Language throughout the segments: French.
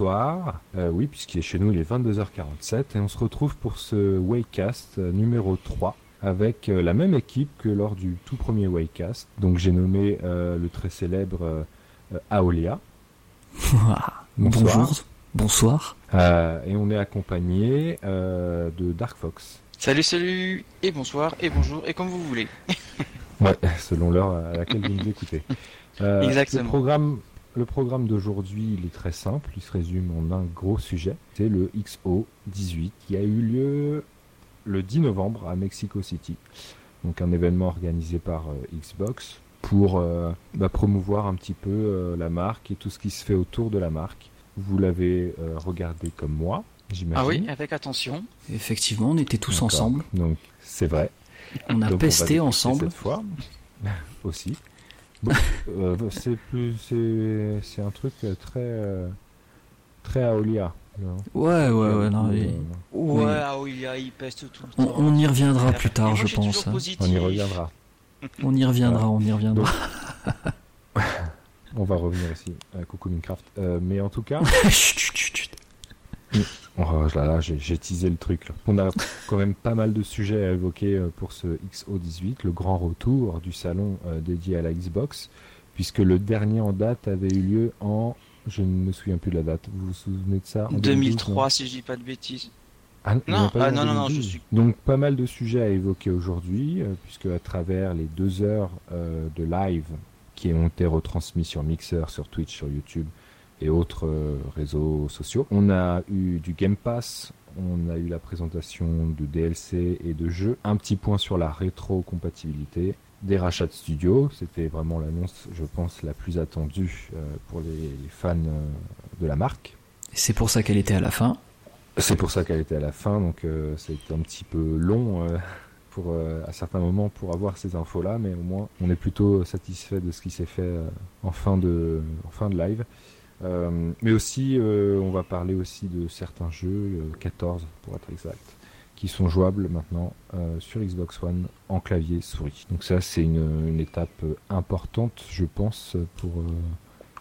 bonsoir. Euh, oui, puisqu'il est chez nous, il est 22h47 et on se retrouve pour ce Wakecast euh, numéro 3 avec euh, la même équipe que lors du tout premier Wakecast. Donc j'ai nommé euh, le très célèbre euh, Aolia. Bonsoir. Bonjour, bonsoir. Euh, et on est accompagné euh, de Dark Fox. Salut, salut, et bonsoir, et bonjour, et comme vous voulez. Ouais, selon l'heure à laquelle vous nous écoutez. Euh, Exactement. Le programme, le programme d'aujourd'hui, il est très simple. Il se résume en un gros sujet. C'est le XO18 qui a eu lieu le 10 novembre à Mexico City. Donc un événement organisé par euh, Xbox pour euh, bah, promouvoir un petit peu euh, la marque et tout ce qui se fait autour de la marque. Vous l'avez euh, regardé comme moi, j'imagine. Ah oui, avec attention. Effectivement, on était tous ensemble. Donc c'est vrai. On a Donc, pesté détecter ensemble. cette fois aussi. Bon, euh, c'est plus c'est c'est un truc très euh, très Aolia. Ouais, ouais, ouais. Non, Euh, mais Ouais, ah, il peste tout le on, temps. on y reviendra plus tard, moi, je pense. hein. on y reviendra. On y reviendra, on y reviendra. On va revenir aussi à Coucou Minecraft. Euh, mais en tout cas, Chut, chut, chut, chut. Oh, là, là, j'ai teasé le truc. là. On a quand même pas mal de sujets à évoquer euh, pour ce XO18, le grand retour du salon euh, dédié à la Xbox, puisque le dernier en date avait eu lieu en je ne me souviens plus de la date. Vous vous souvenez de ça? En 2012, non 2003, si je dis pas de bêtises. Ah, Non, ah, non, non, non, 2012. je suis- Donc pas mal de sujets à évoquer aujourd'hui, euh, puisque à travers les deux heures euh, de live qui ont été retransmis sur Mixer, sur Twitch, sur YouTube et autres euh, réseaux sociaux, on a eu du Game Pass, on a eu la présentation de DLC et de jeux, un petit point sur la rétro-compatibilité, des rachats de studios, c'était vraiment l'annonce, je pense, la plus attendue euh, pour les, fans euh, de la marque. C'est pour ça qu'elle était à la fin. C'est pour ça qu'elle était à la fin, donc euh, un petit peu long euh, pour euh, à certains moments pour avoir ces infos-là, mais au moins on est plutôt satisfait de ce qui s'est fait euh, en fin de en fin de live. Euh, mais aussi, euh, on va parler aussi de certains jeux, euh, 14 pour être exact, qui sont jouables maintenant euh, sur Xbox One en clavier souris. Donc ça, c'est une, une étape euh, importante, je pense, pour euh,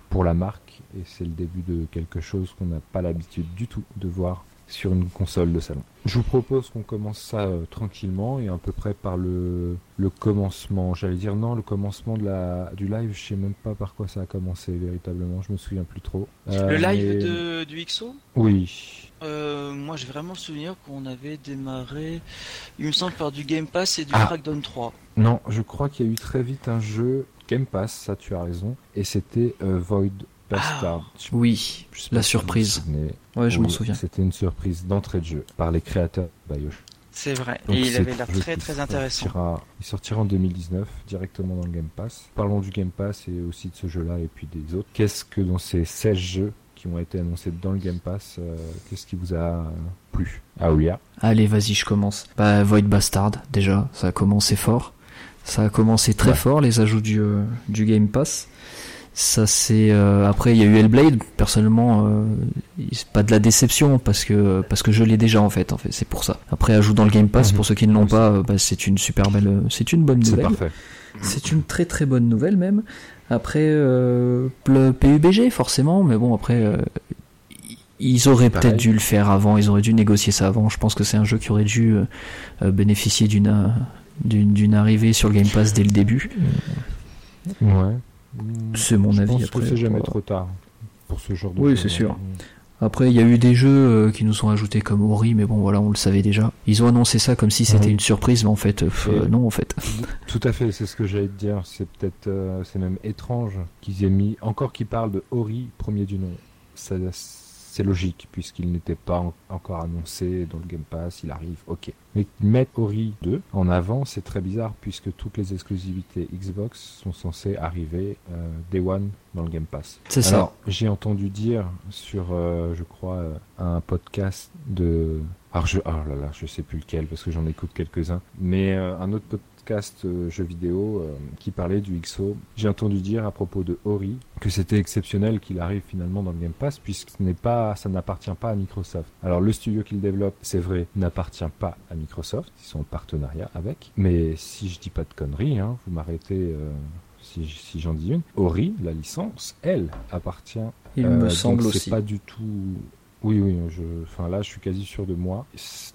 pour la marque, et c'est le début de quelque chose qu'on n'a pas l'habitude du tout de voir sur une console de salon. Je vous propose qu'on commence ça euh, tranquillement et à peu près par le, le commencement. J'allais dire non, le commencement de la, du live, je sais même pas par quoi ça a commencé véritablement, je me souviens plus trop. Euh, Le live mais- de, du XO Oui. euh, Moi, j'ai vraiment le souvenir qu'on avait démarré, il me semble, par du Game Pass et du Ah. Crackdown 3. Non, je crois qu'il y a eu très vite un jeu Game Pass, ça tu as raison, et c'était Je- Oui, je la surprise. Ouais, je Oui, m'en souviens. C'était une surprise d'entrée de jeu par les créateurs de BioShock. C'est vrai. Donc et il avait l'air très très intéressant. Sortira, il sortira en 2019 directement dans le Game Pass. Parlons du Game Pass et aussi de ce jeu-là et puis des autres. Qu'est-ce que dans ces 16 jeux qui ont été annoncés dans le Game Pass, euh, qu'est-ce qui vous a euh, plu? Ah oui, ah. Allez, vas-y, je commence. Bah, Void Bastard, déjà, ça a commencé fort. Ça a commencé très Ouais. fort, les ajouts du, euh, du Game Pass. Ça c'est euh, après il y a eu Hellblade. Personnellement, euh, c'est pas de la déception parce que parce que je l'ai déjà en fait. En fait, c'est pour ça. Après ajout dans le Game Pass Mhm. pour ceux qui ne l'ont pas, euh, bah, c'est une super belle, c'est une bonne nouvelle. C'est une très très bonne nouvelle même. Après euh, le PUBG forcément, mais bon après euh, ils auraient peut-être dû le faire avant, ils auraient dû négocier ça avant. Je pense que c'est un jeu qui aurait dû euh, bénéficier d'une d'une d'une arrivée sur le Game Pass dès le début. Ouais. C'est mon Je avis, pense après, que c'est jamais trop tard pour ce genre de Oui, c'est sûr. Après il y a eu des jeux euh, qui nous sont ajoutés comme Ori, mais bon voilà on le savait déjà. Ils ont annoncé ça comme si c'était Ouais. une surprise, mais en fait euh, non en fait. Tout à fait, c'est ce que j'allais te dire. C'est peut-être, euh, c'est même étrange qu'ils aient mis, encore qu'ils parlent de Ori, premier du nom. Ça- C'est logique, puisqu'il n'était pas en- encore annoncé dans le Game Pass, il arrive, ok. Mais mettre Ori 2 en avant, c'est très bizarre, puisque toutes les exclusivités Xbox sont censées arriver euh, Day One dans le Game Pass. C'est ça. Alors, j'ai entendu dire sur, euh, je crois, euh, un podcast de. Alors, je, oh là là, je sais plus lequel parce que j'en écoute quelques-uns, mais euh, un autre podcast euh, jeu vidéo euh, qui parlait du XO. J'ai entendu dire à propos de Ori que c'était exceptionnel qu'il arrive finalement dans le Game Pass puisque ce n'est pas, ça n'appartient pas à Microsoft. Alors, le studio qu'il développe, c'est vrai, n'appartient pas à Microsoft, ils sont en partenariat avec, mais si je dis pas de conneries, hein, vous m'arrêtez. euh, si, si j'en dis une. Ori, la licence, elle appartient. Il euh, me donc semble c'est aussi. pas du tout. Oui, oui, je, enfin là, je suis quasi sûr de moi.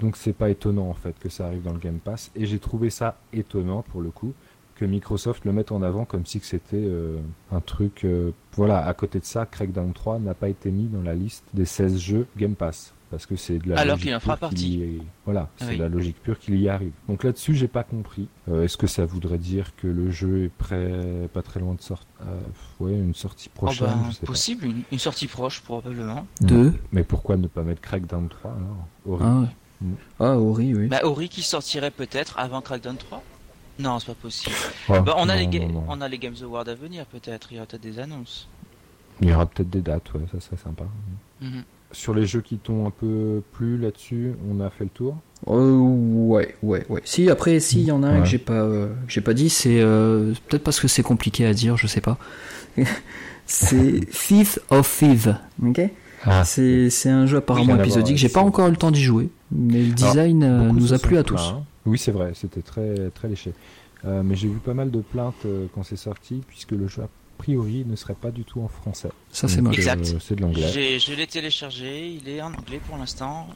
Donc c'est pas étonnant en fait que ça arrive dans le Game Pass. Et j'ai trouvé ça étonnant pour le coup que Microsoft le mette en avant comme si que c'était euh, un truc. euh, voilà, à côté de ça, Crackdown 3 n'a pas été mis dans la liste des 16 jeux Game Pass. Parce que c'est de la Alors logique qu'il en fera pure qu'il partie. y- Voilà, c'est Oui. de la logique pure qu'il y arrive. Donc là-dessus, j'ai pas compris. Euh, Est-ce que ça voudrait dire que le jeu est prêt, pas très loin de sortir Ouais, une sortie Oh prochaine, ben, je sais pas. possible, une, une sortie proche probablement. Deux. Mais pourquoi ne pas mettre Crackdown 3 alors Horrible. Ah, ouais. Mm. ah Ori, oui. Bah, Ori qui sortirait peut-être avant Crackdown 3 Non, c'est pas possible. Ah, Bah, on, a non, les non, non. on a les Games Awards à venir peut-être, il y aura peut-être des annonces. Il y aura peut-être des dates, ouais, ça serait sympa. Mhm. Sur les jeux qui t'ont un peu plu là-dessus, on a fait le tour. Euh, ouais, ouais, ouais. Si, après, si, il y en a un Ouais. que j'ai pas, euh, que j'ai pas dit, c'est euh, peut-être parce que c'est compliqué à dire, je sais pas. c'est Thief of Thieves, ok? Ah, C'est c'est un jeu apparemment épisodique. J'ai pas encore eu le temps d'y jouer, mais le design euh, nous a plu à tous. hein. Oui, c'est vrai, c'était très, très léché. Mais j'ai vu pas mal de plaintes quand c'est sorti, puisque le jeu, a priori, ne serait pas du tout en français. Ça, c'est moche. Exact. euh, c'est de l'anglais. J'ai- Je l'ai téléchargé, il est en anglais pour l'instant.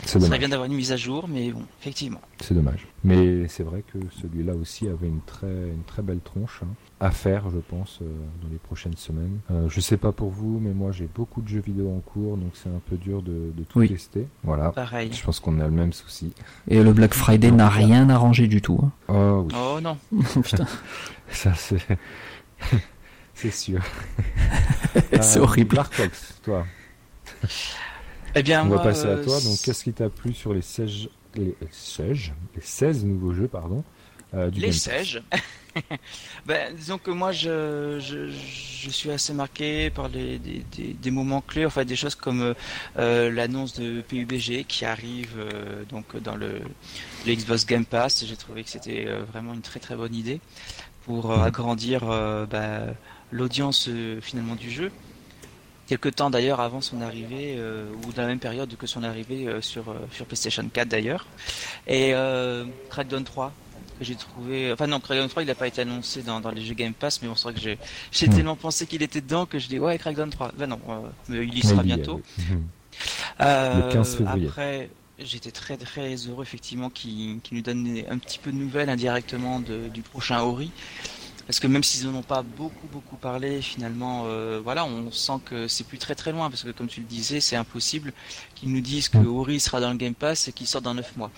C'est Ça serait dommage. bien d'avoir une mise à jour, mais bon, effectivement. C'est dommage. Mais c'est vrai que celui-là aussi avait une très, une très belle tronche hein, à faire, je pense, euh, dans les prochaines semaines. Euh, je sais pas pour vous, mais moi j'ai beaucoup de jeux vidéo en cours, donc c'est un peu dur de, de tout Oui. tester. Voilà. Pareil. Je pense qu'on a le même souci. Et le Black Friday n'a rien arrangé du tout. hein. Oh oui, Oh non. Putain, ça c'est. c'est sûr. c'est Euh, horrible. Darkox, toi. Eh bien, On moi, va passer à euh, toi. Donc, qu'est-ce qui t'a plu sur les 16, les 16, les 16 nouveaux jeux, pardon, euh, du Les Game Pass seiges. ben, disons que moi, je, je, je suis assez marqué par les, des, des, des moments clés, enfin des choses comme euh, euh, l'annonce de PUBG qui arrive euh, donc dans le, le Xbox Game Pass. J'ai trouvé que c'était euh, vraiment une très très bonne idée pour euh, Mhm. agrandir euh, ben, l'audience euh, finalement du jeu. Quelque temps d'ailleurs avant son arrivée, ou dans la même période que son arrivée sur, sur PlayStation 4 d'ailleurs. Et Crackdown 3, que j'ai trouvé. Enfin non, Crackdown 3 il n'a pas été annoncé dans, dans les jeux Game Pass, mais c'est vrai que j'ai j'ai Hmm. tellement pensé qu'il était dedans que je dis ouais, Crackdown 3. Ben non, euh, mais il y sera bientôt. oui. Mhm. Euh, Le 15 février. Après, j'étais très très heureux effectivement qu'il qu'il nous donne un petit peu de nouvelles indirectement de- du prochain Ori. Parce que même s'ils n'en ont pas beaucoup beaucoup parlé, finalement, euh, voilà, on sent que c'est plus très très loin. Parce que comme tu le disais, c'est impossible qu'ils nous disent que. Ori sera dans le Game Pass et qu'il sort dans 9 mois.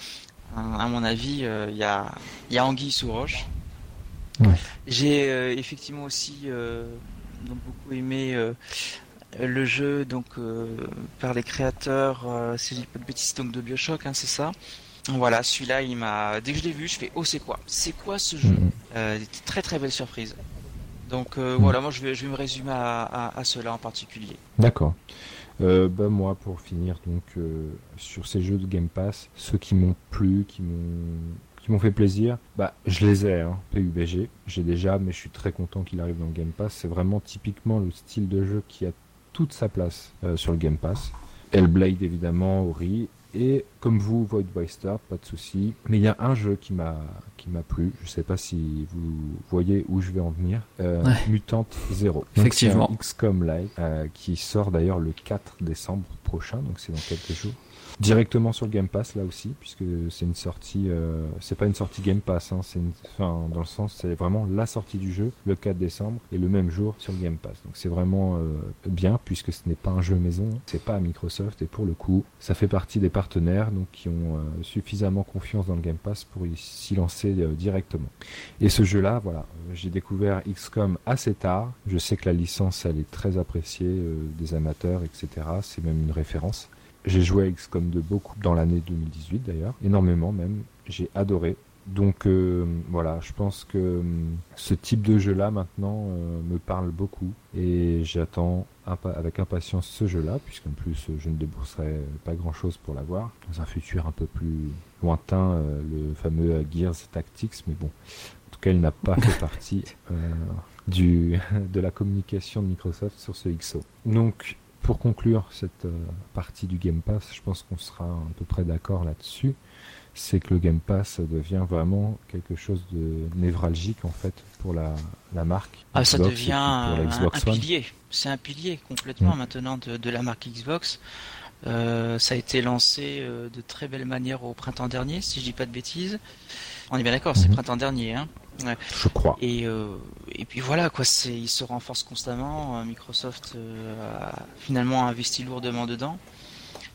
Hein, à mon avis, euh, il y, a, y a Anguille sous roche. Ouais. J'ai euh, effectivement aussi donc beaucoup aimé le jeu donc euh, par les créateurs, euh, si je dis pas de bêtises, donc de Bioshock, hein, c'est ça. Voilà, celui-là, il m'a. Dès que je l'ai vu, je fais oh c'est quoi? C'est quoi ce jeu? Mhm. euh, Très très belle surprise. Donc euh, Mm. voilà, moi je vais, je vais me résumer à, à, à cela en particulier. D'accord. Euh, bah, moi, pour finir, donc euh, sur ces jeux de Game Pass, ceux qui m'ont plu, qui m'ont qui m'ont fait plaisir, bah je les ai, hein, PUBG, j'ai déjà, mais je suis très content qu'il arrive dans le Game Pass. C'est vraiment typiquement le style de jeu qui a toute sa place euh, sur le Game Pass. Hellblade évidemment, Ori, et comme vous, Void Waster, pas de souci. Mais il y a un jeu qui m'a qui m'a plu. Je sais pas si vous voyez où je vais en venir. Euh, Ouais. Mutant Zero. Effectivement. XCOM Live euh, qui sort d'ailleurs le 4 décembre prochain, donc c'est dans quelques jours. Directement sur le Game Pass là aussi, puisque c'est une sortie, euh, c'est pas une sortie Game Pass, hein, c'est une, enfin dans le sens c'est vraiment la sortie du jeu le 4 décembre et le même jour sur le Game Pass. Donc c'est vraiment euh, bien puisque ce n'est pas un jeu maison, c'est pas à Microsoft et pour le coup ça fait partie des partenaires donc qui ont euh, suffisamment confiance dans le Game Pass pour s'y lancer euh, directement. Et ce jeu-là, voilà, euh, j'ai découvert XCOM assez tard. Je sais que la licence, elle est très appréciée euh, des amateurs, etc. C'est même une référence. J'ai joué à XCOM 2 beaucoup dans l'année 2018 d'ailleurs, énormément même. J'ai adoré. Donc euh, voilà, je pense que euh, ce type de jeu-là maintenant euh, me parle beaucoup et j'attends avec impatience ce jeu-là, puisqu'en plus je ne débourserai pas grand-chose pour l'avoir. Dans un futur un peu plus lointain, euh, le fameux Gears Tactics, mais bon, en tout cas il n'a pas fait partie du, de la communication de Microsoft sur ce XO. Donc pour conclure cette partie du Game Pass, je pense qu'on sera à peu près d'accord là-dessus c'est que le Game Pass devient vraiment quelque chose de névralgique en fait pour la, la marque. Ah, ça devient un, pilier. C'est un pilier complètement mm. maintenant de, la marque Xbox. Euh, ça a été lancé euh, de très belle manière au printemps dernier, si je dis pas de bêtises. On est bien d'accord, c'est le mm-hmm. printemps dernier, hein. Je crois. Et, euh, et puis voilà, quoi, c'est, se renforce constamment. Microsoft a finalement investi lourdement dedans.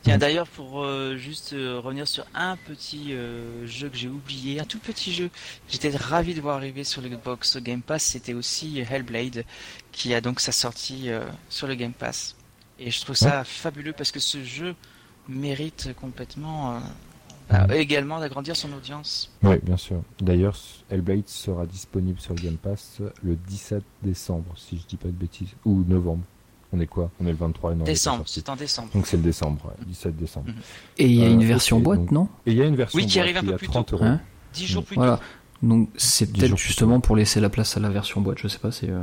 Tiens, mm. d'ailleurs, pour euh, juste euh, revenir sur un petit euh, jeu que j'ai oublié, un tout petit jeu, j'étais ravi de voir arriver sur le Xbox Game Pass, c'était aussi Hellblade, qui a donc sa sortie sur le Game Pass. Et je trouve ça fabuleux parce que ce jeu mérite complètement mm. également d'agrandir son audience. Oui, bien sûr. D'ailleurs, Hellblade sera disponible sur le Game Pass le 17 décembre, si je dis pas de bêtises, ou novembre. On est quoi? On est le 23 non, Décembre, c'est en décembre. Donc c'est le décembre, 17 décembre. Mhm. Et il y a une euh, version boîte, non? Et il y a une version oui, qui arrive un peu plus tôt. Euros. 10 jours plus voilà. Donc c'est peut-être justement pour laisser la place à la version boîte, je sais pas, c'est... Euh,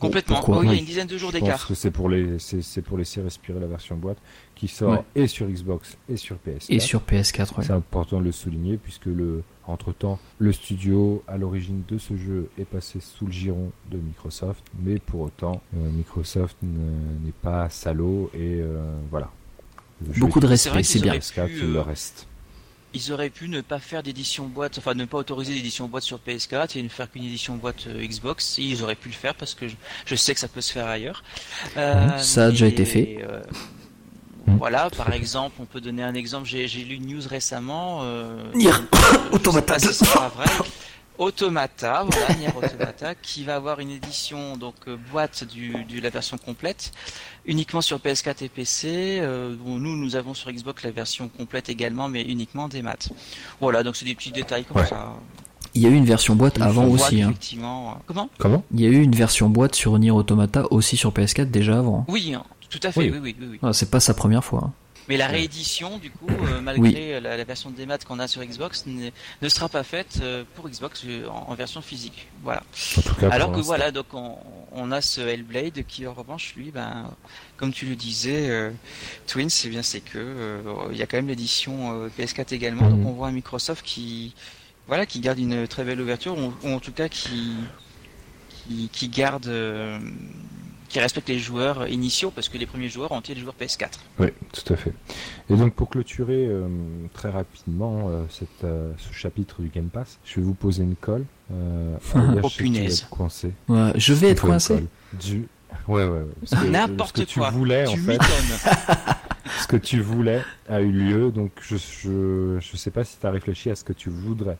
Complètement. oui, il y a une dizaine de jours d'écart. que c'est pour les, c'est pour laisser respirer la version boîte qui sort et sur Xbox et sur PS4. Et sur PS4, C'est important de le souligner puisque le, entre temps, le studio à l'origine de ce jeu est passé sous le giron de Microsoft, mais pour autant, euh, Microsoft n'est pas salaud et euh, voilà. Beaucoup de respect, c'est bien. PS4, il le reste ils auraient pu ne pas faire d'édition boîte, enfin ne pas autoriser d'édition boîte sur PS4 et ne faire qu'une édition boîte euh, Xbox. Ils auraient pu le faire parce que je, sais que ça peut se faire ailleurs. Euh, ça a déjà été fait. Euh, voilà, par exemple, on peut donner un exemple. J'ai lu une news récemment. Euh, Automata. vrai. Automata, voilà, Nier Automata, qui va avoir une édition donc euh, boîte du, de la version complète, uniquement sur PS4 et PC. Euh, nous, nous avons sur Xbox la version complète également, mais uniquement des maths. Voilà, donc c'est des petits détails comme ça. Il y a eu une version boîte avant aussi. Hein. Effectivement. Comment? Comment? Il y a eu une version boîte sur Nier Automata aussi sur PS4 déjà avant. Oui, hein, tout à fait. Oui, oui, oui. oui, ah, c'est pas sa première fois. Hein. Mais la réédition, du coup, euh, malgré la, version des maths qu'on a sur Xbox, ne sera pas faite euh, pour Xbox euh, en, version physique. Voilà. Alors que voilà, donc on, a ce Hellblade qui, en revanche, lui, ben, comme tu le disais, Twin, c'est bien, c'est que il y a quand même l'édition PS4 également. Donc mhm. on voit un Microsoft qui, voilà, qui garde une très belle ouverture, ou, en tout cas qui, qui, qui garde qui respecte les joueurs initiaux, parce que les premiers joueurs ont été les joueurs PS4. Oui, tout à fait. Et donc pour clôturer euh, très rapidement euh, cette, euh, ce chapitre du Game Pass, je vais vous poser une colle. oh punaise. Coincé. Ouais, je vais être coincé. Du... Ouais, ouais, ouais. N'importe quoi. Tu voulais, en fait. ce que tu voulais a eu lieu, donc je je, je sais pas si tu as réfléchi à ce que tu voudrais.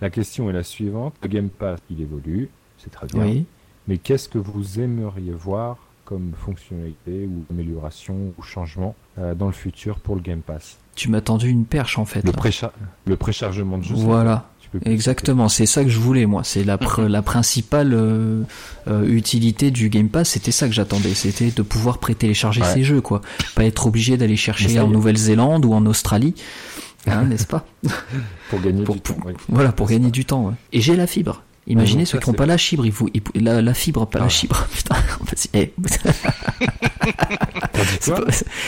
La question est la suivante. Le Game Pass, il évolue, c'est très bien. Oui. Mais qu'est-ce que vous aimeriez voir comme fonctionnalité ou amélioration ou changement euh, dans le futur pour le Game Pass? Tu m'as tendu une perche en fait. Le, préchargement de jeux. Voilà. Exactement, c'est ça que je voulais moi. C'est la, la principale euh, euh, utilité du Game Pass. C'était ça que j'attendais. C'était de pouvoir pré-télécharger ces jeux, quoi. Pas être obligé d'aller chercher en Nouvelle-Zélande ou en Australie, hein, n'est-ce pas? Pour gagner du temps. Voilà, pour gagner du temps. Et j'ai la fibre. Imaginez ceux qui n'ont pas la fibre, la, la, fibre, pas la ah. fibre. Putain, en fait, hey.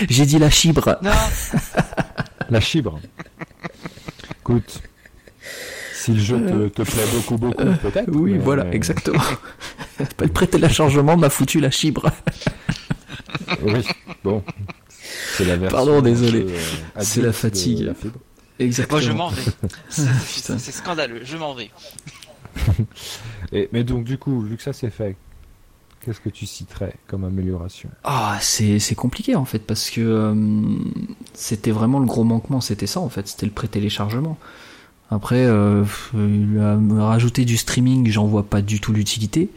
J'ai dit la fibre. Non. la fibre. Écoute, si le jeu te, plaît beaucoup, beaucoup, euh, peut-être. Oui, voilà, exactement. le prêter la chargement m'a foutu la fibre. oui, bon. C'est la version Pardon, désolé. Euh, c'est la fatigue. La Exactement. Moi, je m'en vais. C'est scandaleux, je m'en vais. Et, mais donc, du coup, vu que ça c'est fait, qu'est-ce que tu citerais comme amélioration? Ah, c'est, compliqué en fait, parce que euh, c'était vraiment le gros manquement, c'était ça en fait, c'était le pré-téléchargement. Après, euh, rajouter du streaming, j'en vois pas du tout l'utilité.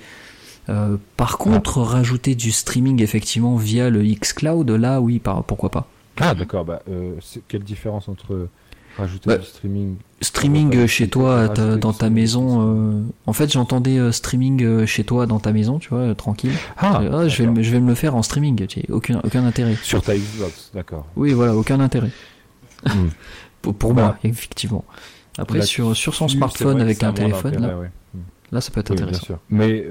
Euh, par contre, rajouter du streaming effectivement via le xCloud, là oui, pourquoi pas? Ah d'accord, bah, quelle différence entre Rajouter bah, du streaming. Streaming chez toi, dans ta maison. Euh, en fait, j'entendais euh, streaming euh, chez toi, dans ta maison, tu vois, tranquille. Ah, ah je, vais, je vais me le faire en streaming. Aucun, aucun intérêt. Sur ta Xbox, d'accord. Oui, voilà, aucun intérêt. Hmm. pour, moi, effectivement. Après, sur, sur son smartphone avec un téléphone, là, hmm. là, ça peut être intéressant. Bien sûr. Mais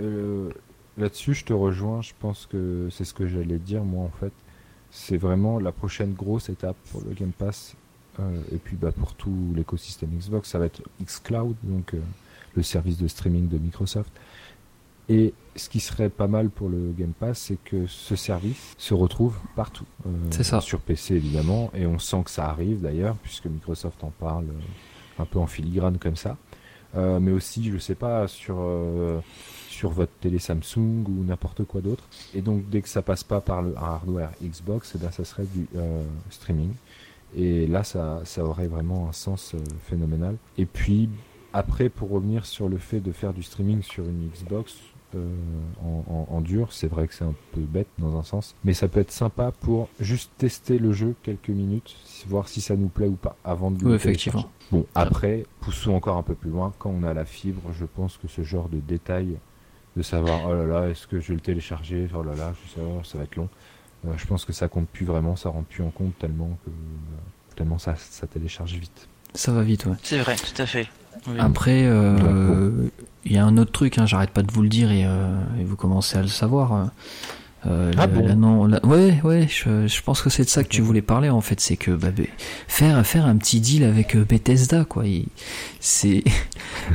là-dessus, je te rejoins. Je pense que c'est ce que j'allais dire, moi, en fait. c'est vraiment la prochaine grosse étape pour le Game Pass et puis bah, pour tout l'écosystème Xbox. Ça va être xCloud, donc le service de streaming de Microsoft. Et ce qui serait pas mal pour le Game Pass, c'est que ce service se retrouve partout. Euh, c'est ça. Sur PC évidemment, et on sent que ça arrive d'ailleurs, puisque Microsoft en parle euh, un peu en filigrane comme ça. Euh, mais aussi, je sais pas, sur, sur votre télé Samsung ou n'importe quoi d'autre. Et donc, dès que ça passe pas par le hardware Xbox, eh ben, ça serait du streaming. Et là, ça, ça aurait vraiment un sens phénoménal. Et puis, après, pour revenir sur le fait de faire du streaming sur une Xbox, euh, en, dur. C'est vrai que c'est un peu bête dans un sens, mais ça peut être sympa pour juste tester le jeu quelques minutes, voir si ça nous plaît ou pas avant de le effectivement. Bon, après, poussons encore un peu plus loin. Quand on a la fibre, je pense que ce genre de détail, de savoir oh là là, est-ce que je vais le télécharger, oh là là, je sais, ça va être long. Euh, je pense que ça compte plus vraiment, ça rend plus en compte tellement que tellement ça, ça télécharge vite. Ça va vite, ouais. C'est vrai, tout à fait. Après, euh, il y a un autre truc, hein, j'arrête pas de vous le dire et, euh, et vous commencez à le savoir. Euh, euh, ah bon non, ouais, ouais, je, je pense que c'est de ça que tu voulais parler en fait, c'est que bah, faire faire un petit deal avec euh, Bethesda quoi, c'est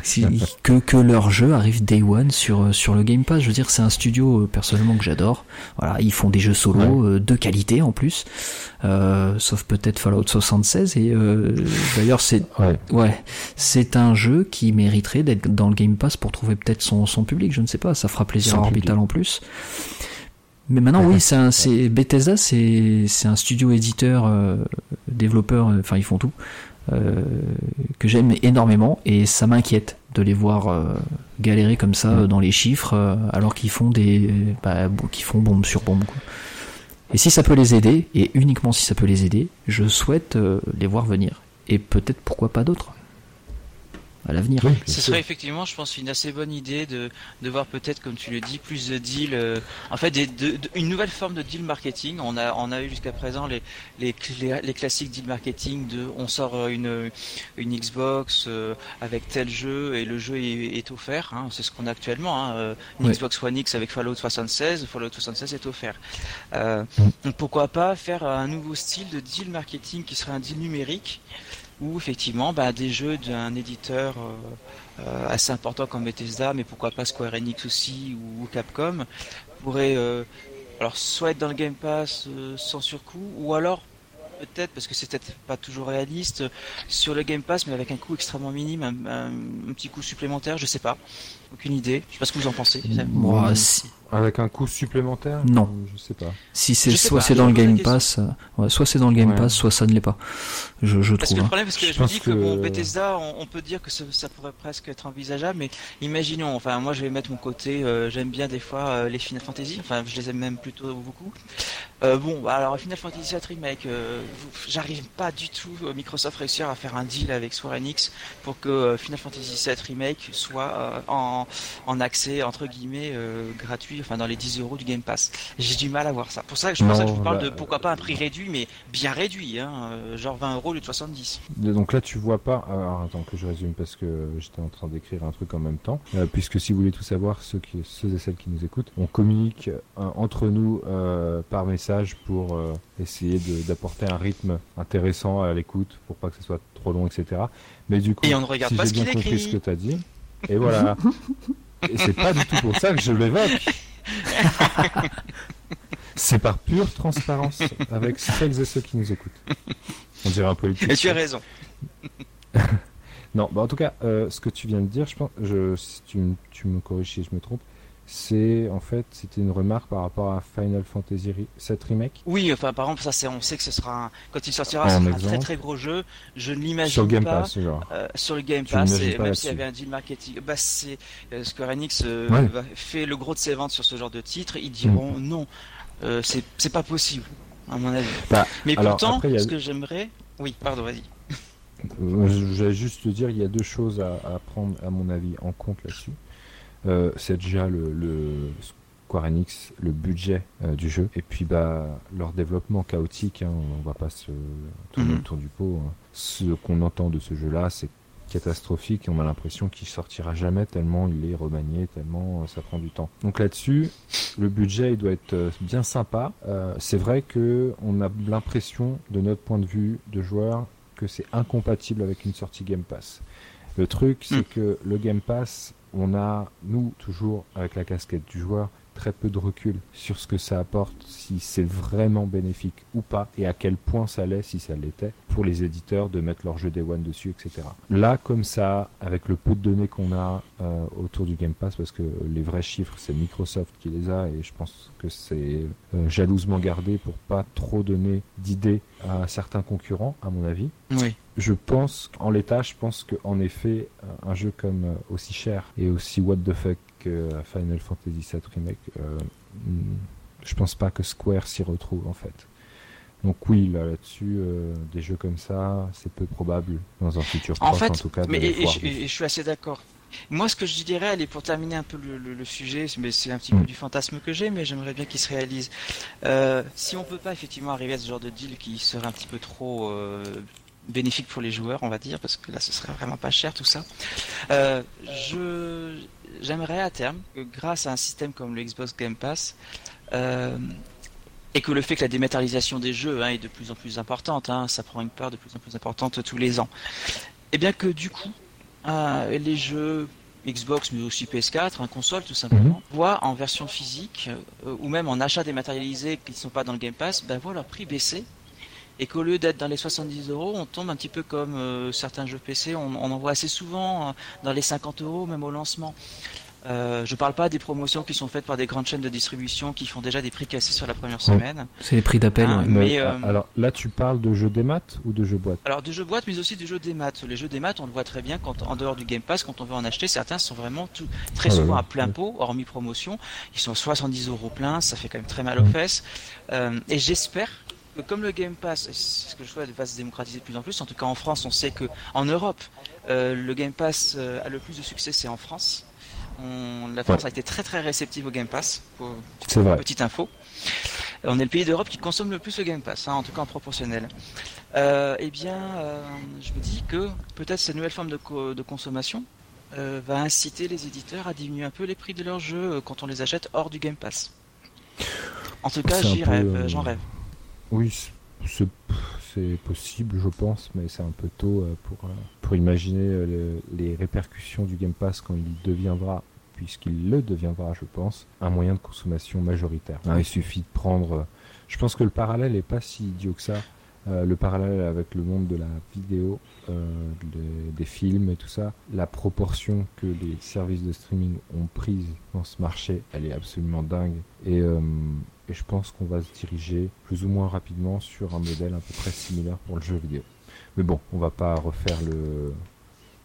que que leur jeu arrive day one sur euh, sur le Game Pass. Je veux dire, c'est un studio personnellement que j'adore. Voilà, ils font des jeux solo de qualité en plus, euh, sauf peut-être Fallout 76 et d'ailleurs c'est ouais, ouais c'est un jeu qui mériterait d'être dans le Game Pass pour trouver peut-être son son public. Je ne sais pas, ça fera plaisir à Orbital en plus. Mais maintenant, oui, c'est Bethesda, c'est un studio éditeur, euh, développeur, euh, enfin ils font tout, euh, que j'aime énormément et ça m'inquiète de les voir euh, galérer comme ça dans les chiffres alors qu'ils font des, bah, qu'ils font bombe sur bombe. Quoi. Et si ça peut les aider, et uniquement si ça peut les aider, je souhaite les voir venir. Et peut-être pourquoi pas d'autres à l'avenir. Ce serait effectivement, je pense, une assez bonne idée de, de voir peut-être, comme tu le dis, plus de deals. Euh, en fait, des, de, une nouvelle forme de deal marketing. On a, on a eu jusqu'à présent les, les, les, classiques deal marketing de on sort une, une Xbox euh, avec tel jeu et le jeu est, est offert. Hein, c'est ce qu'on a actuellement. Hein, euh, une Xbox One X avec Fallout 76. Fallout 76 est offert. Euh, donc pourquoi pas faire un nouveau style de deal marketing qui serait un deal numérique ou effectivement bah, des jeux d'un éditeur euh, euh, assez important comme Bethesda, mais pourquoi pas Square Enix aussi ou, Capcom, pourraient euh, alors soit être dans le Game Pass sans surcoût, ou alors peut-être, parce que c'est peut-être pas toujours réaliste, sur le Game Pass, mais avec un coût extrêmement minime, un, petit coût supplémentaire, je sais pas. Aucune idée. Je sais pas ce que vous en pensez. Moi, si, avec un coût supplémentaire Non. Je sais pas. Si c'est soit c'est dans le Game Pass, euh, soit c'est dans le Game Pass, soit ça ne l'est pas. Je, je parce trouve. Que le hein. problème, parce que je, me dis que, bon, Bethesda, on, peut dire que ça, ça, pourrait presque être envisageable, mais imaginons, enfin, moi je vais mettre mon côté, euh, j'aime bien des fois euh, les Final Fantasy, enfin, je les aime même plutôt beaucoup. bon, bah, alors Final Fantasy 7 Remake, j'arrive pas du tout, Microsoft réussir à faire un deal avec Square Enix pour que Final Fantasy 7 Remake soit en, en accès, entre guillemets, gratuit enfin dans les 10 euros du Game Pass. J'ai du mal à voir ça. Pour ça que je pense que je vous parle de pourquoi pas un prix réduit, mais bien réduit, hein, euh, genre 20 euros au lieu de 70. Donc là, tu vois pas. Alors attends que je résume parce que j'étais en train d'écrire un truc en même temps. Euh, puisque si vous voulez tout savoir, ceux, qui, ceux et celles qui nous écoutent, on communique euh, entre nous par message pour essayer d'apporter un rythme intéressant à l'écoute pour pas que ce soit trop long, etc. Mais du coup, et on ne regarde si pas ce qu'il écrit. ce que tu as dit. Et voilà. Et c'est pas du tout pour ça que je l'évoque. c'est par pure transparence avec celles et ceux qui nous écoutent. On dirait un politique. Et tu as raison. non, bah en tout cas, euh, ce que tu viens de dire, je pense, je, si tu, tu me corriges si je me trompe, c'est en fait c'était une remarque par rapport à Final Fantasy VII remake. Oui, enfin par exemple ça c'est on sait que ce sera un, quand il sortira un très très gros jeu. Je ne l'imagine pas sur le Game Pass euh, sur le Game Pass et même s'il y avait un deal marketing, bah c'est euh, Square Enix euh, fait le gros de ses ventes sur ce genre de titre, ils diront mm. non, c'est c'est pas possible à mon avis. Bah, Mais pourtant ce que j'aimerais, oui pardon vas-y. Je vais juste te dire il y a deux choses à, à prendre à mon avis en compte là-dessus. Euh, c'est déjà le, le, Square Enix, le budget euh, du jeu, et puis bah leur développement chaotique. Hein, on va pas se tourner mhm. autour du pot. Hein. Ce qu'on entend de ce jeu-là, c'est catastrophique et on a l'impression qu'il sortira jamais tellement il est remanié, tellement ça prend du temps. Donc là-dessus, le budget il doit être bien sympa. c'est vrai que on a l'impression, de notre point de vue de joueur, que c'est incompatible avec une sortie Game Pass. Le truc, c'est hmm. que le Game Pass, on a, nous, toujours avec la casquette du joueur, très peu de recul sur ce que ça apporte, si c'est vraiment bénéfique ou pas, et à quel point ça l'est, si ça l'était, pour les éditeurs de mettre leur jeu Day One dessus, etc. Là, comme ça, avec le peu de données qu'on a euh, autour du Game Pass, parce que les vrais chiffres, c'est Microsoft qui les a, et je pense que c'est euh, jalousement gardé pour pas trop donner d'idées à certains concurrents, à mon avis. Oui je pense, en l'état, je pense qu'en effet, un jeu comme euh, aussi cher et aussi what the fuck que Final Fantasy VII Remake, euh, je pense pas que Square s'y retrouve en fait. Donc oui, là, là-dessus, euh, des jeux comme ça, c'est peu probable dans un futur en proche, en tout cas. Mais et, je, suis assez d'accord. Moi, ce que je dirais, allez, pour terminer un peu le, sujet, mais c'est un petit peu mm. du fantasme que j'ai, mais j'aimerais bien qu'il se réalise. si on peut pas effectivement arriver à ce genre de deal qui serait un petit peu trop bénéfique pour les joueurs, on va dire, parce que là, ce serait vraiment pas cher tout ça. Euh, je j'aimerais à terme que grâce à un système comme le Xbox Game Pass euh, et que le fait que la dématérialisation des jeux hein, est de plus en plus importante, hein, ça prend une part de plus en plus importante tous les ans, et eh bien que du coup euh, les jeux Xbox mais aussi PS4, un console tout simplement, mhm. voient en version physique ou même en achat dématérialisé qui ne sont pas dans le Game Pass, ben voient leur prix baisser et qu'au lieu d'être dans les 70 euros, on tombe un petit peu comme euh, certains jeux PC, on, en voit assez souvent euh, dans les 50 euros, même au lancement. Euh, je parle pas des promotions qui sont faites par des grandes chaînes de distribution qui font déjà des prix cassés sur la première semaine. C'est les prix d'appel. Hein, mais, alors là, tu parles de jeux des maths ou de jeux boîtes? Alors de jeux boîtes, mais aussi de jeux des maths. Les jeux des maths, on le voit très bien quand en dehors du Game Pass, quand on veut en acheter, certains sont vraiment tout, très ah souvent à plein pot, hormis promotion. Ils sont 70 euros plein, ça fait quand même très mal aux fesses. et j'espère comme le Game Pass, c'est ce que je souhaite, va se démocratiser de plus en plus. En tout cas, en France, on sait que en Europe, euh, le Game Pass euh, a le plus de succès, c'est en France. la France a été très très réceptive au Game Pass. Vrai. Petite info. On est le pays d'Europe qui consomme le plus le Game Pass, hein, en tout cas en proportionnel. Euh, eh bien, je me dis que peut-être cette nouvelle forme de, de consommation va inciter les éditeurs à diminuer un peu les prix de leurs jeux quand on les achète hors du Game Pass. En tout cas, j'y rêve, j'en rêve. Oui, c'est possible, je pense, mais c'est un peu tôt euh, pour, euh, pour imaginer euh, les répercussions du Game Pass quand il deviendra, puisqu'il le deviendra, je pense, un moyen de consommation majoritaire. il suffit de prendre. Je pense que le parallèle n'est pas si idiot que ça. le parallèle avec le monde de la vidéo, des films et tout ça, la proportion que les services de streaming ont prise dans ce marché, elle est absolument dingue. Et et je pense qu'on va se diriger plus ou moins rapidement sur un modèle à peu près similaire pour le jeu vidéo. Mais bon, on va pas refaire le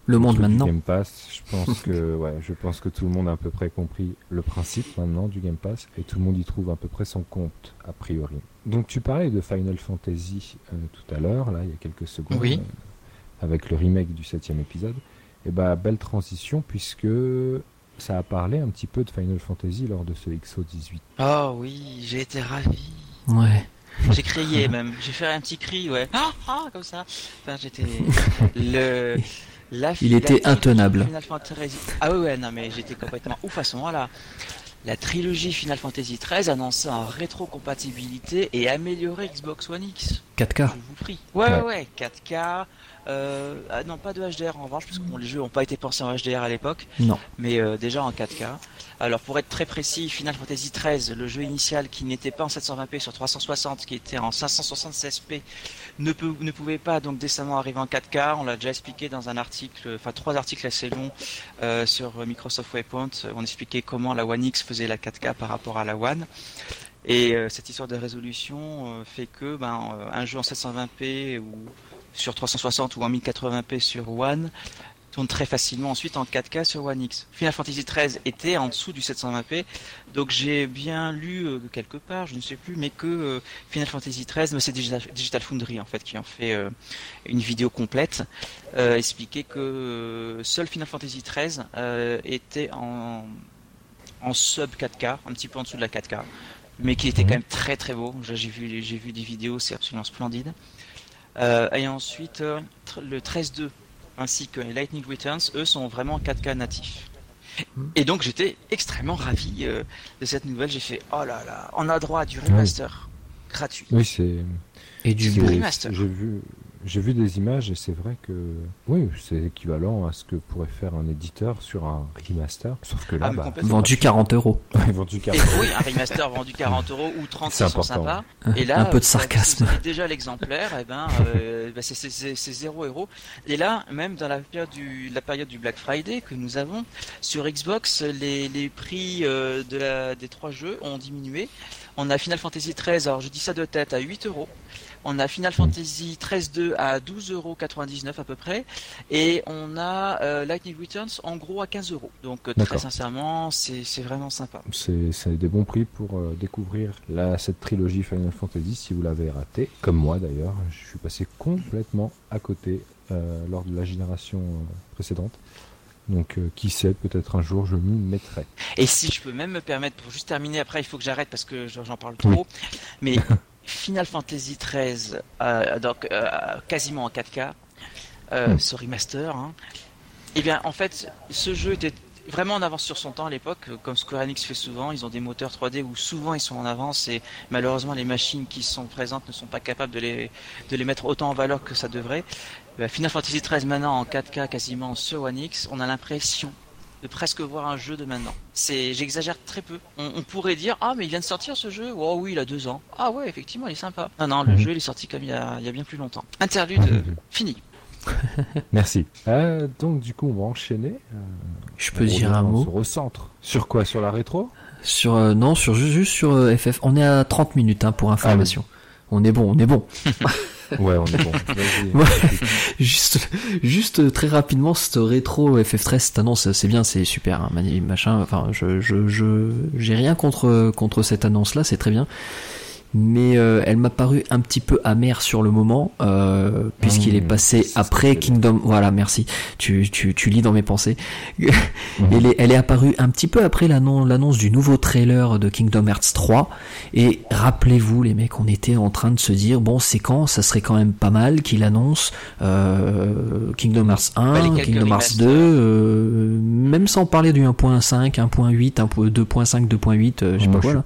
le monde maintenant. Game Pass, je pense que ouais, je pense que tout le monde a à peu près compris le principe maintenant du Game Pass et tout le monde y trouve à peu près son compte a priori. Donc tu parlais de Final Fantasy euh, tout à l'heure, là il y a quelques secondes, oui. Euh, avec le remake du septième épisode. Et bah belle transition puisque ça a parlé un petit peu de Final Fantasy lors de ce XO18. Oh oui, j'ai été ravi. Ouais. J'ai crié même, j'ai fait un petit cri, ouais. Ah, ah, comme ça. Enfin, j'étais le la, Il était intenable. Final Fantasy... Ah ouais, ouais, non mais j'étais complètement ouf à ce moment-là. La trilogie Final Fantasy XIII annonçait en rétrocompatibilité et amélioré Xbox One X. 4K. Je vous prie. Ouais, ouais, ouais, 4K, euh, ah non, pas de HDR en revanche, parce que les jeux n'ont pas été pensés en HDR à l'époque. Non. Mais euh, déjà en 4K. Alors pour être très précis, Final Fantasy XIII, le jeu initial qui n'était pas en 720p sur 360, qui était en 576p, ne, peut, ne pouvait pas donc décemment arriver en 4K. On l'a déjà expliqué dans un article, enfin trois articles assez longs euh, sur Microsoft Waypoint. On expliquait comment la One X faisait la 4K par rapport à la One. Et cette histoire de résolution fait que ben, un jeu en 720p ou sur 360 ou en 1080p sur One tourne très facilement ensuite en 4K sur One X. Final Fantasy XIII était en dessous du 720p, donc j'ai bien lu euh, quelque part, je ne sais plus, mais que euh, Final Fantasy XIII, c'est Digital, Foundry en fait qui en fait euh, une vidéo complète, expliquait que seul Final Fantasy XIII était en, en sub 4K, un petit peu en dessous de la 4K, mais qui était quand même très très beau. J'ai vu, j'ai vu des vidéos, c'est absolument splendide. Euh, et ensuite, euh, le 13.2 ainsi que Lightning Returns, eux sont vraiment 4K natifs. Hmm. Et donc j'étais extrêmement ravi euh, de cette nouvelle. J'ai fait oh là là, on a droit à du remaster gratuit. Oui, c'est. Et du beau. remaster. J'ai vu, j'ai vu des images et c'est vrai que oui, c'est équivalent à ce que pourrait faire un éditeur sur un remaster. Sauf que là, Ah, bah. Vendu 40 euros. vendu Et, carrément. oui, un remaster vendu 40 euros ou 30 C'est important. sympas. Et là, Un peu de vous- sarcasme. Vous déjà l'exemplaire, et ben, euh, bah, c'est- c'est c'est- c'est zéro euro. Et là, même dans la période du, la période du Black Friday que nous avons sur Xbox, les, les prix euh, de la, des trois jeux ont diminué. On a Final Fantasy 13, alors je dis ça de tête, à 8 euros. On a Final Fantasy 13-2 à 12,99€ à peu près. Et on a euh, Lightning Returns en gros à 15 euros. Donc euh, très sincèrement, c'est vraiment sympa. C'est des bons prix pour euh, découvrir la, cette trilogie Final Fantasy si vous l'avez raté, comme moi d'ailleurs. Je suis passé complètement à côté euh, lors de la génération précédente. Donc euh, qui sait, peut-être un jour je m'y mettrai. Et si je peux même me permettre, pour juste terminer, après il faut que j'arrête parce que j'en parle trop, mais Final Fantasy XIII, euh, donc euh, quasiment en 4K, euh, Hmm. ce remaster, hein, eh bien en fait ce jeu était vraiment en avance sur son temps à l'époque, comme Square Enix fait souvent, ils ont des moteurs 3D où souvent ils sont en avance et malheureusement les machines qui sont présentes ne sont pas capables de les, de les mettre autant en valeur que ça devrait. Euh, Final Fantasy XIII maintenant en 4K quasiment sur One X, on a l'impression de presque voir un jeu de maintenant. C'est, j'exagère très peu. On, on pourrait dire ah mais il vient de sortir ce jeu. Oh oui, il a deux ans. Ah ouais, effectivement, il est sympa. Non non, le Mhm. jeu il est sorti comme il y a, il y a bien plus longtemps. Interlude fini. Merci. Euh, donc du coup on va enchaîner. Euh, Je peux dire un revient, On mot se recentre. Sur quoi? Sur la rétro? Sur euh, non sur juste, juste sur euh, FF. On est à 30 minutes hein, pour information. On est bon, on est bon. Ouais, on est bon. Ouais. Juste, juste très rapidement, cette rétro FF13 cette annonce, c'est bien, c'est super, hein, machin. Enfin, je, je, je, j'ai rien contre contre cette annonce-là, c'est très bien. Mais euh, elle m'a paru un petit peu amère sur le moment, euh, puisqu'il Mmh, est passé ce que après Kingdom. Voilà, merci. Tu, tu, tu lis dans mes pensées. Mhm. elle, est, elle est apparue un petit peu après l'annon- l'annonce du nouveau trailer de Kingdom Hearts 3. Et rappelez-vous, les mecs, on était en train de se dire, bon, c'est quand? Ça serait quand même pas mal qu'il annonce euh, Kingdom Hearts Bah, les 1, quelques Kingdom Hearts remasters. 2, euh, même sans parler du 1.5, 1.8, 1.2.5, 2.8, euh, je sais pas quoi là.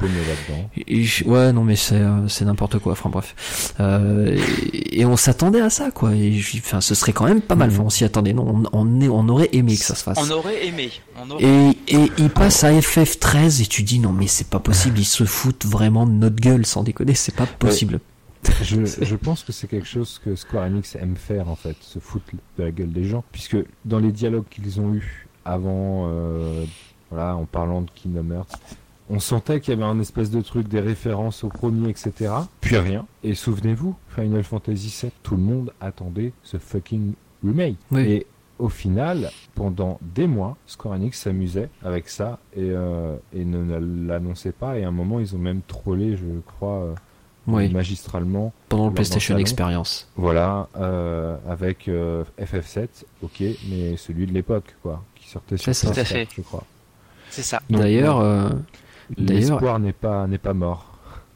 je- ouais, non, mais c'est euh, c'est n'importe quoi. Enfin bref. Euh, et, et on s'attendait à ça, quoi. Et je- enfin, ce serait quand même pas mal. Enfin, on s'y attendait. Non, on, on, est- on aurait aimé que ça se fasse. On aurait aimé. On aurait... Et, et il passe à FF13 et tu dis non mais c'est pas possible, ils se foutent vraiment de notre gueule sans déconner, c'est pas possible. je, je pense que c'est quelque chose que Square Enix aime faire en fait, se foutre de la gueule des gens, puisque dans les dialogues qu'ils ont eus avant, euh, voilà, en parlant de Kingdom Hearts, on sentait qu'il y avait un espèce de truc, des références au premier, etc. Puis rien. Et souvenez-vous, Final Fantasy VII, tout le monde attendait ce fucking remake. Oui. Et au final, pendant des mois, Square Enix s'amusait avec ça et, euh, et ne l'annonçait pas. Et à un moment, ils ont même trollé, je crois, euh, Oui, magistralement pendant le PlayStation. Experience. voilà, euh, avec euh, FF7, ok, mais celui de l'époque, quoi, qui sortait sur C'est ça. Tout à PS4, fait. je crois. C'est ça. Euh, d'ailleurs- l'espoir n'est pas n'est pas mort.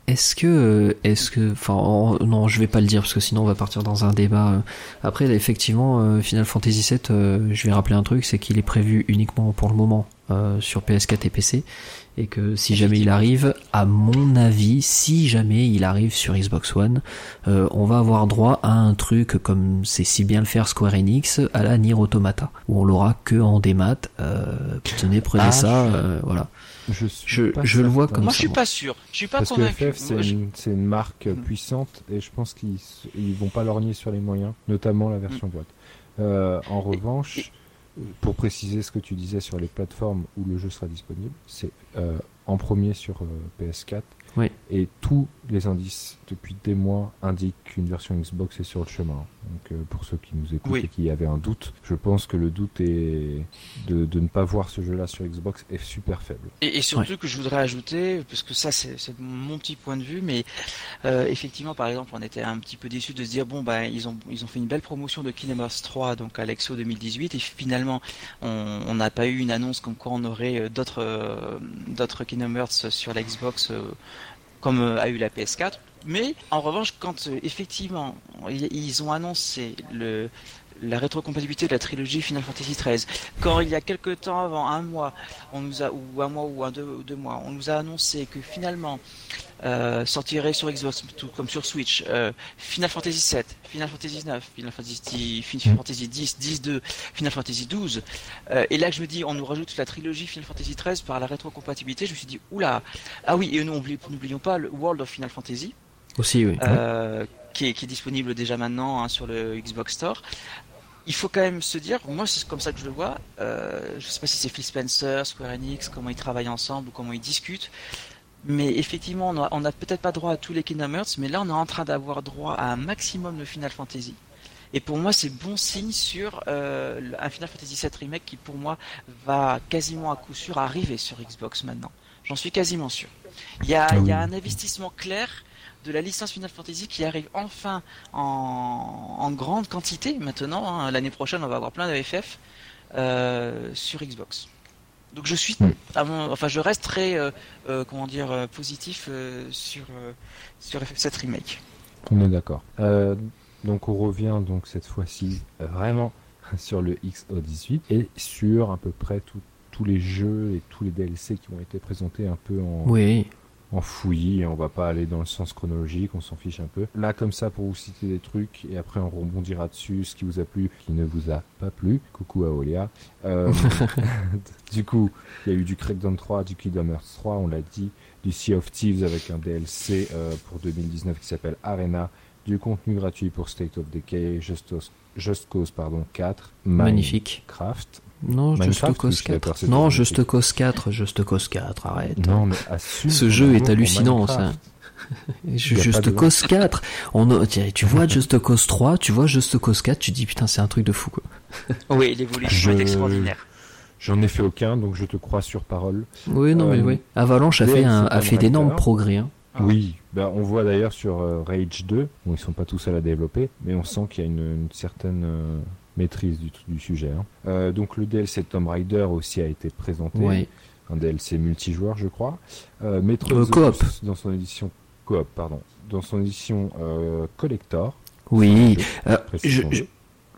est-ce que, est-ce que, enfin, en- non, je vais pas le dire parce que sinon on va partir dans un débat. euh. Après, effectivement, euh, Final Fantasy VII, euh, je vais rappeler un truc, c'est qu'il est prévu uniquement pour le moment euh, sur PS4 et PC, et que si jamais il arrive, à mon avis, si jamais il arrive sur Xbox One, euh, on va avoir droit à un truc comme c'est si bien le faire Square Enix à la Nier Automata, où on l'aura que en démat. Euh, tenez, prenez Ah, ça, je- euh, voilà. Je, le vois comme Moi, ça, je suis pas sûr. Je suis pas Parce que convaincu. FF, c'est Moi, une, marque Mm. puissante et je pense qu'ils ils vont pas lorgner sur les moyens, notamment la version Mm. boîte. Euh, en revanche, pour préciser ce que tu disais sur les plateformes où le jeu sera disponible, c'est euh, en premier sur euh, PS4 Oui. et tous les indices depuis des mois indiquent qu'une version Xbox est sur le chemin. Donc euh, pour ceux qui nous écoutent Oui. et qui avaient un doute, je pense que le doute est de, de ne pas voir ce jeu-là sur Xbox est super faible. Et, et surtout que je voudrais ajouter, parce que ça c'est c'est mon petit point de vue, mais euh, effectivement par exemple on était un petit peu déçus de se dire bon bah ils ont ils ont fait une belle promotion de Kingdom Hearts 3 donc à l'Exo 2018 et finalement on n'a pas eu une annonce comme quoi on aurait euh, d'autres euh, d'autres sur la Xbox euh, comme a eu la PS4. Mais en revanche quand effectivement ils ont annoncé le la rétrocompatibilité de la trilogie Final Fantasy XIII. Quand il y a quelques temps avant, un mois, on nous a ou un mois ou un deux, deux mois, on nous a annoncé que finalement euh, sortirait sur Xbox tout comme sur Switch euh, Final Fantasy VII, Final Fantasy IX, Final Fantasy, Final Fantasy X, 10 2, Final Fantasy XII. Euh, et là je me dis, on nous rajoute la trilogie Final Fantasy XIII par la rétrocompatibilité. Je me suis dit, oula, ah oui, et nous n'oublions pas le World of Final Fantasy. Aussi, oui. Euh, qui, est, qui, est, disponible déjà maintenant hein, sur le Xbox Store il faut quand même se dire, moi c'est comme ça que je le vois, euh, je sais pas si c'est Phil Spencer, Square Enix, comment ils travaillent ensemble ou comment ils discutent, mais effectivement on n'a peut-être pas droit à tous les Kingdom Hearts, mais là on est en train d'avoir droit à un maximum de Final Fantasy. Et pour moi, c'est bon signe sur euh, un Final Fantasy VII Remake qui, pour moi, va quasiment à coup sûr arriver sur Xbox maintenant. J'en suis quasiment sûr. Il y a, ah il y a un investissement clair de la licence Final Fantasy qui arrive enfin en, grande quantité maintenant. Hein. L'année prochaine, on va avoir plein de FF euh, sur Xbox. Donc je suis, hmm. enfin je reste très, euh, euh, comment dire, positif sur sur FF7 remake. On est d'accord. donc on revient donc cette fois-ci vraiment sur le XO18 et sur à peu près tous les jeux et tous les DLC qui ont été présentés un peu en, oui en fouillis, on va pas aller dans le sens chronologique, on s'en fiche un peu. Là, comme ça, pour vous citer des trucs, et après on rebondira dessus, ce qui vous a plu, ce qui ne vous a pas plu. Coucou à Olia. Euh, du coup, il y a eu du Crackdown 3, du Kingdom Hearts 3, on l'a dit, du Sea of Thieves avec un DLC euh, pour 2019 qui s'appelle Arena, du contenu gratuit pour State of Decay, Just, Just Cause pardon, 4, Magnifique. Craft, non, Just Cause 4. Non, Just Cause 4, Just Cause 4, arrête. Non, mais assume Ce jeu est hallucinant, ça. Just Cause 4. On, tu vois Just Cause 3, tu vois Just Cause 4, tu dis putain, c'est un truc de fou, quoi. oui, l'évolution est extraordinaire. J'en ai fait aucun, donc je te crois sur parole. Oui, non, mais euh, oui. Avalanche a fait, un, a fait d'énormes progrès. Hein. Oui, bah, on voit d'ailleurs sur euh, Rage 2, bon, ils sont pas tous seuls à développer, mais on sent qu'il y a une, certaine euh, maîtrise du, du sujet. Hein. Euh, donc le DLC Tomb Raider aussi a été présenté. Un DLC multijoueur, je crois. Euh, Metro coop. dans son édition coop, pardon, dans son édition euh, collector. Oui.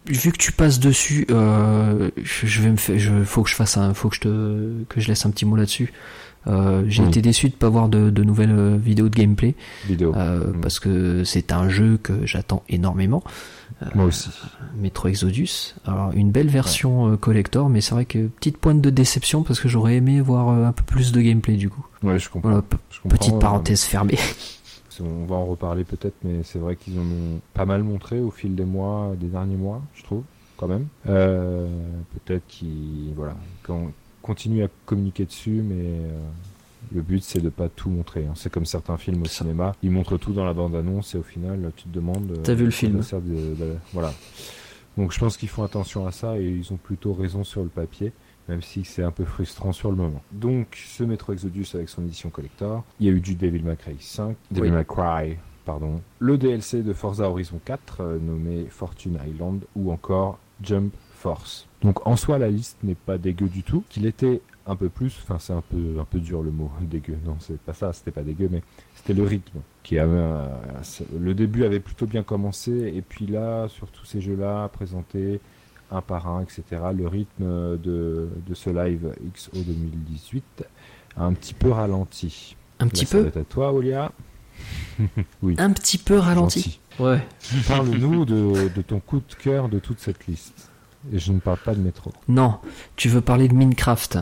vu que tu passes dessus, je, vais me faire, je, faut que je fasse un, faut que je te, que je laisse un petit mot là-dessus. j'ai été déçu de pas voir de, de nouvelles vidéos de gameplay. Vidéo. Mm. Parce que c'est un jeu que j'attends énormément. Moi aussi. Metro Exodus. Alors une belle version euh, collector, mais c'est vrai que petite pointe de déception parce que j'aurais aimé voir euh, un peu plus de gameplay du coup. Ouais, je comprends. petite parenthèse fermée. On va en reparler peut-être, mais c'est vrai qu'ils en ont pas mal montré au fil des mois, des derniers mois, je trouve, quand même. Euh, peut-être qu'ils voilà, continuent à communiquer dessus, mais le but, c'est de pas tout montrer. Hein. C'est comme certains films au cinéma, ils montrent tout dans la bande-annonce et au final, tu te demandes. Euh, T'as vu le film Voilà. Donc je pense qu'ils font attention à ça et ils ont plutôt raison sur le papier, même si c'est un peu frustrant sur le moment. Donc ce Metro Exodus avec son édition collector, il y a eu du Devil May Cry 5, Devil May Cry, pardon, le DLC de Forza Horizon 4 euh, nommé Fortune Island ou encore Jump Force. Donc en soi la liste n'est pas dégueu du tout. Qu'il était un peu plus, enfin c'est un peu un peu dur le mot dégueu. Non, c'est pas ça, c'était pas dégueu, mais c'était le rythme qui avait le début avait plutôt bien commencé et puis là sur tous ces jeux-là présentés un par un, etc. Le rythme de, de ce live XO 2018 a un petit peu ralenti. Un petit peu. à toi, Olia. oui. Un petit peu ralenti. Ouais. Parle-nous de, de ton coup de cœur de toute cette liste. Et je ne parle pas de métro. Non, tu veux parler de Minecraft.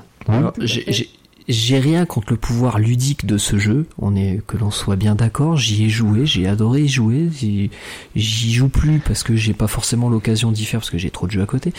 j'ai rien contre le pouvoir ludique de ce jeu. On est que l'on soit bien d'accord. J'y ai joué, j'ai adoré y jouer. J'y joue plus parce que j'ai pas forcément l'occasion d'y faire parce que j'ai trop de jeux à côté.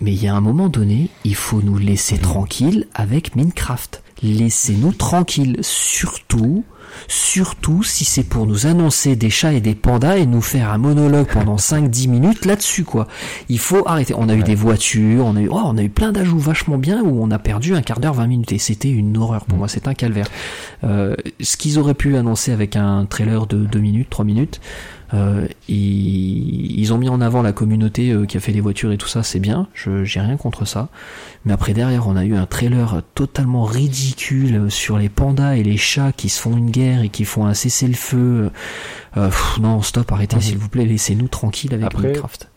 Mais il y a un moment donné, il faut nous laisser tranquille avec Minecraft. Laissez-nous tranquilles, surtout Surtout si c'est pour nous annoncer des chats et des pandas et nous faire un monologue pendant 5-10 minutes là-dessus, quoi. Il faut arrêter. On a eu des voitures, on a eu, oh, on a eu plein d'ajouts vachement bien où on a perdu un quart d'heure, 20 minutes et c'était une horreur pour moi, c'est un calvaire. Euh, ce qu'ils auraient pu annoncer avec un trailer de 2 minutes, 3 minutes, euh, ils, ont mis en avant la communauté euh, qui a fait les voitures et tout ça, c'est bien, je j'ai rien contre ça. Mais après derrière, on a eu un trailer totalement ridicule sur les pandas et les chats qui se font une guerre et qui font un cessez-le-feu. Euh, non, stop, arrêtez s'il vous plaît, laissez-nous tranquilles avec Minecraft.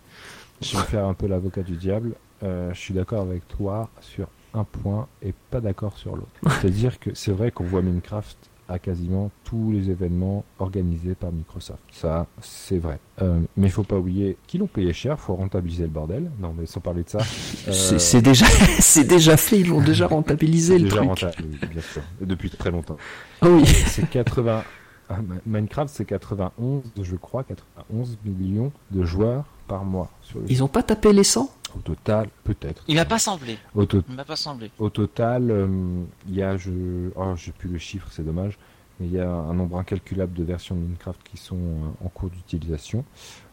je vais faire un peu l'avocat du diable. Euh, je suis d'accord avec toi sur un point et pas d'accord sur l'autre. C'est-à-dire que c'est vrai qu'on voit Minecraft à quasiment tous les événements organisés par Microsoft. Ça, c'est vrai. Euh, mais il faut pas oublier qu'ils l'ont payé cher, faut rentabiliser le bordel. Non, mais sans parler de ça. Euh, c'est déjà, c'est déjà fait, ils l'ont déjà rentabilisé le déjà truc. Bien sûr, depuis très longtemps. Oh oui. C'est 80. Ah, Minecraft, c'est 91, je crois, 91 millions de joueurs par mois. Sur le Ils ont pas tapé les 100 Au total, peut-être. Il m'a pas semblé. Au, to Il m'a pas semblé. au total, euh, il y a, je, oh, j'ai plus le chiffre, c'est dommage, mais il y a un nombre incalculable de versions de Minecraft qui sont euh, en cours d'utilisation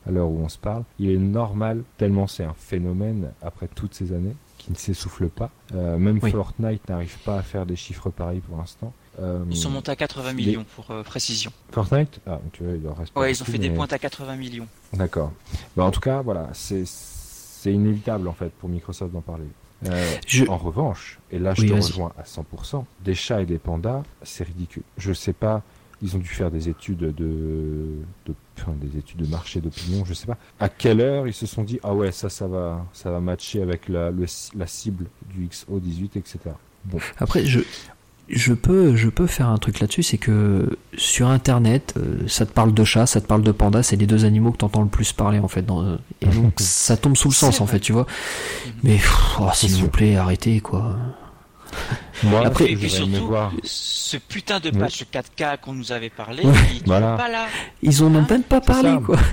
à l'heure où on se parle. Il est normal, tellement c'est un phénomène après toutes ces années, qui ne s'essouffle pas. Euh, même Oui. Fortnite n'arrive pas à faire des chiffres pareils pour l'instant. Euh, Ils sont montés à 80 les- millions pour euh, précision. Fortnite? Ah, tu vois, il leur reste Ouais, ils ont fait des pointes à 80 millions. D'accord. Bah, en tout cas, voilà, c'est c'est inévitable en fait pour Microsoft d'en parler. Euh, Je- En revanche, et là je Oui, te rejoins à 100%, des chats et des pandas, c'est ridicule. Je sais pas, ils ont dû faire des études de, de enfin, des études de marché d'opinion, je sais pas. À quelle heure ils se sont dit ah ouais ça ça va ça va matcher avec la le- la cible du XO18 etc. Bon, Après, je, je peux, je peux faire un truc là-dessus, c'est que sur Internet, euh, ça te parle de chat, ça te parle de panda, c'est les deux animaux que t'entends le plus parler en fait. Dans, euh, et donc ça tombe sous le sens en fait, tu vois. Mais oh, s'il vous plaît, arrêtez quoi. moi Après- Et puis surtout, voir. ce putain de Oui. patch 4K qu'on nous avait parlé, Ouais. il est Voilà. pas là. Ils en ont même pas parlé ça. quoi.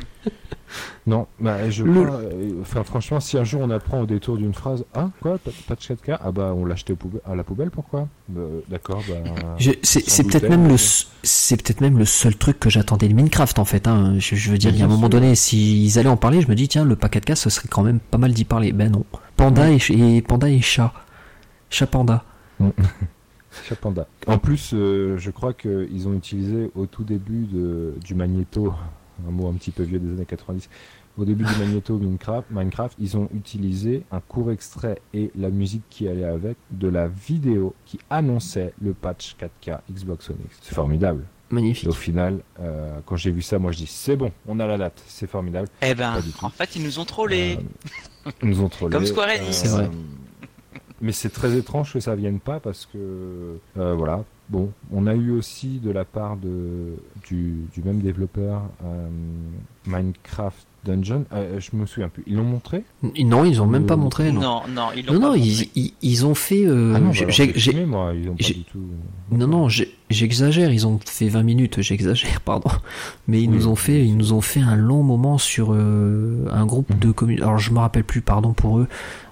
Non, bah, je Le- crois, euh, enfin, franchement, si un jour on apprend au détour d'une phrase, ah, quoi, de 4K Ah bah, on l'a acheté au poube- à la poubelle, pourquoi? Bah, D'accord, bah... C'est peut-être même le, s- c'est peut-être même le seul truc que j'attendais de Minecraft en fait. Hein. Je, je veux dire, il y a un moment donné, s'ils allaient en parler, je me dis tiens, le pack 4K, ce serait quand même pas mal d'y parler. Ben non. Panda et panda et chat, chat panda. Chat panda. En plus, euh, je crois qu'ils ont utilisé au tout début de, du magnéto, un mot un petit peu vieux des années 90, au début du magnéto Minecraft, Minecraft, ils ont utilisé un court extrait et la musique qui allait avec de la vidéo qui annonçait le patch 4K Xbox One X. C'est formidable. Et Magnifique. au final, euh, quand j'ai vu ça, moi je dis c'est bon, on a la date, c'est formidable. Eh ben, en fait, ils nous ont trollés. Euh, ils nous ont trollés. Comme Square Enix. C'est vrai. Mais c'est très étrange que ça vienne pas parce que euh, voilà. Bon, on a eu aussi de la part de du, du même développeur euh, Minecraft Dungeon. euh, je me souviens plus. Ils l'ont montré? Non, ils ont même pas montré. Non, non, non, ils l'ont non, pas non, montré. ils, ils, ils ont fait. euh, Ah non, bah j'ai- alors, j'ai- j'ai j'ai- fumé, moi. Ils ont pas j'ai- du tout. non, non, j'exagère. Ils ont fait 20 minutes. J'exagère, pardon. Mais ils Oui. nous ont fait, ils nous ont fait un long moment sur euh, un groupe Mhm. de communes. Alors je me rappelle plus, pardon pour eux,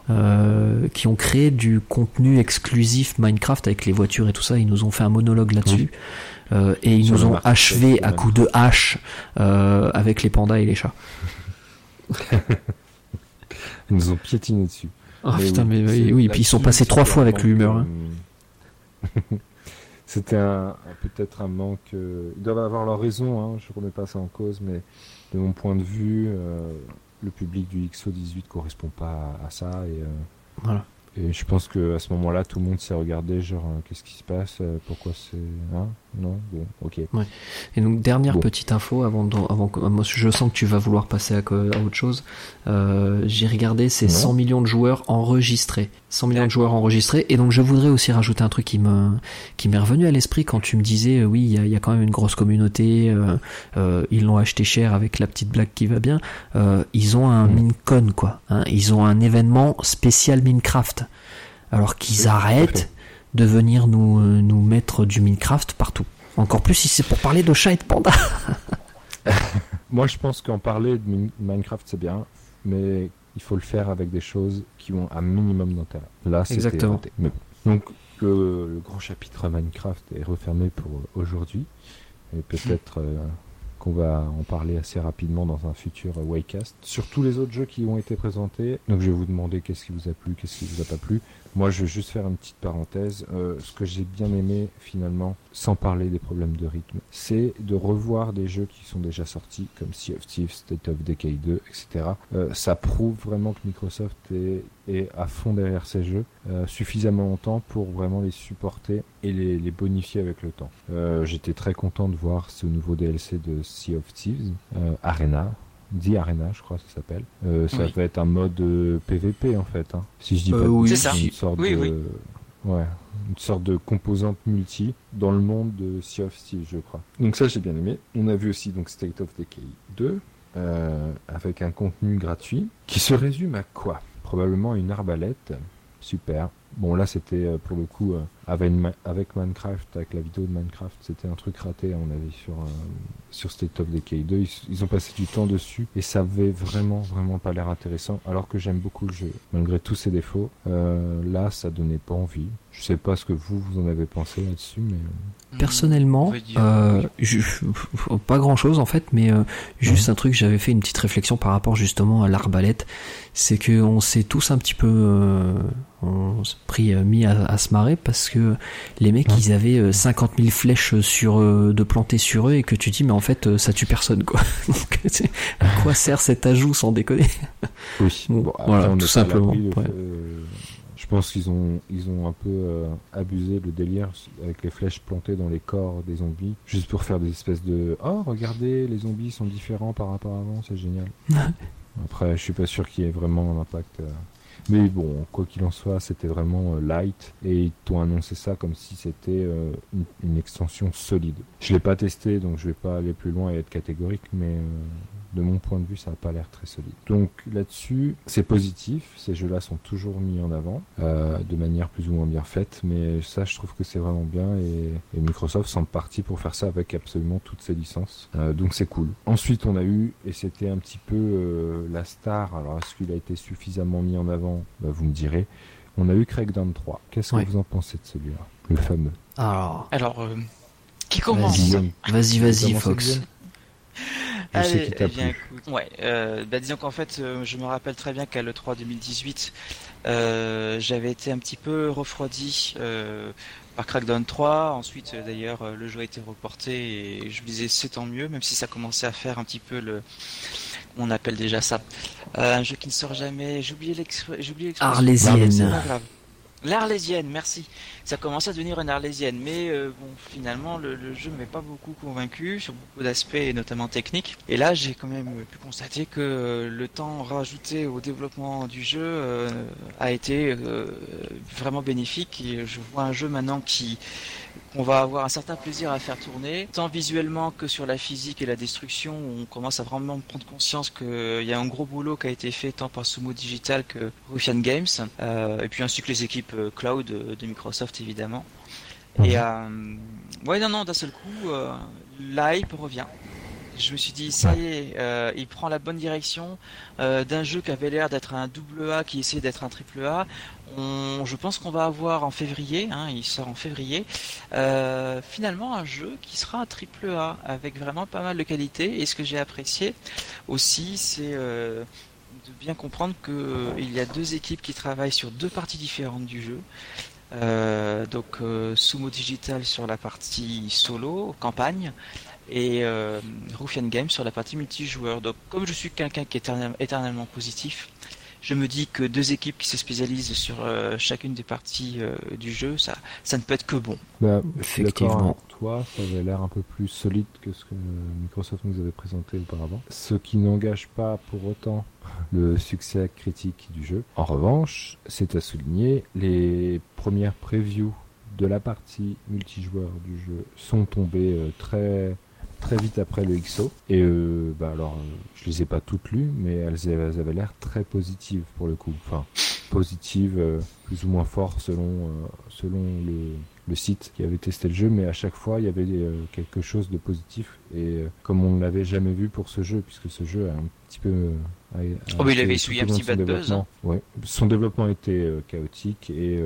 euh, qui ont créé du contenu exclusif Minecraft avec les voitures et tout ça. Ils nous ont fait un monologue là-dessus. Euh, et ils Sur nous ont achevé à coups de hache euh, avec les pandas et les chats. Ils nous ont piétiné dessus. Oh Mais putain, mais c'est- oui, oui, puis ils sont passés trois fois avec le manque, humeur. hein. C'était un, peut-être un manque. Ils doivent avoir leur raison, hein, je remets pas ça en cause, mais de mon point de vue, euh, le public du XO18 correspond pas à, à ça. Et, euh, Voilà. et je pense que à ce moment-là, tout le monde s'est regardé, genre, euh, qu'est-ce qui se passe euh, Pourquoi c'est. Hein? Non Bon, ok. Et donc dernière Bon. petite info avant, de- avant que moi je sens que tu vas vouloir passer à, autre chose. Euh, J'ai regardé ces Non. 100 millions de joueurs enregistrés, 100 millions de joueurs enregistrés. Et donc je voudrais aussi rajouter un truc qui me qui m'est revenu à l'esprit quand tu me disais euh, oui il y a, il y a quand même une grosse communauté. euh, euh, ils l'ont acheté cher avec la petite blague qui va bien. Euh, ils ont un. MinCon quoi. hein. ils ont un événement spécial Minecraft. Alors qu'ils arrêtent. De venir nous, euh, nous mettre du Minecraft partout. Encore plus si c'est pour parler de chats et de pandas. Moi, je pense qu'en parler de Min- Minecraft, c'est bien, mais il faut le faire avec des choses qui ont un minimum d'intérêt. Là, c'est Exactement. Mais bon. Donc, le, le grand chapitre Minecraft est refermé pour aujourd'hui. Et peut-être euh, qu'on va en parler assez rapidement dans un futur euh, Waycast. Sur tous les autres jeux qui ont été présentés, donc je vais vous demander qu'est-ce qui vous a plu, qu'est-ce qui vous a pas plu. Moi, je vais juste faire une petite parenthèse. Euh, ce que j'ai bien aimé, finalement, sans parler des problèmes de rythme, c'est de revoir des jeux qui sont déjà sortis, comme Sea of Thieves, State of Decay 2, etc. Euh, ça prouve vraiment que Microsoft est, est à fond derrière ces jeux, euh, suffisamment longtemps pour vraiment les supporter et les, les bonifier avec le temps. Euh, J'étais très content de voir ce nouveau DLC de Sea of Thieves, euh, Arena, The Arena, je crois, ça s'appelle. Euh, ça va être un mode PVP en fait. Hein. Si je dis pas de oui, c'est une sorte de, ouais, une sorte de composante multi dans le monde de Sea of Steel, je crois. Donc ça, j'ai bien aimé. On a vu aussi donc State of Decay 2 avec un contenu gratuit qui se résume à quoi? Probablement une arbalète. Super. Bon là c'était pour le coup avec, Minecraft, avec la vidéo de Minecraft, c'était un truc raté à mon avis sur, euh, sur State of Decay 2. Ils, ont passé du temps dessus et ça avait vraiment, vraiment pas l'air intéressant. Alors que j'aime beaucoup le jeu, malgré tous ses défauts. Euh, là, ça donnait pas envie. Je sais pas ce que vous, vous en avez pensé là-dessus, mais. Euh, Personnellement, pas grand chose en fait, mais juste un truc, j'avais fait une petite réflexion par rapport justement à l'arbalète. C'est qu'on s'est tous un petit peu on pris, mis à, à se marrer parce que les mecs ils avaient 50 euh, 000 flèches sur euh, de planter sur eux et que tu dis mais en fait euh, ça tue personne quoi. Donc à quoi sert cet ajout sans déconner? Oui. voilà, tout simplement. je pense qu'ils ont ils ont un peu abusé le délire avec les flèches plantées dans les corps des zombies juste pour faire des espèces de oh regardez les zombies sont différents par rapport à avant c'est génial. Après je suis pas sûr qu'il y ait vraiment un impact. Mais bon, quoi qu'il en soit, c'était vraiment euh, light et ils t'ont annoncé ça comme si c'était euh, une, extension solide. Je l'ai pas testé, donc je vais pas aller plus loin et être catégorique, mais euh, de mon point de vue, ça n'a pas l'air très solide. Donc là-dessus, c'est positif. Ces jeux-là sont toujours mis en avant, euh, de manière plus ou moins bien faite, mais ça, je trouve que c'est vraiment bien et, Microsoft semble parti pour faire ça avec absolument toutes ses licences. Euh, donc c'est cool. Ensuite, on a eu, et c'était un petit peu euh, la star, alors est-ce qu'il a été suffisamment mis en avant? Bah, Vous me direz. On a eu Crackdown 3. Qu'est-ce que vous en pensez de celui-là? Le fameux. Alors, alors qui commence? Vas-y, vas-y, Fox. Allez, eh bien, écoute, ouais, euh, bah, disons qu'en fait, euh, je me rappelle très bien qu'à l'E3 2018, euh, j'avais été un petit peu refroidi euh, par Crackdown 3. Ensuite, d'ailleurs, le jeu a été reporté et je me disais c'est tant mieux, même si ça commençait à faire un petit peu le, on appelle déjà ça, un jeu qui ne sort jamais. J'ai oublié l'expression. Arlésienne. L'Arlésienne, merci. Ça commence à devenir une Arlésienne, mais euh, bon, finalement, le, jeu ne m'est pas beaucoup convaincu sur beaucoup d'aspects, notamment techniques. Et là, j'ai quand même pu constater que euh, le temps rajouté au développement du jeu euh, a été vraiment bénéfique. Et je vois un jeu maintenant qui on va avoir un certain plaisir à faire tourner, tant visuellement que sur la physique et la destruction. On commence à vraiment prendre conscience qu'il y a un gros boulot qui a été fait tant par Sumo Digital que Ruffian Games, euh, et puis ainsi que les équipes euh, cloud de Microsoft évidemment. Et mhm. euh, ouais, non, non, d'un seul coup, euh, l'hype revient. Je me suis dit, ça y est, euh, il prend la bonne direction euh, d'un jeu qui avait l'air d'être un double A qui essaie d'être un triple A. Je pense qu'on va avoir en février, hein, il sort en février, euh, finalement un jeu qui sera un triple A avec vraiment pas mal de qualité. Et ce que j'ai apprécié aussi, c'est de bien comprendre qu'il y a deux équipes qui travaillent sur deux parties différentes du jeu. donc Sumo Digital sur la partie solo, campagne, et euh, Ruffian Games sur la partie multijoueur. Donc comme je suis quelqu'un qui est éternellement positif, je me dis que deux équipes qui se spécialisent sur euh, chacune des parties euh, du jeu, ça, ça ne peut être que bon. Bah, Effectivement. Toi, ça avait l'air un peu plus solide que ce que Microsoft nous avait présenté auparavant. Ce qui n'engage pas pour autant le succès critique du jeu. En revanche, c'est à souligner, les premières previews de la partie multijoueur du jeu sont tombées très très vite après le XO. Et euh, bah alors, euh, je les ai pas toutes lues, mais elles, avaient l'air très positives pour le coup. Enfin, positives, euh, plus ou moins fort selon, selon le, le, site qui avait testé le jeu, mais à chaque fois il y avait quelque chose de positif. Et comme on ne l'avait jamais vu pour ce jeu, puisque ce jeu a un petit peu. oh, mais il avait essuyé un petit bad buzz. Hein. Ouais. Son développement était chaotique et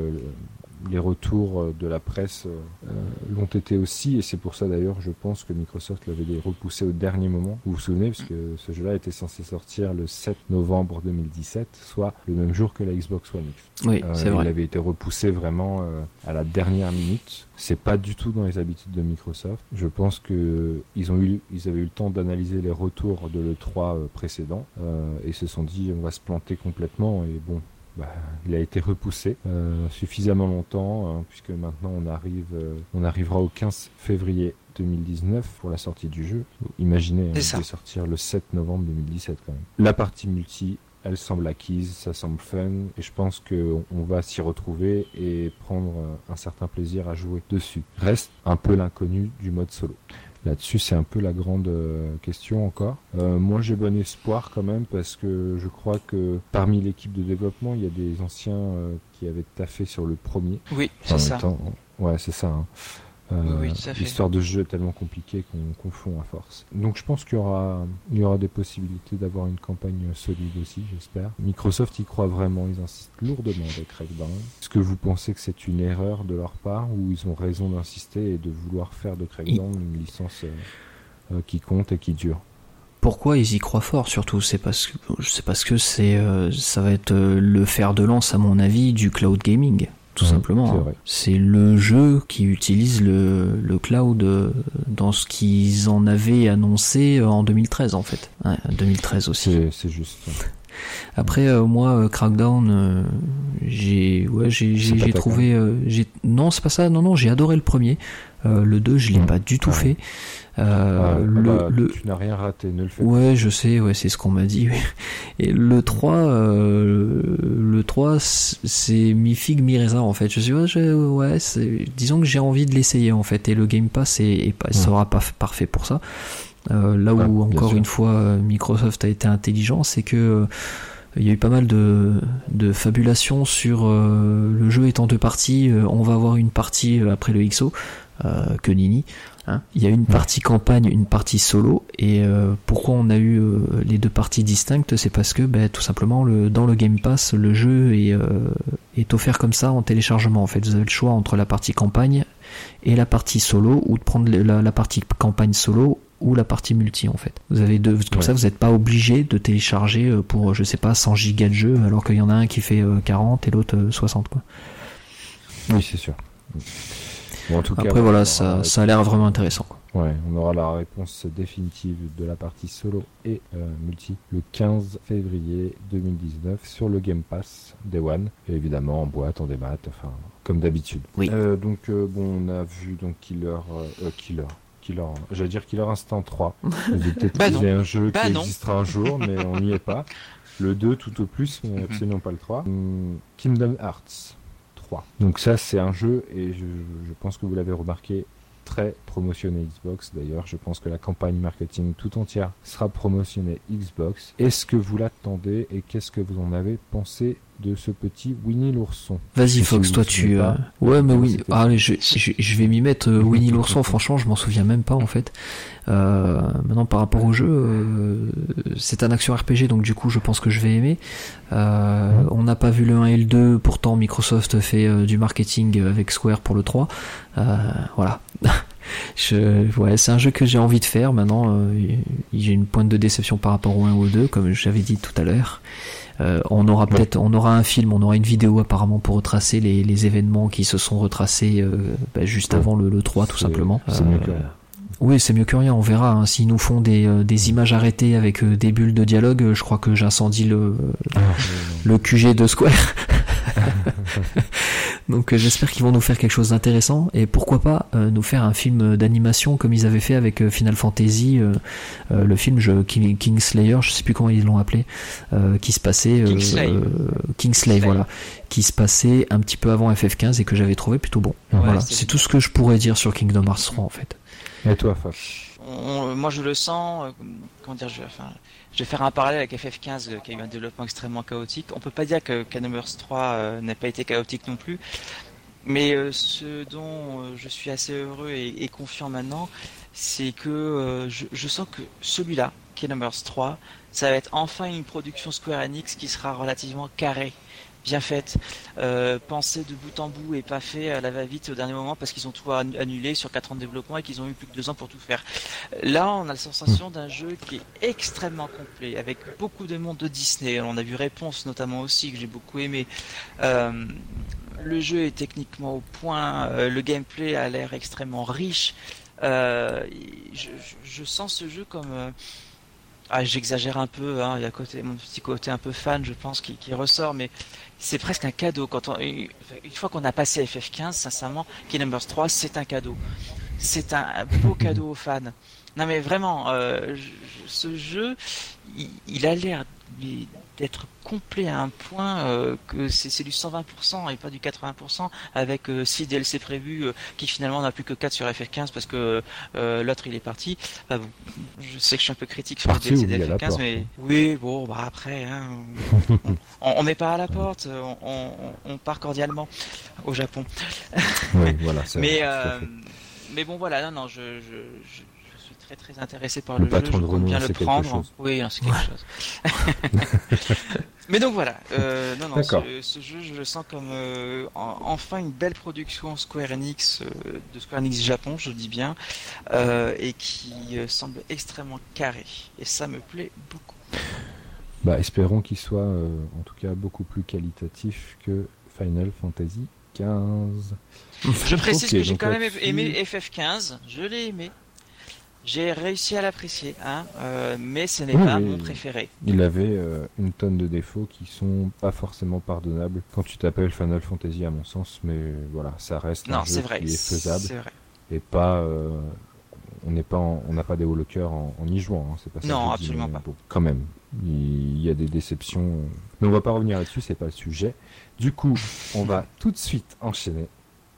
les retours euh, de la presse euh, euh, l'ont été aussi, et c'est pour ça d'ailleurs, je pense que Microsoft l'avait repoussé au dernier moment. Vous vous souvenez, parce que ce jeu-là était censé sortir le 7 novembre 2017, soit le même jour que la Xbox One X. Oui, c'est vrai. Il avait été repoussé vraiment à la dernière minute. C'est pas du tout dans les habitudes de Microsoft. Je pense que ils ont eu, ils avaient eu le temps d'analyser les retours de l'E3 précédent et se sont dit on va se planter complètement et bon, bah, il a été repoussé suffisamment longtemps, hein, puisque maintenant on arrive, on arrivera au 15 février 2019 pour la sortie du jeu. Imaginez, hein, il sortir le 7 novembre 2017 quand même. La partie multi, elle semble acquise, ça semble fun, et je pense qu'on va s'y retrouver et prendre un certain plaisir à jouer dessus. Reste un peu l'inconnu du mode solo. Là-dessus, c'est un peu la grande euh, question encore. Euh, moi, j'ai bon espoir quand même parce que je crois que parmi l'équipe de développement, il y a des anciens euh, qui avaient taffé sur le premier. Oui, c'est ça. ouais, c'est ça. Hein. Euh, l'histoire de jeu est tellement compliquée qu'on confond à force. Donc je pense qu'il y aura, il y aura des possibilités d'avoir une campagne solide aussi, j'espère. Microsoft y croit vraiment, ils insistent lourdement avec Crackdown. Est-ce que vous pensez que c'est une erreur de leur part ou ils ont raison d'insister et de vouloir faire de Crackdown une licence euh, euh, qui compte et qui dure? Pourquoi ils y croient fort surtout? C'est parce que c'est parce que c'est ça va être le fer de lance à mon avis du cloud gaming tout simplement. C'est le jeu qui utilise le, le cloud euh, dans ce qu'ils en avaient annoncé en 2013 en fait. 2013 aussi. C'est juste. Après euh, moi euh, Crackdown j'ai ouais j'ai j'ai trouvé j'ai non c'est pas ça. Non non j'ai adoré le premier. Le 2 je l'ai pas du tout fait. Euh, le, bah, le, Tu n'as rien raté, ne le fais Ouais, je sais, ouais, c'est ce qu'on m'a dit. Et le 3, euh, le 3, c'est mi figue mi raisin en fait. Je suis ouais, ouais disons que j'ai envie de l'essayer en fait. Et le Game Pass est, sera pas parfait pour ça. Euh, là où encore une fois Microsoft a été intelligent, c'est que il y a eu pas mal de, de fabulations sur le jeu étant deux parties. on va avoir une partie après le XO que Nini. Hein. il y a une partie campagne, une partie solo. Et euh, pourquoi on a eu euh, les deux parties distinctes C'est parce que ben, tout simplement le, dans le Game Pass, le jeu est, euh, est offert comme ça en téléchargement. En fait, vous avez le choix entre la partie campagne et la partie solo, ou de prendre la, partie campagne solo ou la partie multi en fait. Vous avez deux, comme ça vous n'êtes pas obligé de télécharger pour je sais pas 100 gigas de jeu alors qu'il y en a un qui fait 40 et l'autre 60 quoi. Oui c'est sûr. Après, voilà, ça, ça a l'air vraiment intéressant. Ouais, on aura la réponse définitive de la partie solo et euh, multi le 15 février 2019 sur le Game Pass Day One. Et évidemment en boîte, en démat, enfin, comme d'habitude. Oui. Euh, donc, euh, bon, on a vu donc Killer. Killer. Killer, j'allais dire Killer Instant 3. Peut-être bah qu'il un jeu bah qui existera un jour, mais on n'y est pas. Le 2 tout au plus, mais absolument pas le 3. Hmm, Kingdom Hearts. Donc ça, c'est un jeu, et je, je pense que vous l'avez remarqué, très promotionné Xbox. D'ailleurs, je pense que la campagne marketing tout entière sera promotionnée Xbox. Est-ce que vous l'attendez et qu'est-ce que vous en avez pensé de ce petit Winnie l'ourson. Vas-y Fox, toi tu... Euh, ouais mais oui, ah, je, je, vais m'y mettre euh, Winnie l'ourson, franchement je m'en souviens même pas en fait. Euh, maintenant par rapport au jeu, c'est un action RPG donc du coup je pense que je vais aimer. On n'a pas vu le 1 et le 2, pourtant Microsoft fait du marketing avec Square pour le 3. voilà. je, ouais, c'est un jeu que j'ai envie de faire maintenant. j'ai une pointe de déception par rapport au 1 ou au 2 comme j'avais dit tout à l'heure. Euh, on aura peut-être, on aura un film, on aura une vidéo apparemment pour retracer les, les événements qui se sont retracés euh, bah, juste avant le, le 3 tout simplement. Euh, Oui, c'est mieux que rien, on verra. Hein. S'ils nous font des, des images arrêtées avec des bulles de dialogue, je crois que j'incendie le, ah, le QG de Square. Donc euh, j'espère qu'ils vont nous faire quelque chose d'intéressant et pourquoi pas euh, nous faire un film d'animation comme ils avaient fait avec euh, Final Fantasy, le film je, King, Kingslayer, je sais plus comment ils l'ont appelé, qui se passait Kingsley, voilà, qui se passait un petit peu avant FF15 et que j'avais trouvé plutôt bon. voilà, c'est tout ce que je pourrais dire sur Kingdom Hearts 3 en fait. Et toi, Fox Moi je le sens, comment dire, je, enfin, je vais faire un parallèle avec FF15 euh, qui a eu un développement extrêmement chaotique. On peut pas dire que Kingdom 3 euh, n'a pas été chaotique non plus. Mais euh, ce dont je suis assez heureux et, confiant maintenant, c'est que je, sens que celui-là, Kingdom 3, ça va être enfin une production Square Enix qui sera relativement carrée bien faite, euh, de bout en bout et pas fait à la va-vite au dernier moment parce qu'ils ont tout annulé sur 4 ans de développement et qu'ils ont eu plus que 2 ans pour tout faire. Là, on a la sensation d'un jeu qui est extrêmement complet, avec beaucoup de monde de Disney. On a vu Réponse notamment aussi, que j'ai beaucoup aimé. Euh, le jeu est techniquement au point, euh, le gameplay a l'air extrêmement riche. Euh, je, sens ce jeu comme ah, j'exagère un peu, hein, il y a côté, mon petit côté un peu fan, je pense, qui, qui ressort, mais c'est presque un cadeau. Quand on, une fois qu'on a passé FF15, sincèrement, Kingdom Hearts 3, c'est un cadeau. C'est un beau cadeau aux fans. Non mais vraiment, euh, ce jeu, il, il a l'air d'être complet à un point euh, que c'est du 120% et pas du 80% avec 6 euh, DLC prévus euh, qui finalement n'a plus que 4 sur FF15 parce que l'autre il est parti. bon, je sais que je suis un peu critique sur les DLC de FF15 mais oui bon bah après hein, on, met pas à la porte, on, on, part cordialement au Japon. oui, voilà, mais mais bon voilà non non je, je, je très très intéressé par le, le jeu, je compte bien le prendre. Oui, c'est quelque chose. Mais donc voilà, euh, non, non, ce, ce, jeu, je le sens comme euh, enfin une belle production Square Enix, euh, de Square Enix Japon, je dis bien, euh, et qui semble extrêmement carré. Et ça me plaît beaucoup. Bah, espérons qu'il soit en tout cas beaucoup plus qualitatif que Final Fantasy 15. Je précise que j'ai quand même aimé FF15, je l'ai aimé. J'ai réussi à l'apprécier, hein, euh, mais ce n'est pas mon préféré. Il avait euh, une tonne de défauts qui sont pas forcément pardonnables quand tu t'appelles Final Fantasy à mon sens, mais voilà, ça reste un jeu qui est faisable vrai. et pas. Euh, on n'est pas, en, on n'a pas des cœur en, en, y jouant, hein, c'est pas ça. Non, dis, absolument pas. Bon, quand même, il y a des déceptions, mais on va pas revenir là-dessus, c'est pas le sujet. Du coup, on va tout de suite enchaîner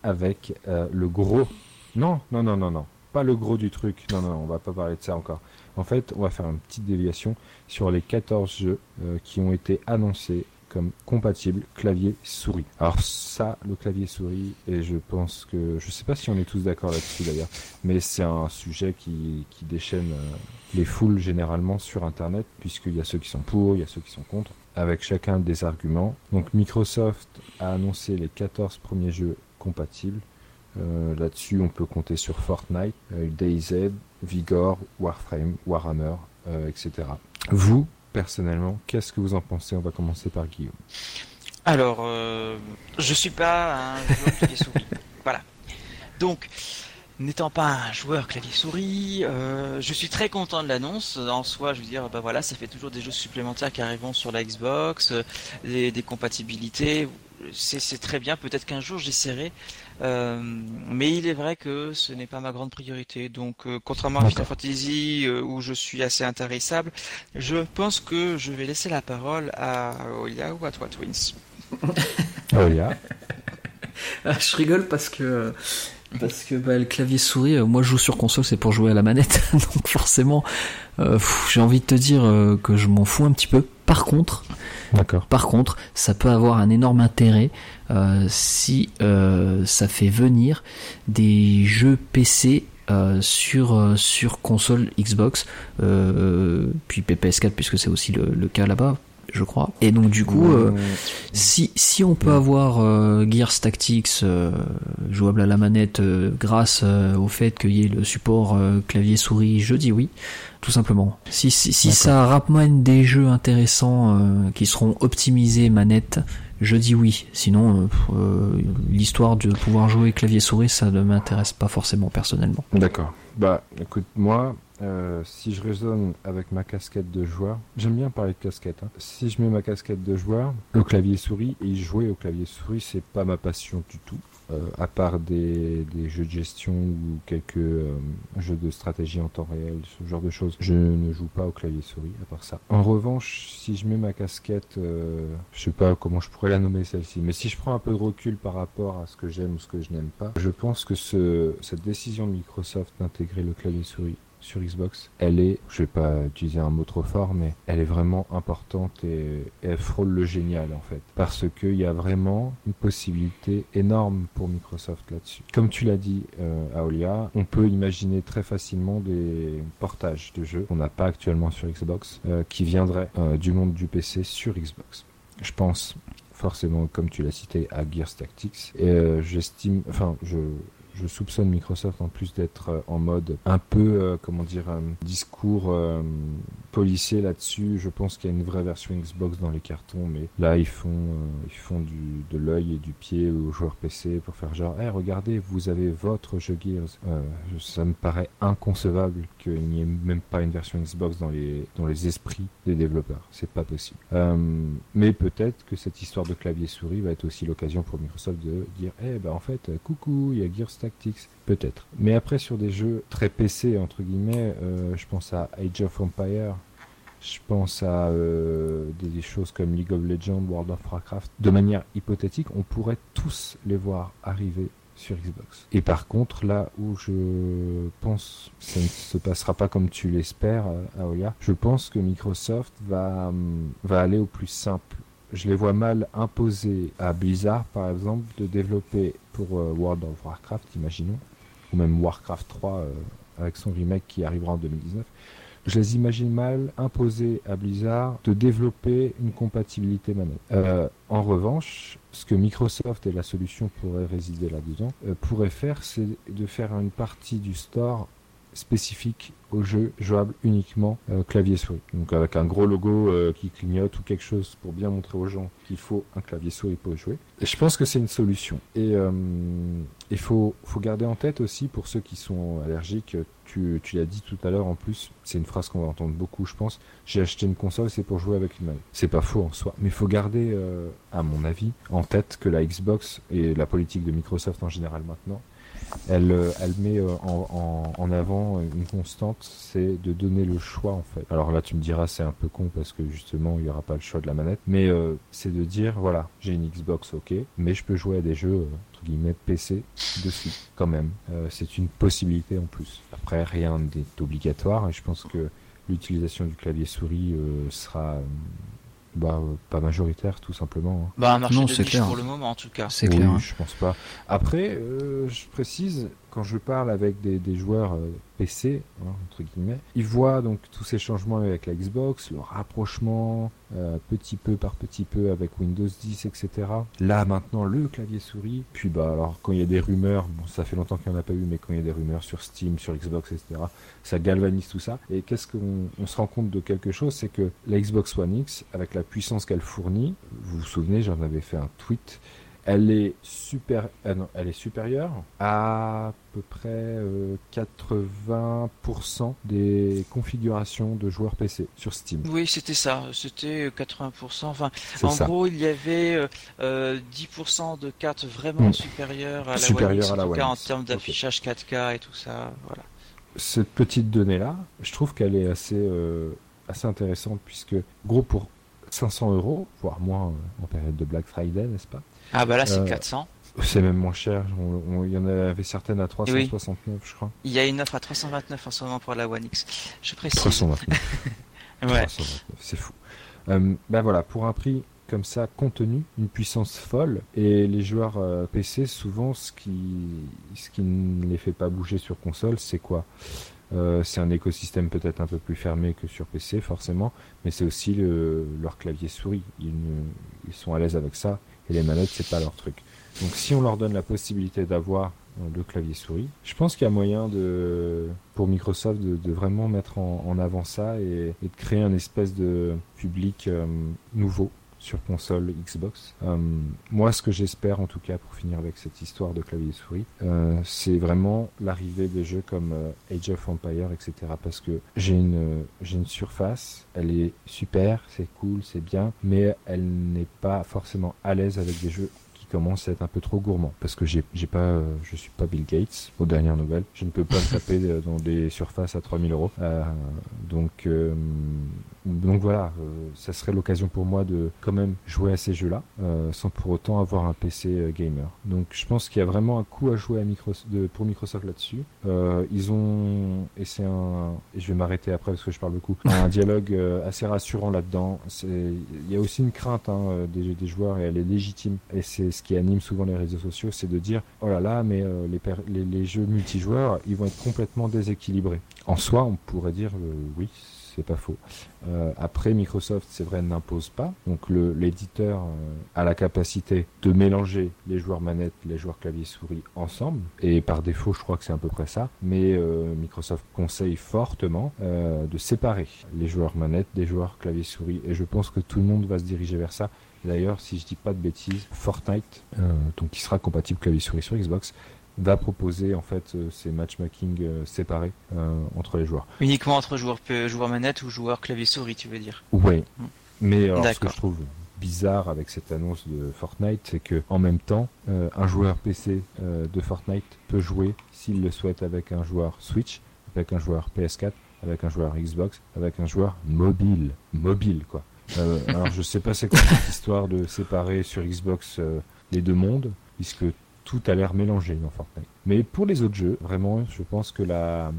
avec le gros. Non, non, non, non, non pas le gros du truc. Non, non, on va pas parler de ça encore. En fait, on va faire une petite déviation sur les 14 jeux euh, qui ont été annoncés comme compatibles clavier souris. Alors ça, le clavier souris, et je pense que je sais pas si on est tous d'accord là-dessus d'ailleurs, mais c'est un sujet qui, qui déchaîne euh, les foules généralement sur Internet, puisqu'il y a ceux qui sont pour, il y a ceux qui sont contre, avec chacun des arguments. Donc Microsoft a annoncé les 14 premiers jeux compatibles. Euh, Là-dessus, on peut compter sur Fortnite, euh, DayZ, Vigor, Warframe, Warhammer, euh, etc. Vous, personnellement, qu'est-ce que vous en pensez? On va commencer par Guillaume. Alors, je suis pas un joueur clavier-souris. voilà. Donc, n'étant pas un joueur clavier-souris, je suis très content de l'annonce. En soi, je veux dire, bah voilà, ça fait toujours des jeux supplémentaires qui arriveront sur la Xbox, des compatibilités. C'est très bien. Peut-être qu'un jour j'essaierai. Euh, mais il est vrai que ce n'est pas ma grande priorité. Donc, euh, contrairement à Final Fantasy euh, où je suis assez intarissable, je pense que je vais laisser la parole à Olia ou à toi Twins. Olia. je rigole parce que parce que bah, le clavier souris, euh, moi je joue sur console, c'est pour jouer à la manette, donc forcément, euh, j'ai envie de te dire euh, que je m'en fous un petit peu. Par contre, D'accord. par contre, ça peut avoir un énorme intérêt euh, si euh, ça fait venir des jeux PC euh, sur sur console Xbox, puis PPS4 puisque c'est aussi le, le cas là-bas je crois. Et donc du coup, euh, si si on peut avoir euh, Gears Tactics euh, jouable à la manette grâce au fait qu'il y ait le support clavier souris, je dis oui, tout simplement. Si si, si ça ramène des jeux intéressants qui seront optimisés manette, je dis oui. Sinon, l'histoire de pouvoir jouer clavier souris, ça ne m'intéresse pas forcément personnellement. D'accord. Bah, écoute, moi, euh, si je raisonne avec ma casquette de joueur, j'aime bien parler de casquette. Hein. Si je mets ma casquette de joueur, le clavier souris et jouer au clavier souris, c'est pas ma passion du tout. Euh, à part des, jeux de gestion ou quelques euh, jeux de stratégie en temps réel, ce genre de choses, je ne joue pas au clavier souris. À part ça. En revanche, si je mets ma casquette, euh, je sais pas comment je pourrais la nommer celle-ci, mais si je prends un peu de recul par rapport à ce que j'aime ou ce que je n'aime pas, je pense que ce, cette décision de Microsoft d'intégrer le clavier souris sur Xbox, elle est, je vais pas utiliser un mot trop fort, mais elle est vraiment importante et, elle frôle le génial en fait. Parce qu'il y a vraiment une possibilité énorme pour Microsoft là-dessus. Comme tu l'as dit, euh, Aolia, on peut imaginer très facilement des portages de jeux qu'on n'a pas actuellement sur Xbox, euh, qui viendraient euh, du monde du PC sur Xbox. Je pense forcément, comme tu l'as cité, à Gears Tactics. Et j'estime, enfin, je je soupçonne Microsoft en plus d'être euh, en mode un peu, euh, comment dire, discours policier là-dessus. Je pense qu'il y a une vraie version Xbox dans les cartons, mais là ils font, du, de l'œil et du pied aux joueurs PC pour faire genre, hey, regardez, vous avez votre jeu Gears. ça me paraît inconcevable qu'il n'y ait même pas une version Xbox dans les, dans les esprits des développeurs. C'est pas possible. mais peut-être que cette histoire de clavier souris va être aussi l'occasion pour Microsoft de dire, eh ben en fait, coucou, il y a Gears Tactics, peut-être. Mais après sur des jeux très PC entre guillemets, euh, je pense à Age of Empire, je pense à euh, des, choses comme League of Legends, World of Warcraft. De manière hypothétique, on pourrait tous les voir arriver sur Xbox. Et par contre, là où je pense ça ne se passera pas comme tu l'espères, euh, Aoya, je pense que Microsoft va, hum, va aller au plus simple je les vois mal imposer à Blizzard, par exemple, de développer pour euh, World of Warcraft, imaginons, ou même Warcraft 3 euh, avec son remake qui arrivera en 2019. Je les imagine mal imposer à Blizzard de développer une compatibilité manette. Euh, en revanche, ce que Microsoft et la solution pourraient résider là-dedans, pourraient faire, c'est de faire une partie du store spécifique au jeu jouable uniquement euh, clavier souris. Donc avec un gros logo euh, qui clignote ou quelque chose pour bien montrer aux gens qu'il faut un clavier souris pour jouer. Je pense que c'est une solution. Et euh, il faut, faut garder en tête aussi pour ceux qui sont allergiques, tu, tu l'as dit tout à l'heure en plus, c'est une phrase qu'on va entendre beaucoup je pense, j'ai acheté une console c'est pour jouer avec une manette. C'est pas faux en soi, mais il faut garder à mon avis en tête que la Xbox et la politique de Microsoft en général maintenant, elle, euh, elle met euh, en, en, avant une constante, c'est de donner le choix en fait. Alors là, tu me diras, c'est un peu con parce que justement, il n'y aura pas le choix de la manette, mais euh, c'est de dire, voilà, j'ai une Xbox, ok, mais je peux jouer à des jeux entre guillemets PC dessus quand même. c'est une possibilité en plus. Après, rien n'est obligatoire et je pense que l'utilisation du clavier souris sera bah, pas majoritaire, tout simplement. Hein. Bah, un marché de niche pour le moment, en tout cas. C'est clair. Hein. Je pense pas. Après, euh, je précise, quand je parle avec des, joueurs euh, PC, hein, entre guillemets, ils voient donc tous ces changements avec la Xbox, le rapprochement euh, petit peu par petit peu avec Windows 10, etc. Là maintenant le clavier souris. Puis bah alors quand il y a des rumeurs, bon ça fait longtemps qu'il n'y en a pas eu, mais quand il y a des rumeurs sur Steam, sur Xbox, etc. Ça galvanise tout ça. Et qu'est-ce qu'on on se rend compte de quelque chose, c'est que la Xbox One X, avec la puissance qu'elle fournit, vous vous souvenez, j'en avais fait un tweet elle est, super, euh, elle est supérieure à, peu près 80% euh, des configurations de joueurs PC sur Steam. Oui, c'était ça. C'était 80%. Enfin, en gros, il y avait 10% euh, de cartes vraiment hmm. supérieures à la One en, tout cas, en termes d'affichage 4K et tout ça. Voilà. Cette petite donnée-là, je trouve qu'elle est assez, assez intéressante puisque, gros, pour 500 euros, voire moins en période de Black Friday, n'est-ce pas? Ah bah là c'est 400. Euh, c'est même moins cher. Il y en avait certaines à 369, je crois. Il y a une offre à 329 en ce moment pour la One X. Je précise. 329. ouais. C'est fou. Euh, ben voilà, pour un prix comme ça contenu, une puissance folle, et les joueurs euh, PC, souvent, ce qui, ce qui ne les fait pas bouger sur console, c'est quoi? Euh, c'est un écosystème peut-être un peu plus fermé que sur PC forcément, mais c'est aussi le, leur clavier souris. Ils, ils sont à l'aise avec ça et les manettes c'est pas leur truc. Donc si on leur donne la possibilité d'avoir euh, le clavier souris, je pense qu'il y a moyen de pour Microsoft de, vraiment mettre en, avant ça et, de créer un espèce de public euh, nouveau sur console Xbox. Euh, moi, ce que j'espère, en tout cas, pour finir avec cette histoire de clavier souris, c'est vraiment l'arrivée des jeux comme Age of Empire, etc. Parce que j'ai une j'ai une surface, elle est super, c'est cool, c'est bien, mais elle n'est pas forcément à l'aise avec des jeux commence à être un peu trop gourmand parce que j'ai pas euh, je suis pas Bill Gates aux dernières nouvelles je ne peux pas me taper euh, dans des surfaces à 3000 euros euh, donc donc voilà ça serait l'occasion pour moi de quand même jouer à ces jeux là sans pour autant avoir un PC gamer donc je pense qu'il y a vraiment un coup à jouer à Microsoft de, pour Microsoft là-dessus ils ont et c'est un et je vais m'arrêter après parce que je parle beaucoup un dialogue assez rassurant là-dedans il y a aussi une crainte hein, des, des joueurs et elle est légitime et c'est ce qui anime souvent les réseaux sociaux, c'est de dire oh là là, mais euh, les, jeux multijoueurs, ils vont être complètement déséquilibrés. En soi, on pourrait dire euh, oui, c'est pas faux. Euh, après, Microsoft, c'est vrai, n'impose pas. Donc l'éditeur euh, a la capacité de mélanger les joueurs manettes, les joueurs clavier souris ensemble. Et par défaut, je crois que c'est à peu près ça. Mais euh, Microsoft conseille fortement de séparer les joueurs manettes des joueurs clavier souris. Et je pense que tout le monde va se diriger vers ça. D'ailleurs, si je dis pas de bêtises, Fortnite, donc qui sera compatible clavier souris sur Xbox, va proposer en fait euh, ces matchmaking euh, séparés euh, entre les joueurs. Uniquement entre joueurs, joueurs manette ou joueurs clavier souris, tu veux dire? Oui. Mm. Mais ce que je trouve bizarre avec cette annonce de Fortnite, c'est que en même temps, un joueur PC de Fortnite peut jouer s'il le souhaite avec un joueur Switch, avec un joueur PS4, avec un joueur Xbox, avec un joueur mobile, mobile quoi. alors je sais pas c'est quoi cette histoire de séparer sur Xbox les deux mondes, puisque tout a l'air mélangé dans Fortnite. Mais pour les autres jeux, vraiment, je pense que la,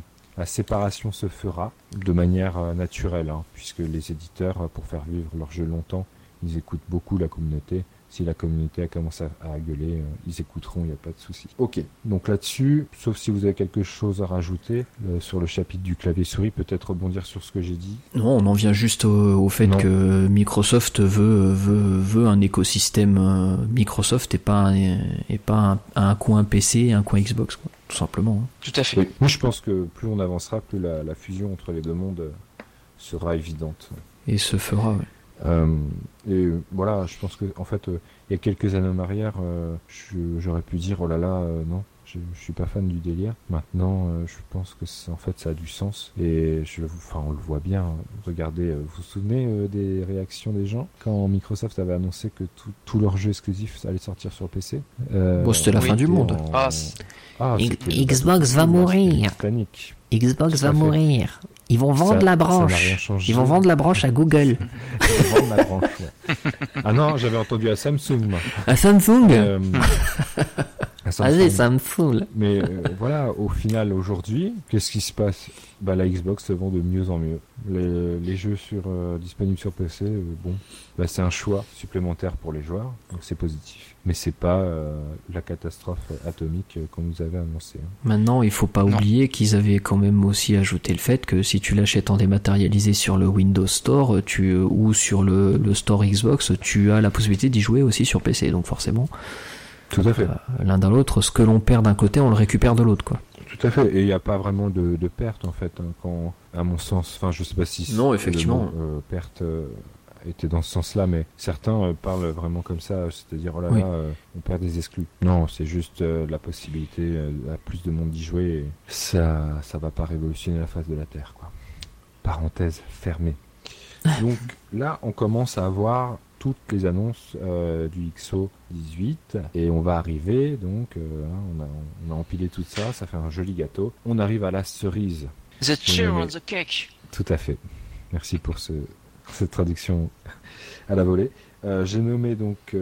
séparation se fera de manière euh, naturelle, hein, puisque les éditeurs, euh, pour faire vivre leur jeu longtemps, ils écoutent beaucoup la communauté si la communauté a commencé à, gueuler, euh, ils écouteront, il n'y a pas de souci. Ok, donc là-dessus, sauf si vous avez quelque chose à rajouter euh, sur le chapitre du clavier souris, peut-être rebondir sur ce que j'ai dit. Non, on en vient juste au, fait que Microsoft veut, veut, veut un écosystème euh, Microsoft et pas un, et pas un, coin PC et un coin Xbox, tout simplement. Hein. Tout à fait. Moi, je pense que plus on avancera, plus la, la fusion entre les deux mondes sera évidente. Et se fera, oui. Euh, et voilà, je pense que en fait, euh, il y a quelques années en arrière, euh, j'aurais pu dire oh là là, non, je, je, suis pas fan du délire. Maintenant, je pense que en fait, ça a du sens et je, enfin, on le voit bien. Regardez, vous vous souvenez des réactions des gens quand Microsoft avait annoncé que tous leurs jeux exclusifs allaient sortir sur PC. bon, c'était la fin du monde. Ah, ah, Xbox va mourir. Xbox va mourir. Ils vont vendre la branche. Ils vont vendre la branche à Google. ah non, j'avais entendu à Samsung. À Samsung euh, Allez, ça me Mais euh, voilà, au final, aujourd'hui, qu'est-ce qui se passe? Bah, La Xbox se vend de mieux en mieux. Les, jeux sur, euh, disponibles sur PC, euh, bon, bah, c'est un choix supplémentaire pour les joueurs, donc c'est positif. Mais c'est pas la catastrophe atomique qu'on nous avait annoncé. Hein. Maintenant, il faut pas oublier qu'ils avaient quand même aussi ajouté le fait que si tu l'achètes en dématérialisé sur le Windows Store tu, ou sur le, le Store Xbox, tu as la possibilité d'y jouer aussi sur PC. Donc forcément, tout à fait. Euh, l'un dans l'autre, ce que l'on perd d'un côté, on le récupère de l'autre, quoi. Tout à fait. Et il n'y a pas vraiment de, perte en fait, hein, quand, à mon sens. Enfin, je sais pas si. Non, effectivement. Euh, perte euh, était dans ce sens-là, mais certains parlent vraiment comme ça, c'est-à-dire oh là là, on perd des exclus. Non, c'est juste la possibilité à plus de monde d'y jouer. Et ça, ça va pas révolutionner la face de la terre, quoi. Parenthèse fermée. Donc là, on commence à avoir toutes les annonces euh, du XO 18 et on va arriver donc euh, hein, on, a, on, a, empilé tout ça ça fait un joli gâteau. On arrive à la cerise. The cherry on the cake? Tout à fait. Merci pour ce, cette traduction à la volée. Euh, j'ai nommé donc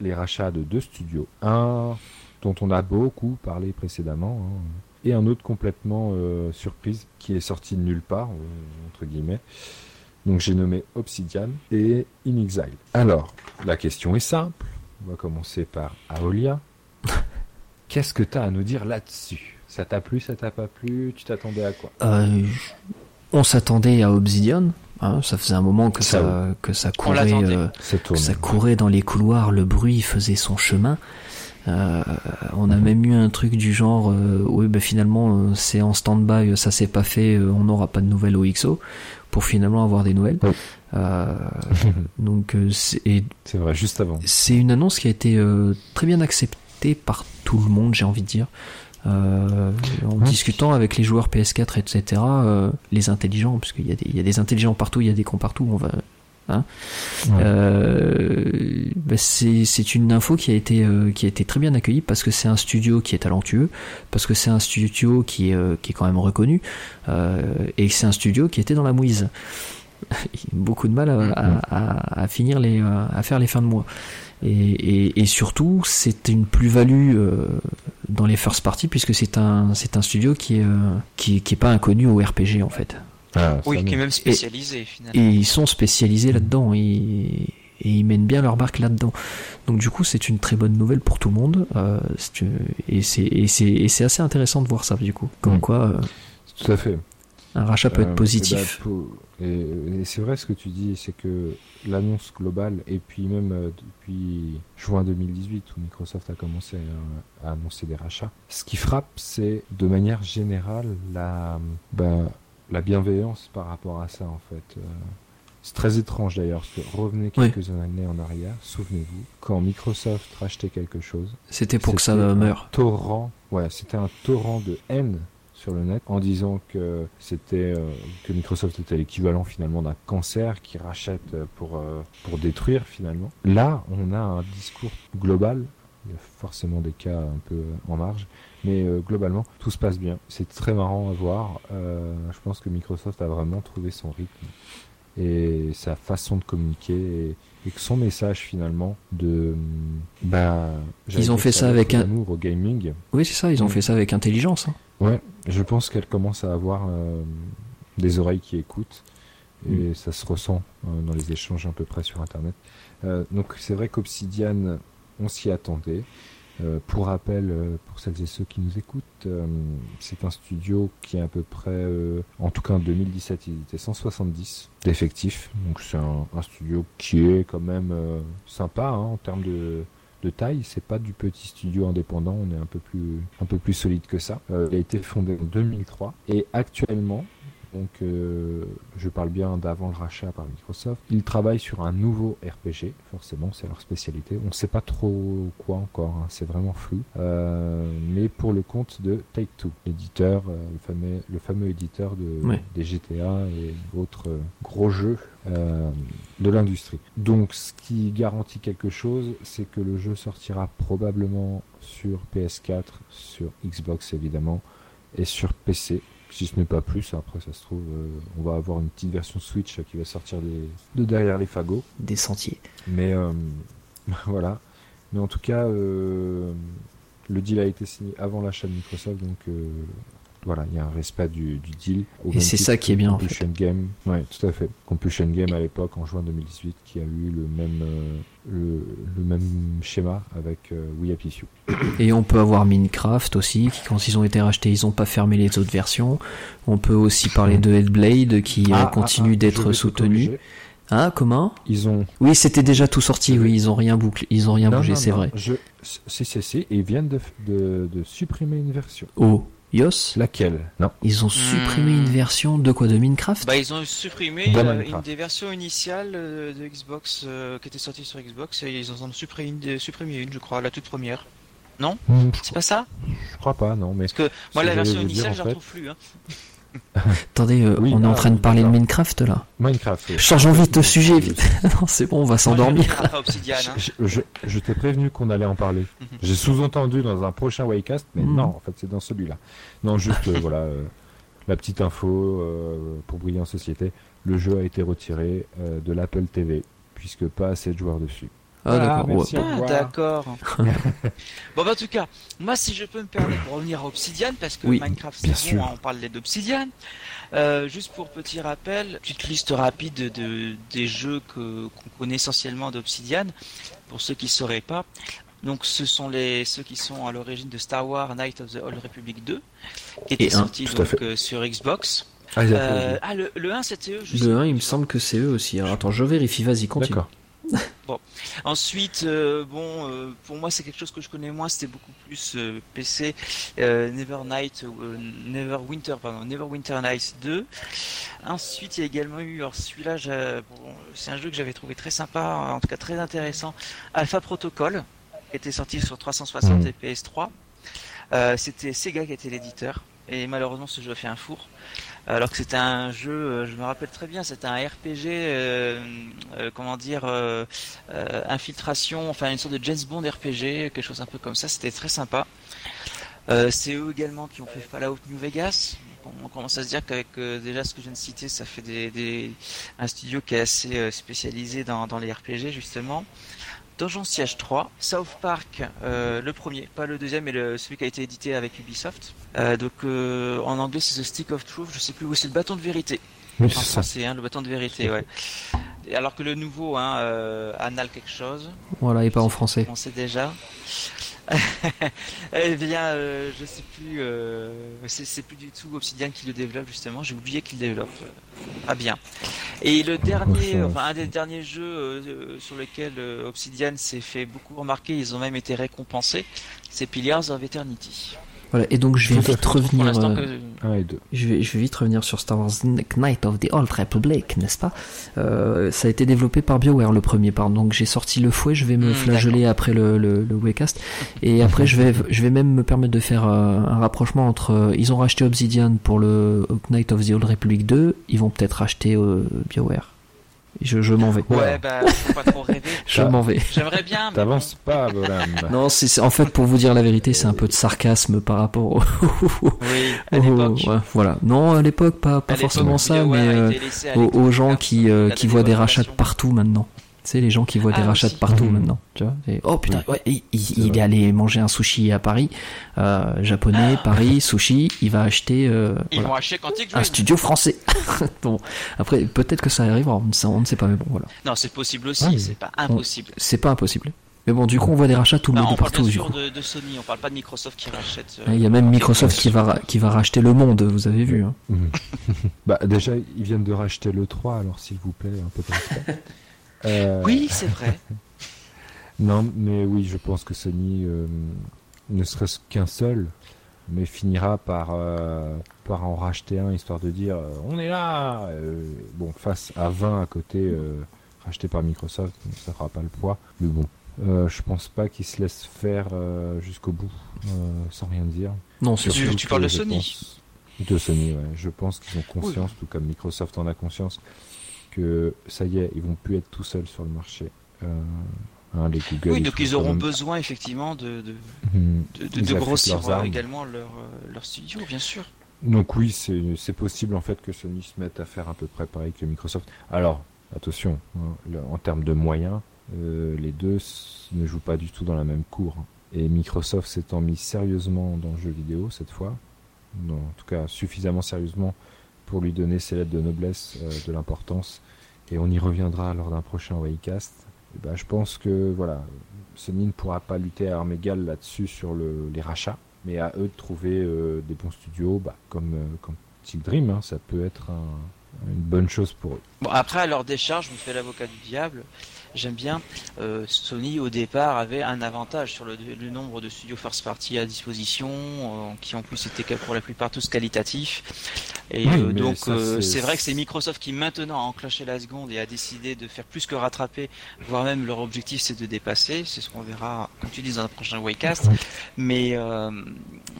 les rachats de deux studios. Un dont on a beaucoup parlé précédemment hein, et un autre complètement surprise qui est sorti de nulle part entre guillemets donc j'ai nommé Obsidian et In Alors, la question est simple. On va commencer par Aolia. Qu'est-ce que tu as à nous dire là-dessus? Ça t'a plu, ça t'a pas plu? Tu t'attendais à quoi? Euh, On s'attendait à Obsidian. Hein, ça faisait un moment que ça, que ça courait, euh, ça courait dans les couloirs, le bruit faisait son chemin. Euh, on a même eu un truc du genre, oui, ben finalement c'est en stand-by, ça s'est pas fait, on n'aura pas de nouvelles au XO pour finalement avoir des nouvelles. Euh, donc euh, c'est vrai, juste avant. C'est une annonce qui a été euh, très bien acceptée par tout le monde, j'ai envie de dire. en discutant avec les joueurs PS4, etc., les intelligents, parce qu'il y, y a des intelligents partout, il y a des cons partout, on va, Hein bah, c'est une info qui a été qui a été très bien accueillie parce que c'est un studio qui est talentueux, parce que c'est un studio qui est qui est quand même reconnu et c'est un studio qui était dans la mouise. beaucoup de mal à, à, finir les à faire les fins de mois. Et, et, surtout, c'est une plus-value dans les first parties puisque c'est un c'est un studio qui est qui, qui est pas inconnu au RPG en fait. Ah, oui, qui est même spécialisé finalement. Et ils sont spécialisés là-dedans et, ils mènent bien leur barque là-dedans. Donc du coup, c'est une très bonne nouvelle pour tout le monde euh, et c'est assez intéressant de voir ça du coup. Comme mm. quoi. Euh, tout à fait. Un rachat peut être euh, positif. Eh ben, et, c'est vrai ce que tu dis, c'est que l'annonce globale, et puis même euh, depuis juin 2018 où Microsoft a commencé à, annoncer des rachats, ce qui frappe, c'est de manière générale la, ben, la bienveillance par rapport à ça en fait. Euh, c'est très étrange d'ailleurs, parce que revenez quelques années en arrière, souvenez-vous, quand Microsoft rachetait quelque chose, c'était pour que ça meure. Torrent, ouais, c'était un torrent de haine sur le net en disant que c'était euh, que Microsoft était l'équivalent finalement d'un cancer qui rachète pour euh, pour détruire finalement. Là, on a un discours global. Il y a forcément des cas un peu en marge, mais euh, globalement, tout se passe bien. C'est très marrant à voir. je pense que Microsoft a vraiment trouvé son rythme et sa façon de communiquer et, que son message finalement de bah ils ont fait ça avec un amour au gaming oui c'est ça ils ont fait ça avec intelligence hein. ouais je pense qu'elle commence à avoir euh, des oreilles qui écoutent et mm. ça se ressent euh, dans les échanges à peu près sur internet euh, donc c'est vrai qu'Obsidian on s'y attendait euh, pour rappel, euh, pour celles et ceux qui nous écoutent, euh, c'est un studio qui est à peu près, en tout cas en 2017, il était 170 d'effectifs. Donc c'est un, studio qui est quand même sympa hein, en termes de, taille. C'est pas du petit studio indépendant, on est un peu plus solide que ça. il a été fondé en 2003 et actuellement, donc euh, je parle bien d'avant le rachat par Microsoft. Ils travaillent sur un nouveau RPG, forcément, c'est leur spécialité. On ne sait pas trop quoi encore, hein, c'est vraiment flou. Euh, mais pour le compte de Take-Two, l'éditeur, euh, le, fameux, le fameux éditeur de, des GTA et autres gros jeux de l'industrie. Donc ce qui garantit quelque chose, c'est que le jeu sortira probablement sur PS4, sur Xbox évidemment, et sur PC si ce n'est pas plus. Après, ça se trouve, euh, on va avoir une petite version Switch qui va sortir de derrière les fagots. Des sentiers. Mais euh, voilà. Mais en tout cas, euh, le deal a été signé avant l'achat de Microsoft, donc voilà, il y a un respect du, deal. Et c'est ça qui est bien. Compulsion Game, ouais, tout à fait. Compulsion Game à l'époque, en juin 2018, qui a eu le même, euh, le, même schéma avec euh, We Happy Et on peut avoir Minecraft aussi, qui quand ils ont été rachetés, ils n'ont pas fermé les autres versions. On peut aussi parler de Hellblade, qui euh, ah, ah, continue ah, d'être soutenu. Hein, comment? Ils ont. Oui, c'était déjà tout sorti. Oui, ils ont rien bouclé, ils ont rien bougé, c'est vrai. Je... Si, si, si, ils viennent de, de, de supprimer une version. Oh. Yos Laquelle? Non. Ils ont supprimé une hmm. version de quoi De Minecraft? Bah ils ont supprimé euh, une des versions initiales euh, de Xbox euh, qui était sortie sur Xbox et ils en ont supprimé une, supprimé une je crois, la toute première. Non? Hmm, C'est pas ça? Je crois pas, non. Mais Parce que moi la version initiale je la retrouve plus. Hein. Attendez, euh, on est en train de parler de Minecraft là. Minecraft. Changeons vite de sujet. non, c'est bon, on va s'endormir. Hein. Je, t'ai prévenu qu'on allait en parler. Mhm. J'ai sous-entendu dans un prochain Waycast, mais mhm. non, en fait, c'est dans celui-là. Non, juste euh, voilà, euh, la petite info pour briller en société. Le jeu a été retiré de l'Apple TV puisque pas assez de joueurs dessus. Ah, d'accord. Ah, bon, bah, en tout cas, moi, si je peux me permettre de revenir à Obsidian, parce que Minecraft, c'est bon, on parle d'Obsidian. Euh, juste pour petit rappel, petite liste rapide de, des jeux que, qu'on connaît essentiellement d'Obsidian, pour ceux qui ne sauraient pas. Donc, ce sont les, ceux qui sont à l'origine de Star Wars Night of the Old Republic 2, qui était sorti donc, euh, sur Xbox. Ah, euh, ah le, le, 1 c'était eux, Le 1, il me semble que c'est eux aussi. Alors, attends, je vérifie, vas-y, continue. D'accord. bon. Ensuite, euh, bon, euh, pour moi, c'est quelque chose que je connais moins. C'était beaucoup plus euh, PC. Never Night, Never Winter, pardon, Never Winter Nights 2. Ensuite, il y a également eu, alors celui-là, bon, c'est un jeu que j'avais trouvé très sympa, en tout cas très intéressant. Alpha Protocol, qui était sorti sur 360 et PS3. C'était Sega qui était l'éditeur. Et malheureusement, ce jeu a fait un four alors que c'était un jeu, euh, je me rappelle très bien, c'était un RPG, euh, euh, comment dire, infiltration, enfin une sorte de James Bond RPG, quelque chose un peu comme ça, c'était très sympa. c'est eux également qui ont fait Fallout New Vegas. On commence à se dire qu'avec déjà ce que je viens de citer, ça fait des, un studio qui est assez spécialisé dans, dans les RPG justement. Donjon Siege 3, South Park, euh, le premier, pas le deuxième, mais le, celui qui a été édité avec Ubisoft. Euh, donc euh, en anglais c'est The Stick of Truth, je sais plus où c'est le bâton de vérité. en français, hein, le bâton de vérité, ouais. alors que le nouveau, hein, Anal quelque chose. Voilà, et pas en français. On sait déjà. eh bien, euh, je sais plus. Euh, c'est plus du tout Obsidian qui le développe justement. J'ai oublié qu'il développe. ah bien. Et le dernier, enfin un des derniers jeux sur lesquels Obsidian s'est fait beaucoup remarquer, ils ont même été récompensés. C'est Pillars of Eternity. Voilà, et donc je vais vite revenir. Euh, je, vais, je vais vite revenir sur Star Wars Knight of the Old Republic, n'est-ce pas? Euh, Ça a été développé par BioWare le premier, pardon. Donc j'ai sorti le fouet, je vais me hmm, flageller après le, le, le Waycast. Et après je vais, je vais même me permettre de faire euh, un rapprochement entre. Ils ont racheté Obsidian pour le Knight of the Old Republic 2, ils vont peut-être racheter BioWare. Je, je m'en vais. Ouais, bah, faut pas trop rêver. je m'en vais. J'aimerais bien. Mais T'avances pas, Bolam. non, c'est en fait pour vous dire la vérité, c'est un peu de sarcasme par rapport au. oui, à l'époque. Ouais, voilà. Non, à l'époque, pas, pas forcément ça, mais euh, aux, gens qui, euh, qui voient des rachats de partout maintenant. Tu sais, les gens qui voient des ah, rachats de partout mmh. maintenant. Tu vois oh putain, ouais, il, il, est allé manger un sushi à Paris, euh, japonais, Paris, sushi. Il va acheter, euh, Ils vont acheter Quantic un studio français. bon, après, peut-être que ça arrivera, on ne sait pas, mais bon, voilà. Non, c'est possible aussi, c'est pas impossible. C'est pas impossible. Mais bon, du coup, on voit des rachats tout le monde partout. On parle bien sûr de, de, Sony, on parle pas de Microsoft qui rachète. Euh, il y a même Microsoft qui va, qui va racheter le monde, vous avez vu. Hein. bah, déjà, ils viennent de racheter le 3, alors s'il vous plaît, un peu de respect. Euh, oui, c'est vrai. non, mais oui, je pense que Sony, euh, ne serait-ce qu'un seul, mais finira par, euh, par en racheter un, histoire de dire on est là Bon, face à 20 à côté, racheté par Microsoft, ça fera pas le poids. Mais bon, je pense pas qu'ils se laissent faire jusqu'au bout, sans rien dire. Non, tu, tu parles de Sony De Sony, ouais. Je pense qu'ils ont conscience, tout comme Microsoft en a conscience, que ça y est, ils vont plus être tout seuls sur le marché. Euh, hein, les Google, oui, donc ils auront besoin effectivement de, de, mhm. de, grossir également leur, euh, leur studio, bien sûr. Donc oui, c'est possible en fait que Sony se mette à faire à peu près pareil que Microsoft. Alors, attention, hein, en termes de moyens, euh, les deux ne jouent pas du tout dans la même cour. Et Microsoft s'étant mis sérieusement dans le jeu vidéo cette fois, en tout cas suffisamment sérieusement pour lui donner ses lettres de noblesse, euh, de l'importance. Et on y reviendra lors d'un prochain Waycast. ben, je pense que voilà, Sony ne pourra pas lutter à armes égales là-dessus sur le, les rachats, mais à eux de trouver euh, des bons studios, bah, comme, euh, comme Dream, hein, ça peut être une bonne chose pour eux. Bon, après, à leur décharge, je me fais l'avocat du diable j'aime bien. Euh, Sony au départ avait un avantage sur le, nombre de studios first party à disposition, euh, qui en plus étaient pour la plupart tous qualitatifs. Et euh, donc c'est vrai que c'est Microsoft qui maintenant a enclenché la seconde et a décidé de faire plus que rattraper, voire même leur objectif c'est de dépasser. C'est ce qu'on verra, comme tu dis, dans le prochain Waycast. Mais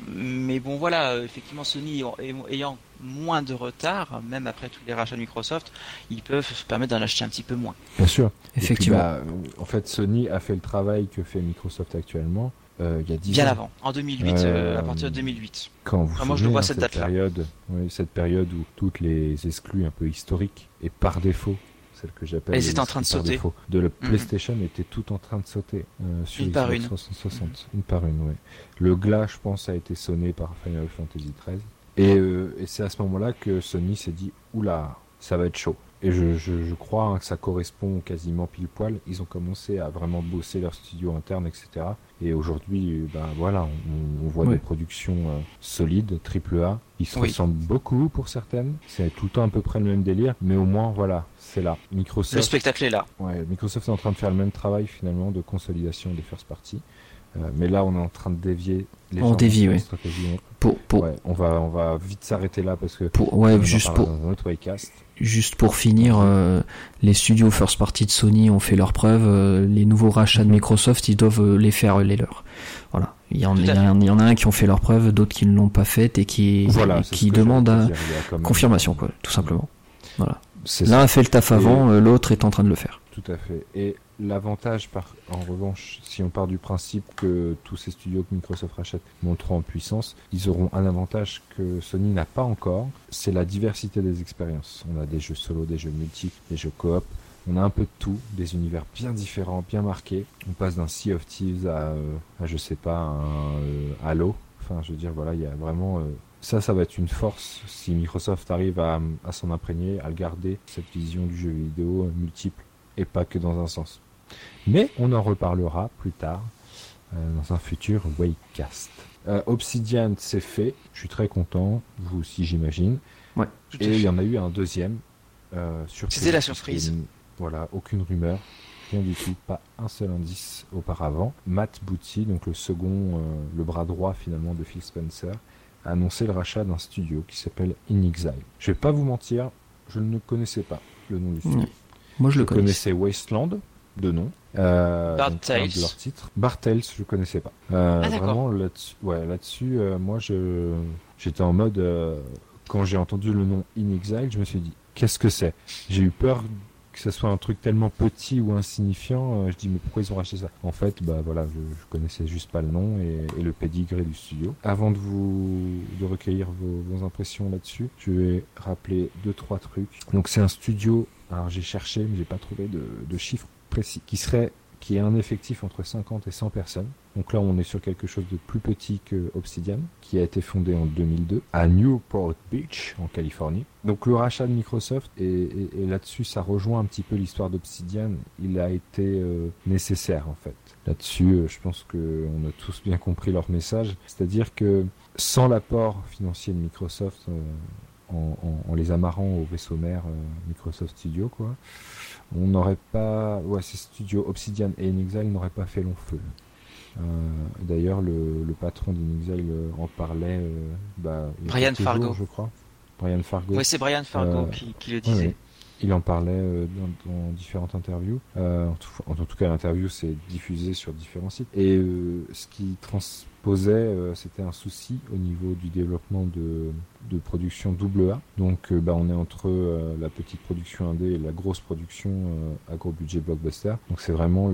mais bon voilà, effectivement Sony ayant moins de retard, même après tous les rachats de Microsoft, ils peuvent se permettre d'en acheter un petit peu moins. Bien sûr. Effectivement. Bah, en fait, Sony a fait le travail que fait Microsoft actuellement. Euh, il y a 10 Bien avant, en 2008, euh, à partir de 2008. Quand vous moi, je vois cette, date période, cette période où toutes les exclus un peu historiques et par défaut celle que j'appelle les en train de sauter défaut, de la mhm. PlayStation étaient tout en train de sauter euh, sur une par une. 360 une par une ouais. le glas je pense a été sonné par Final Fantasy 13 euh, et, c'est à ce moment-là que Sony s'est dit oula, ça va être chaud. Et je, je, crois hein, que ça correspond quasiment pile poil. Ils ont commencé à vraiment bosser leur studio interne, etc. Et aujourd'hui, ben voilà, on, voit des productions euh, solides, triple A, qui se ressemblent beaucoup pour certaines. C'est tout le temps à peu près le même délire, mais au moins voilà, c'est là. Microsoft. Le spectacle est là. Ouais, Microsoft est en train de faire le même travail finalement de consolidation des first parties. Euh, mais là, on est en train de dévier. Les on dévie, oui. Pour, pour... on va, on va vite s'arrêter là parce que. Pour, ouais, juste pour. Juste pour finir, euh, les studios first party de Sony ont fait leurs preuves. Euh, les nouveaux rachats de mhm. Microsoft, ils doivent les faire les leurs. Voilà. Il y, en, il, y en, a un qui ont fait leurs preuves, d'autres qui ne l'ont pas fait et qui, qui demandent confirmation, quoi, tout simplement. Voilà. L'un a fait le taf avant, l'autre est en train de le faire. Tout à fait. Et L'avantage, en revanche, si on part du principe que tous ces studios que Microsoft rachète monteront en puissance, ils auront un avantage que Sony n'a pas encore, c'est la diversité des expériences. On a des jeux solo, des jeux multiples, des jeux coop, on a un peu de tout, des univers bien différents, bien marqués. On passe d'un Sea of Thieves à, euh, je sais pas, un euh, Halo. Enfin, je veux dire, voilà, il y a vraiment... Euh, ça, ça va être une force si Microsoft arrive à, à s'en imprégner, à garder, cette vision du jeu vidéo multiple, et pas que dans un sens. Mais on en reparlera plus tard dans un futur Wakecast. Obsidian, c'est fait. Je suis très content. Vous aussi, j'imagine. Ouais. Et il y en a eu un deuxième. C'était la surprise. voilà, aucune rumeur du tout, pas un seul indice auparavant. Matt Booty, donc le second, euh, le bras droit finalement de Phil Spencer, a annoncé le rachat d'un studio qui s'appelle In Exile. Je vais pas vous mentir, je ne connaissais pas le nom du studio. Moi je, le connaissais. Wasteland de nom. Euh, de leur titre. Bartels, je connaissais pas. Euh, ah, vraiment là-dessus, ouais, là-dessus, euh, moi je j'étais en mode quand j'ai entendu le nom In Exile, je me suis dit qu'est-ce que c'est? J'ai eu peur que ce soit un truc tellement petit ou insignifiant, euh, je dis mais pourquoi ils ont racheté ça? En fait, bah voilà, je, connaissais juste pas le nom et, le pédigré du studio. Avant de vous de recueillir vos, impressions là-dessus, je vais rappeler deux trois trucs. Donc c'est un studio. Alors j'ai cherché, mais j'ai pas trouvé de, de chiffres précis. Qui serait qui est un effectif entre 50 et 100 personnes. Donc là, on est sur quelque chose de plus petit que Obsidian, qui a été fondé en 2002 à Newport Beach, en Californie. Donc le rachat de Microsoft, et, là-dessus, ça rejoint un petit peu l'histoire d'Obsidian, il a été euh, nécessaire en fait. Là-dessus, euh, je pense qu'on a tous bien compris leur message, c'est-à-dire que sans l'apport financier de Microsoft, euh, en, les amarrant au vaisseau mère Microsoft Studio, quoi, on n'aurait pas, ouais, ces studios Obsidian et Inexile n'auraient pas fait long feu. Euh, d'ailleurs, le, patron d'Inexile euh, en parlait. Euh, bah, Brian Fargo, je crois. Brian Fargo. Oui, c'est Brian Fargo qui, le disait. Il en parlait dans, différentes interviews. en, tout, cas, l'interview s'est diffusée sur différents sites. Et ce qui trans posait, euh, c'était un souci au niveau du développement de, de production AA. Donc euh, bah, on est entre euh, la petite production indé et la grosse production à gros budget blockbuster. Donc c'est vraiment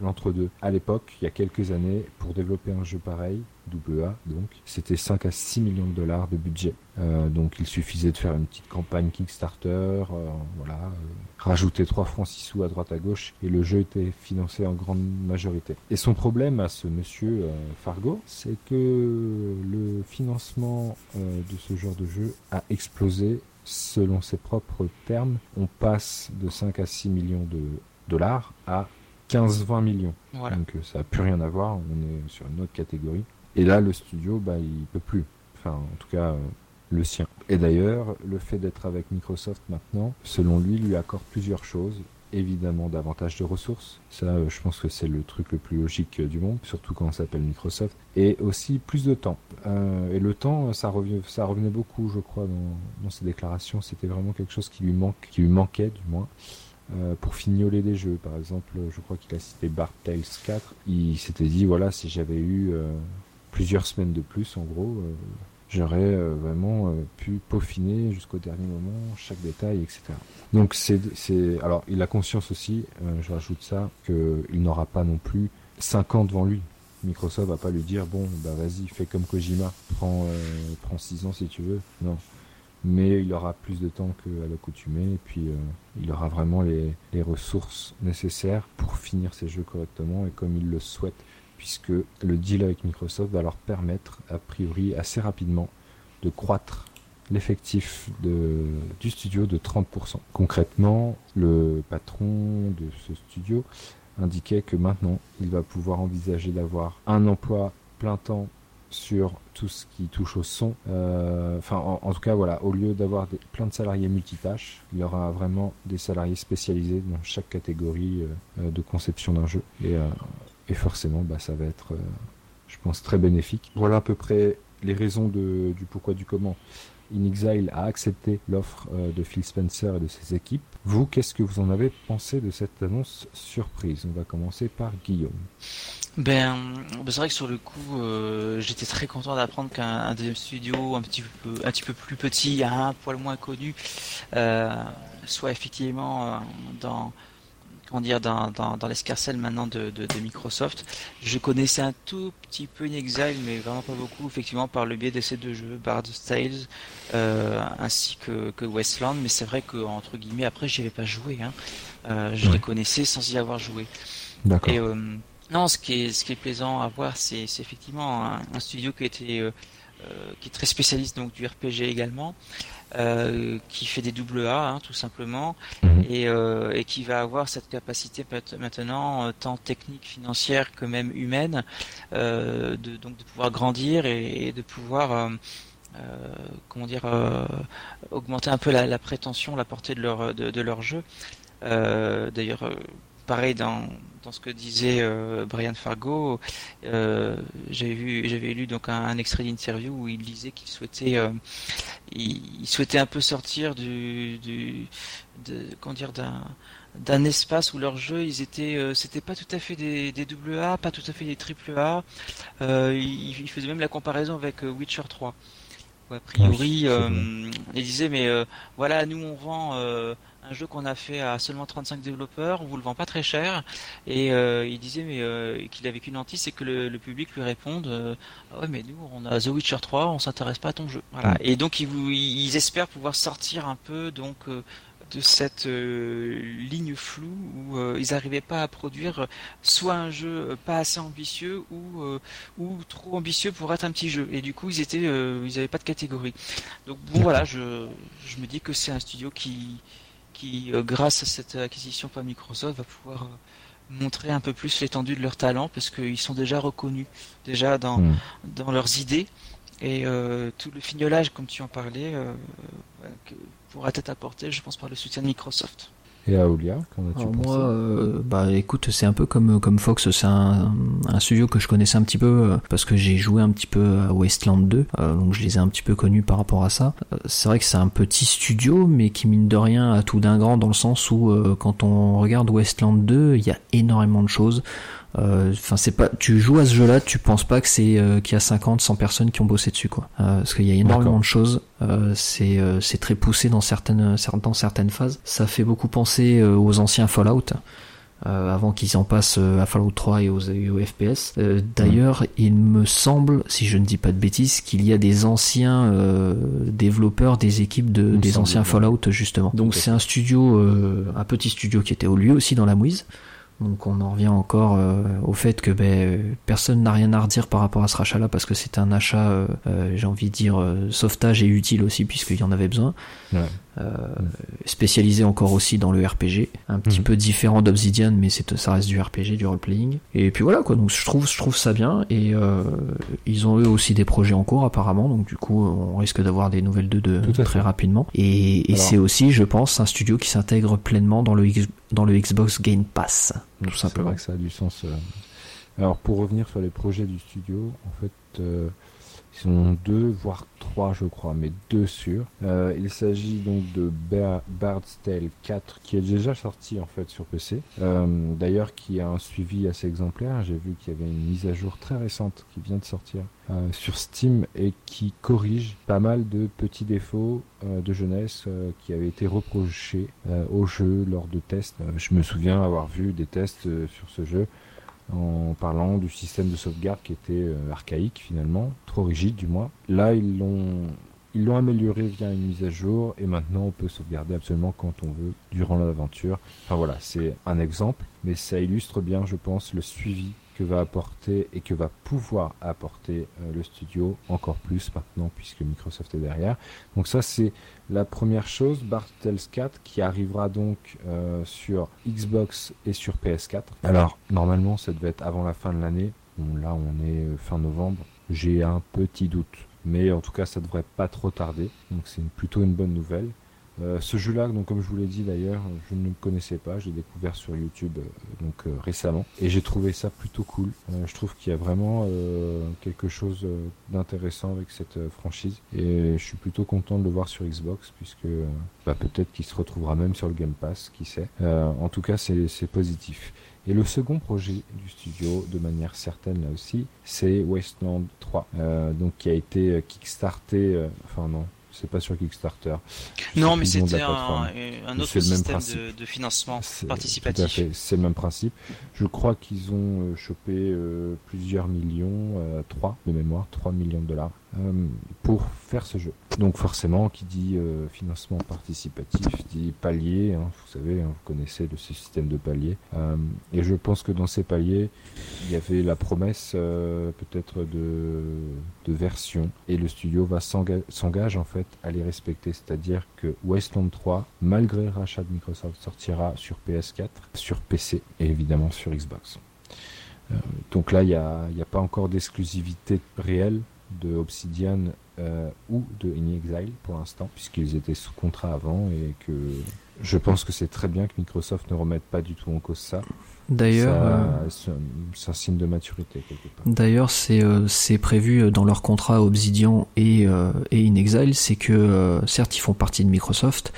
l'entre-deux. à l'époque, il y a quelques années, pour développer un jeu pareil, AA, donc c'était 5 à 6 millions de dollars de budget. donc il suffisait de faire une petite campagne Kickstarter, voilà, rajouter 3 francs 6 sous à droite à gauche et le jeu était financé en grande majorité. Et son problème à ce monsieur Fargo, c'est que le financement euh, de ce genre de jeu a explosé selon ses propres termes. On passe de 5 à 6 millions de dollars à 15-20 millions. Donc euh, ça n'a plus rien à voir, on est sur une autre catégorie. Et là, le studio, bah, il peut plus. Enfin, en tout cas, euh, le sien. Et d'ailleurs, le fait d'être avec Microsoft maintenant, selon lui, lui accorde plusieurs choses évidemment davantage de ressources. Ça, euh, je pense que c'est le truc le plus logique euh, du monde, surtout quand on s'appelle Microsoft. Et aussi plus de temps. Euh, et le temps, ça, revenait beaucoup, je crois, dans, ses déclarations. C'était vraiment quelque chose qui lui, manque, qui lui manquait, du moins. pour fignoler des jeux. Par exemple, je crois qu'il a cité Bart Tales 4. Il s'était dit, voilà, si j'avais eu plusieurs semaines de plus, en gros, j'aurais euh, vraiment euh, pu peaufiner jusqu'au dernier moment chaque détail, etc. Donc c'est, alors il a conscience aussi, euh, je rajoute ça, qu'il n'aura pas non plus 5 ans devant lui. Microsoft va pas lui dire bon bah vas-y fais comme Kojima, prends prends 6 ans si tu veux. Non. Mais il aura plus de temps qu'à l'accoutumée et puis il aura vraiment les, les ressources nécessaires pour finir ses jeux correctement et comme il le souhaite puisque le deal avec Microsoft va leur permettre, a priori assez rapidement, de croître l'effectif du studio de 30%. Concrètement, le patron de ce studio indiquait que maintenant, il va pouvoir envisager d'avoir un emploi plein temps sur tout ce qui touche au son. Euh, enfin, en, tout cas, voilà, au lieu d'avoir plein de salariés multitâches, il y aura vraiment des salariés spécialisés dans chaque catégorie euh, de conception d'un jeu. Euh, et forcément, bah, ça va être, euh, je pense, très bénéfique. Voilà à peu près les raisons du pourquoi du comment. InXile a accepté l'offre euh, de Phil Spencer et de ses équipes. Vous, qu'est-ce que vous en avez pensé de cette annonce surprise? On va commencer par Guillaume. Ben, ben c'est vrai que sur le coup, euh, j'étais très content d'apprendre qu'un deuxième studio un petit peu, un petit peu plus petit, un poil moins connu, soit effectivement dans dire, dans, dans, l'escarcelle maintenant de, Microsoft. Je connaissais un tout petit peu Inexile, mais vraiment pas beaucoup, effectivement, par le biais de ces deux jeux, Bard's Tales, euh, ainsi que, que Westland, mais c'est vrai que, entre guillemets, après, j'y avais pas joué, hein. euh, je les connaissais sans y avoir joué. D'accord. Et, euh, non, ce qui est, ce qui est plaisant à voir, c'est effectivement un, studio qui, était, qui est très spécialiste donc, du RPG également, qui fait des double A hein, tout simplement mhm. et, et, qui va avoir cette capacité maintenant tant technique, financière que même humaine de donc de pouvoir grandir et, de pouvoir comment dire augmenter un peu la, la, prétention, la portée de leur de, de leur jeu. D'ailleurs pareil dans, dans ce que disait euh, Brian Fargo, euh, j'avais vu, j'avais lu donc un, extrait d'interview où il disait qu'il souhaitait, euh, il, souhaitait un peu sortir du, du de, comment dire d'un d'un espace où leurs jeux ils étaient c'était pas tout à fait des, des double A pas tout à fait des triple A. Il, il, faisait même la comparaison avec Witcher 3 a priori il disait mais voilà nous on vend un jeu qu'on a fait à seulement 35 développeurs, on vous le vend pas très cher. Et euh, il disait mais euh, qu'il avait qu'une hantise, c'est que le, public lui réponde euh, ah ouais mais nous on a The Witcher 3, on s'intéresse pas à ton jeu. Voilà. Et donc ils, ils, espèrent pouvoir sortir un peu donc de cette ligne floue où ils n'arrivaient pas à produire soit un jeu pas assez ambitieux ou ou trop ambitieux pour être un petit jeu. Et du coup ils étaient ils n'avaient pas de catégorie. Donc bon voilà, je je me dis que c'est un studio qui qui, euh, grâce à cette acquisition par Microsoft, va pouvoir euh, montrer un peu plus l'étendue de leur talent parce qu'ils sont déjà reconnus déjà dans, dans leurs idées et euh, tout le fignolage comme tu en parlais pourra être apporté je pense par le soutien de Microsoft. Et Aoulia, qu'en as-tu pensé Moi, euh, bah écoute, c'est un peu comme comme Fox, c'est un, un, studio que je connaissais un petit peu euh, parce que j'ai joué un petit peu à Wasteland 2, euh, donc je les ai un petit peu connus par rapport à ça. c'est vrai que c'est un petit studio, mais qui mine de rien a tout d'un grand dans le sens où quand on regarde Wasteland 2, il y a énormément de choses. Euh, enfin, c'est pas. Tu joues à ce jeu-là, tu penses pas que c'est euh, qu'il y a 50, 100 personnes qui ont bossé dessus, quoi. Euh, parce qu'il y a énormément de choses. c'est c'est très poussé dans certaines dans certaines phases. Ça fait beaucoup penser aux anciens Fallout. avant qu'ils en passent à Fallout 3 et aux, FPS. D'ailleurs, il me semble, si je ne dis pas de bêtises, qu'il y a des anciens développeurs des équipes de, des anciens Fallout justement. Donc c'est un studio, un petit studio qui était au lieu aussi dans la mouise. Donc on en revient encore euh, au fait que ben, personne n'a rien à redire par rapport à ce rachat-là parce que c'est un achat, euh, euh, j'ai envie de dire, sauvetage et utile aussi puisqu'il y en avait besoin. Spécialisé encore aussi dans le RPG, un petit mhm. peu différent d'Obsidian mais c'est ça reste du RPG, du role-playing. Et puis voilà quoi, donc je trouve, je trouve ça bien et ils ont eux aussi des projets en cours apparemment, donc du coup on risque d'avoir des nouvelles de, de très rapidement. Et, et c'est aussi, je pense, un studio qui s'intègre pleinement dans le, dans le Xbox Game Pass tout simplement. C'est vrai que ça a du sens. Euh. Alors pour revenir sur les projets du studio, en fait, euh, ils sont deux, voire trois, je crois, mais deux sûrs. Euh, il s'agit donc de Bard's Tale 4, qui est déjà sorti en fait sur PC. D'ailleurs, qui a un suivi assez exemplaire. J'ai vu qu'il y avait une mise à jour très récente qui vient de sortir sur Steam et qui corrige pas mal de petits défauts de jeunesse qui avaient été reprochés au jeu lors de tests. je me souviens avoir vu des tests sur ce jeu en parlant du système de sauvegarde qui était euh, archaïque finalement, trop rigide du moins. Là, ils l'ont ils l'ont amélioré via une mise à jour et maintenant on peut sauvegarder absolument quand on veut durant l'aventure. Enfin voilà, c'est un exemple, mais ça illustre bien, je pense, le suivi va apporter et que va pouvoir apporter euh, le studio encore plus maintenant puisque Microsoft est derrière. Donc ça c'est la première chose, Bartels 4 qui arrivera donc euh, sur Xbox et sur PS4. Alors normalement ça devait être avant la fin de l'année. Là on est euh, fin novembre. J'ai un petit doute. Mais en tout cas ça devrait pas trop tarder. Donc c'est plutôt une bonne nouvelle. Euh, ce jeu-là, donc comme je vous l'ai dit d'ailleurs, je ne le connaissais pas, j'ai découvert sur YouTube euh, donc euh, récemment et j'ai trouvé ça plutôt cool. je trouve qu'il y a vraiment quelque chose d'intéressant avec cette franchise et je suis plutôt content de le voir sur Xbox puisque bah, peut-être qu'il se retrouvera même sur le Game Pass, qui sait. en tout cas, c'est positif. Et le second projet du studio, de manière certaine là aussi, c'est Wasteland 3, donc qui a été kickstarté, enfin non, c'est pas sur Kickstarter. Non, mais c'était un, autre système de, financement participatif. c'est le même principe. Je crois qu'ils ont euh, chopé euh, plusieurs millions, euh, 3 de mémoire, 3 millions de dollars pour faire ce jeu. Donc forcément, qui dit euh, financement participatif, dit palier. Hein, vous savez, hein, vous connaissez le système de palier. Euh, et je pense que dans ces paliers, il y avait la promesse peut-être de, de version. Et le studio va s'engage en fait à les respecter. C'est-à-dire que Westland 3, malgré le rachat de Microsoft, sortira sur PS4, sur PC et évidemment sur Xbox. donc là, il n'y a, a, pas encore d'exclusivité réelle de Obsidian euh, ou de In Exile pour l'instant, puisqu'ils étaient sous contrat avant et que je pense que c'est très bien que Microsoft ne remette pas du tout en cause ça. D'ailleurs, euh, c'est un signe de maturité quelque part. D'ailleurs, c'est euh, prévu dans leur contrat Obsidian et et In Exile, c'est que certes ils font partie de Microsoft,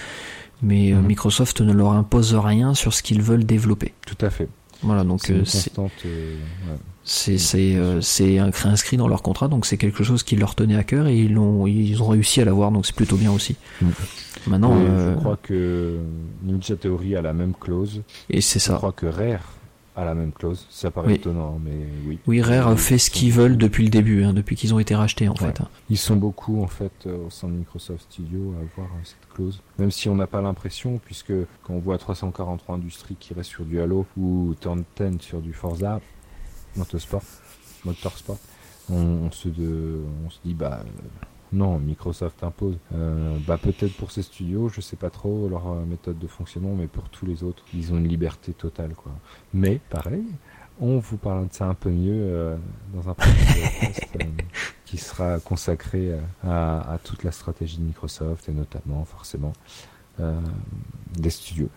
mais mhm. Microsoft ne leur impose rien sur ce qu'ils veulent développer. Tout à fait. Voilà, donc c'est euh, c'est inscrit dans leur contrat, donc c'est quelque chose qui leur tenait à cœur et ils ont ils ont réussi à l'avoir, donc c'est plutôt bien aussi. Mm. Maintenant, je euh, crois que Ninja Theory a la même clause. Et c'est ça. Je crois que Rare a la même clause. Ça paraît étonnant, mais oui. Oui, Rare fait ce qu'ils veulent depuis le début, hein, depuis qu'ils ont été rachetés en fait. Hein. Ils sont beaucoup en fait euh, au sein de Microsoft Studio à avoir cette clause. Même si on n'a pas l'impression, puisque quand on voit 343 Industries qui reste sur du Halo ou Turn 10 sur du Forza, motorsport, motorsport, on, se, de, on se dit bah euh, non, Microsoft impose. Euh, bah peut-être pour ces studios, je sais pas trop leur euh, méthode de fonctionnement, mais pour tous les autres, ils ont une liberté totale quoi. Mais pareil, on vous parlera de ça un peu mieux dans un prochain qui sera consacré à, à, toute la stratégie de Microsoft et notamment forcément des studios.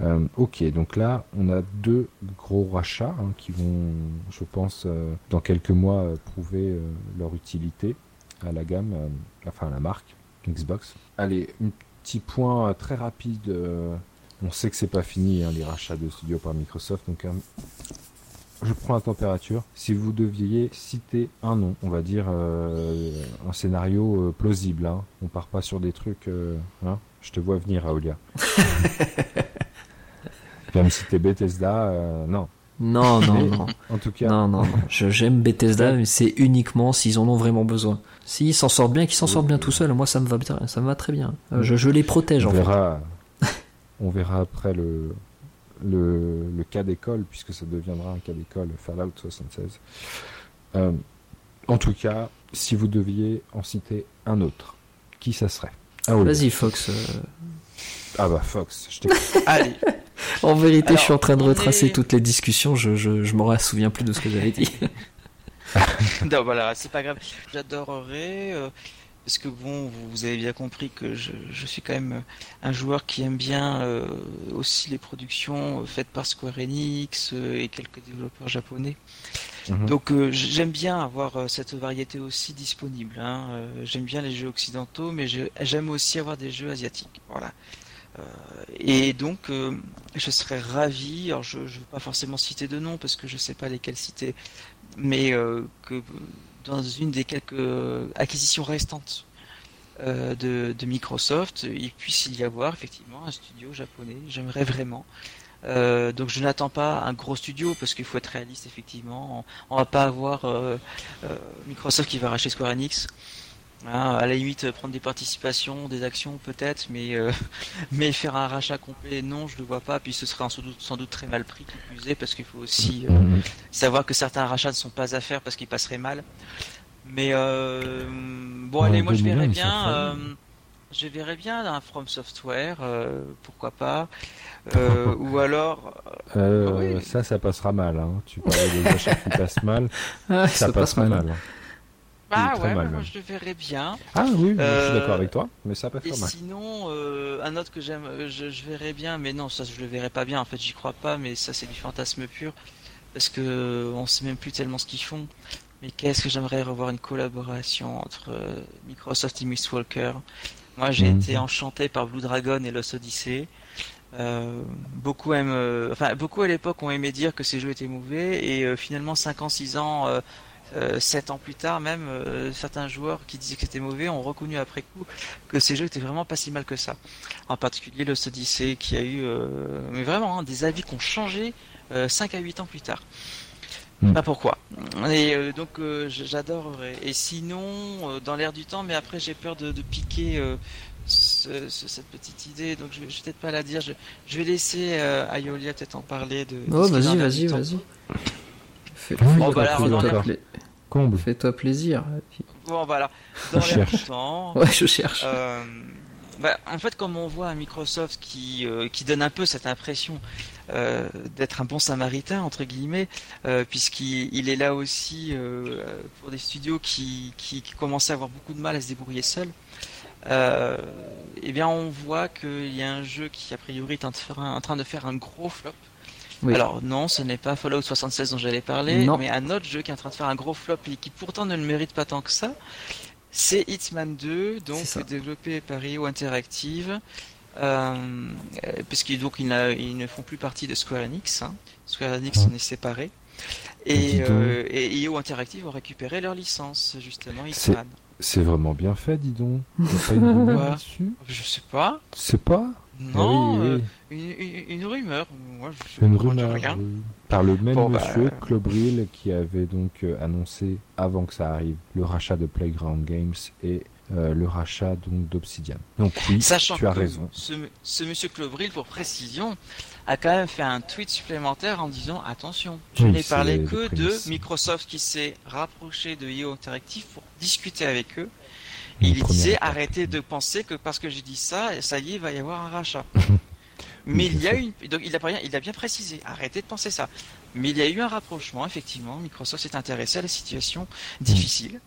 Euh, ok, donc là, on a deux gros rachats hein, qui vont, je pense, euh, dans quelques mois, euh, prouver leur utilité à la gamme, enfin à la marque Xbox. Allez, un petit point très rapide. on sait que c'est pas fini hein, les rachats de studios par Microsoft, donc je prends la température. Si vous deviez citer un nom, on va dire un scénario plausible, hein. on part pas sur des trucs. je te vois venir, Aolia. Même si t'es Bethesda, euh, non. Non, non, non. En tout cas. Non, non, non. j'aime Bethesda, mais c'est uniquement s'ils en ont vraiment besoin. S'ils s'en sortent bien, qu'ils s'en sortent bien tout seuls, moi ça me va bien, ça me va très bien. Euh, je, les protège on en verra, on verra après le, le, le cas d'école, puisque ça deviendra un cas d'école Fallout 76. Euh, en tout cas, si vous deviez en citer un autre, qui ça serait? Ah, Vas-y, Fox. Ah bah Fox, je Allez. En vérité, je suis en train de retracer toutes les discussions. Je, je, je m'en souviens plus de ce que j'avais dit. non, voilà, c'est pas grave. J'adorerais. Euh, parce que bon, vous avez bien compris que je, je suis quand même un joueur qui aime bien euh, aussi les productions faites par Square Enix euh, et quelques développeurs japonais. Mhm. Donc j'aime bien avoir cette variété aussi disponible. Hein. j'aime bien les jeux occidentaux, mais j'aime aussi avoir des jeux asiatiques. Voilà. Euh, et donc, euh, je serais ravi, alors je ne veux pas forcément citer de nom parce que je ne sais pas lesquels citer, mais euh, que dans une des quelques acquisitions restantes de, Microsoft, il puisse y avoir effectivement un studio japonais. J'aimerais vraiment. donc je n'attends pas un gros studio parce qu'il faut être réaliste effectivement. On, ne va pas avoir Microsoft qui va racheter Square Enix. Hein, à la limite, prendre des participations, des actions peut-être, mais euh, mais faire un rachat complet, non, je ne le vois pas. Puis ce serait sans doute, sans doute très mal pris, qui plus est, parce qu'il faut aussi euh, savoir que certains rachats ne sont pas à faire parce qu'ils passeraient mal. Mais euh, bon, allez, moi je verrais bien, je verrais bien un From Software, pourquoi pas, ou alors. Ça, ça passera mal. Hein. Tu parlais des achats qui passent mal, ça, ça passera mal. Hein. Ah ouais, moi je le verrais bien. Ah oui, je suis d'accord avec toi, mais ça peut faire mal. Sinon, euh, un autre que j'aime, euh, je, je, verrais bien, mais non, ça je le verrais pas bien. En fait, j'y crois pas, mais ça c'est du fantasme pur, parce que euh, on sait même plus tellement ce qu'ils font. Mais qu'est-ce que j'aimerais revoir une collaboration entre Microsoft et Mistwalker. Moi, j'ai mhm. été enchanté par Blue Dragon et Lost Odyssey. Euh, beaucoup aiment, enfin beaucoup à l'époque ont aimé dire que ces jeux étaient mauvais et finalement 5 ans, 6 ans euh, sept ans plus tard, même euh, certains joueurs qui disaient que c'était mauvais ont reconnu après coup que ces jeux étaient vraiment pas si mal que ça. En particulier le Odyssey qui a eu, euh, mais vraiment, hein, des avis qui ont changé 5 à 8 ans plus tard. Hmm. Pas pourquoi. Et euh, donc euh, j'adorerais. Et sinon, euh, dans l'air du temps, mais après j'ai peur de, piquer cette petite idée, donc je vais, vais peut-être pas la dire. Je, vais laisser Ayolia peut-être en parler de. Oh, vas-y, vas-y, vas-y. Fais-toi plaisir. Bon, voilà. Dans l'air du temps. Ouais, je cherche. Bah, en fait, comme on voit à Microsoft qui, qui donne un peu cette impression euh, d'être un bon samaritain entre guillemets, euh, puisqu'il est là aussi euh, pour des studios qui, qui, commençaient à avoir beaucoup de mal à se débrouiller seuls. eh bien, on voit qu'il y a un jeu qui a priori est en, train de faire un gros flop. Alors non, ce n'est pas Fallout 76 dont j'allais parler, mais un autre jeu qui est en train de faire un gros flop et qui pourtant ne le mérite pas tant que ça. C'est Hitman 2, donc développé par IO Interactive, euh, puisqu'ils donc ils, ne font plus partie de Square Enix. Hein. Square Enix s'en est séparé. Et, euh, et IO Interactive ont récupéré leur licence, justement, Hitman. C'est vraiment bien fait, dis donc. Je sais pas. C'est pas Non, euh, Une, rumeur. Moi, je, une rumeur. Rien. Par le même bah, monsieur, Clobril, qui avait donc annoncé, avant que ça arrive, le rachat de Playground Games et euh, le rachat donc d'Obsidian. Donc oui, Sachant tu as raison. Ce, ce monsieur Clobril, pour précision, a quand même fait un tweet supplémentaire en disant attention, je n'ai parlé que de Microsoft qui s'est rapproché de IO Interactive pour discuter avec eux. Il disait arrêtez de penser que parce que j'ai dit ça, ça y est, il va y avoir un rachat. Mais il y a une, donc il a, bien, il a bien précisé, arrêtez de penser ça. Mais il y a eu un rapprochement, effectivement. Microsoft s'est intéressé à la situation difficile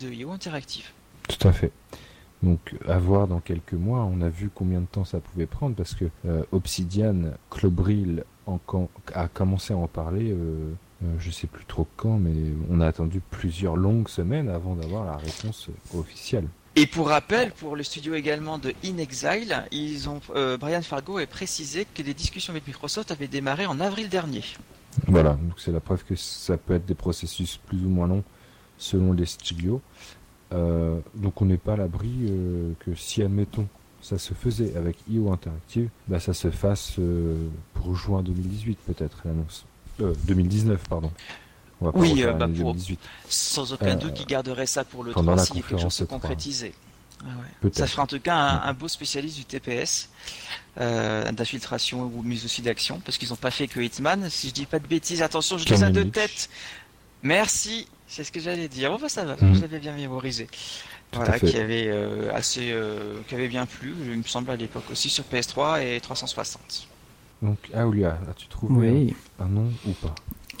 de IO Interactive. Tout à fait. Donc à voir dans quelques mois, on a vu combien de temps ça pouvait prendre parce que euh, Obsidian, Clobril a commencé à en parler, euh, je sais plus trop quand, mais on a attendu plusieurs longues semaines avant d'avoir la réponse officielle. Et pour rappel, pour le studio également de In Exile, ils ont, Brian Fargo a précisé que les discussions avec Microsoft avaient démarré en avril dernier. Voilà, donc c'est la preuve que ça peut être des processus plus ou moins longs selon les studios. Euh, donc on n'est pas à l'abri euh, que si admettons ça se faisait avec IO Interactive, bah ça se fasse euh, pour juin 2018 peut-être l'annonce. 2019 pardon. oui, bah pour, sans aucun doute qui garderait ça pour le 3 si quelque chose se concrétisait. Ah ça ferait en tout cas un, beau spécialiste du TPS, d'infiltration ou mais aussi d'action, parce qu'ils n'ont pas fait que Hitman. Si je dis pas de bêtises, attention, je dis ça de tête. Merci. C'est ce que j'allais dire. Oh bah ça va, mm. vous avez bien mémorisé. voilà, qui avait euh, assez, euh, qui avait bien plu, il me semble à l'époque aussi sur PS3 et 360. Donc Aoulia, as-tu trouvé un, nom ou pas?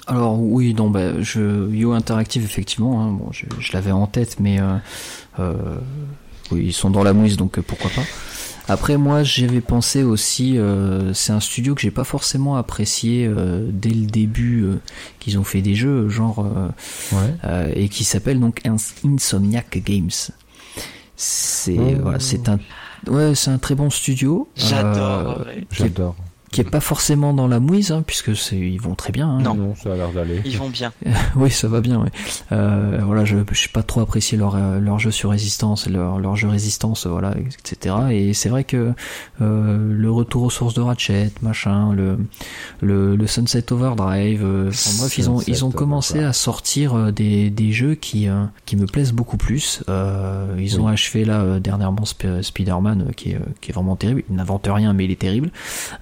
Alors oui, non, bah, je Yo Interactive effectivement, hein, bon, je, l'avais en tête, mais euh, oui, ils sont dans la mouise, donc pourquoi pas. Après moi j'avais pensé aussi, euh, c'est un studio que j'ai pas forcément apprécié euh, dès le début euh, qu'ils ont fait des jeux genre et qui s'appelle donc Insomniac Games. C'est oh. voilà, c'est un ouais c'est un très bon studio. J'adore. J'adore qui est pas forcément dans la mouise, hein, puisque c'est ils vont très bien. Hein. Non. ça a l'air d'aller. Ils vont bien. oui, ça va bien. Ouais. Euh, voilà, je je suis pas trop apprécié leur euh, leur jeu sur résistance, leur leur jeu résistance, voilà, etc. Et c'est vrai que euh, le retour aux sources de Ratchet, machin, le le, le Sunset Overdrive, euh, enfin, bref, ils ont ils ont commencé à sortir euh, des des jeux qui qui me plaisent beaucoup plus. ils ont achevé là dernièrement Spider-Man, qui est qui est vraiment terrible. Il n'invente rien, mais il est terrible.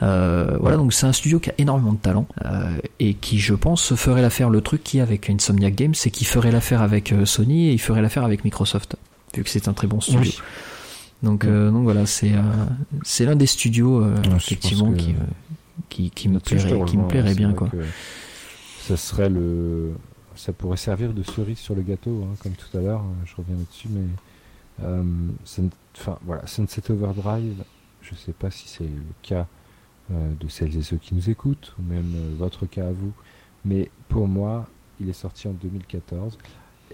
Euh, euh, voilà, donc c'est un studio qui a énormément de talent euh, et qui, je pense, ferait l'affaire. Le truc qui avec Insomniac Games, c'est qu'il ferait l'affaire avec euh, Sony et il ferait l'affaire avec Microsoft, vu que c'est un très bon studio. Donc, donc voilà, c'est c'est l'un des studios effectivement qui, qui, qui me plairait, qui me plairait bien quoi. Ça serait le, ça pourrait servir de cerise sur le gâteau, hein, comme tout à l'heure. Je reviens là-dessus, mais enfin voilà, Sunset Overdrive, je sais pas si c'est le cas de celles et ceux qui nous écoutent, ou même euh, votre cas à vous. Mais pour moi, il est sorti en 2014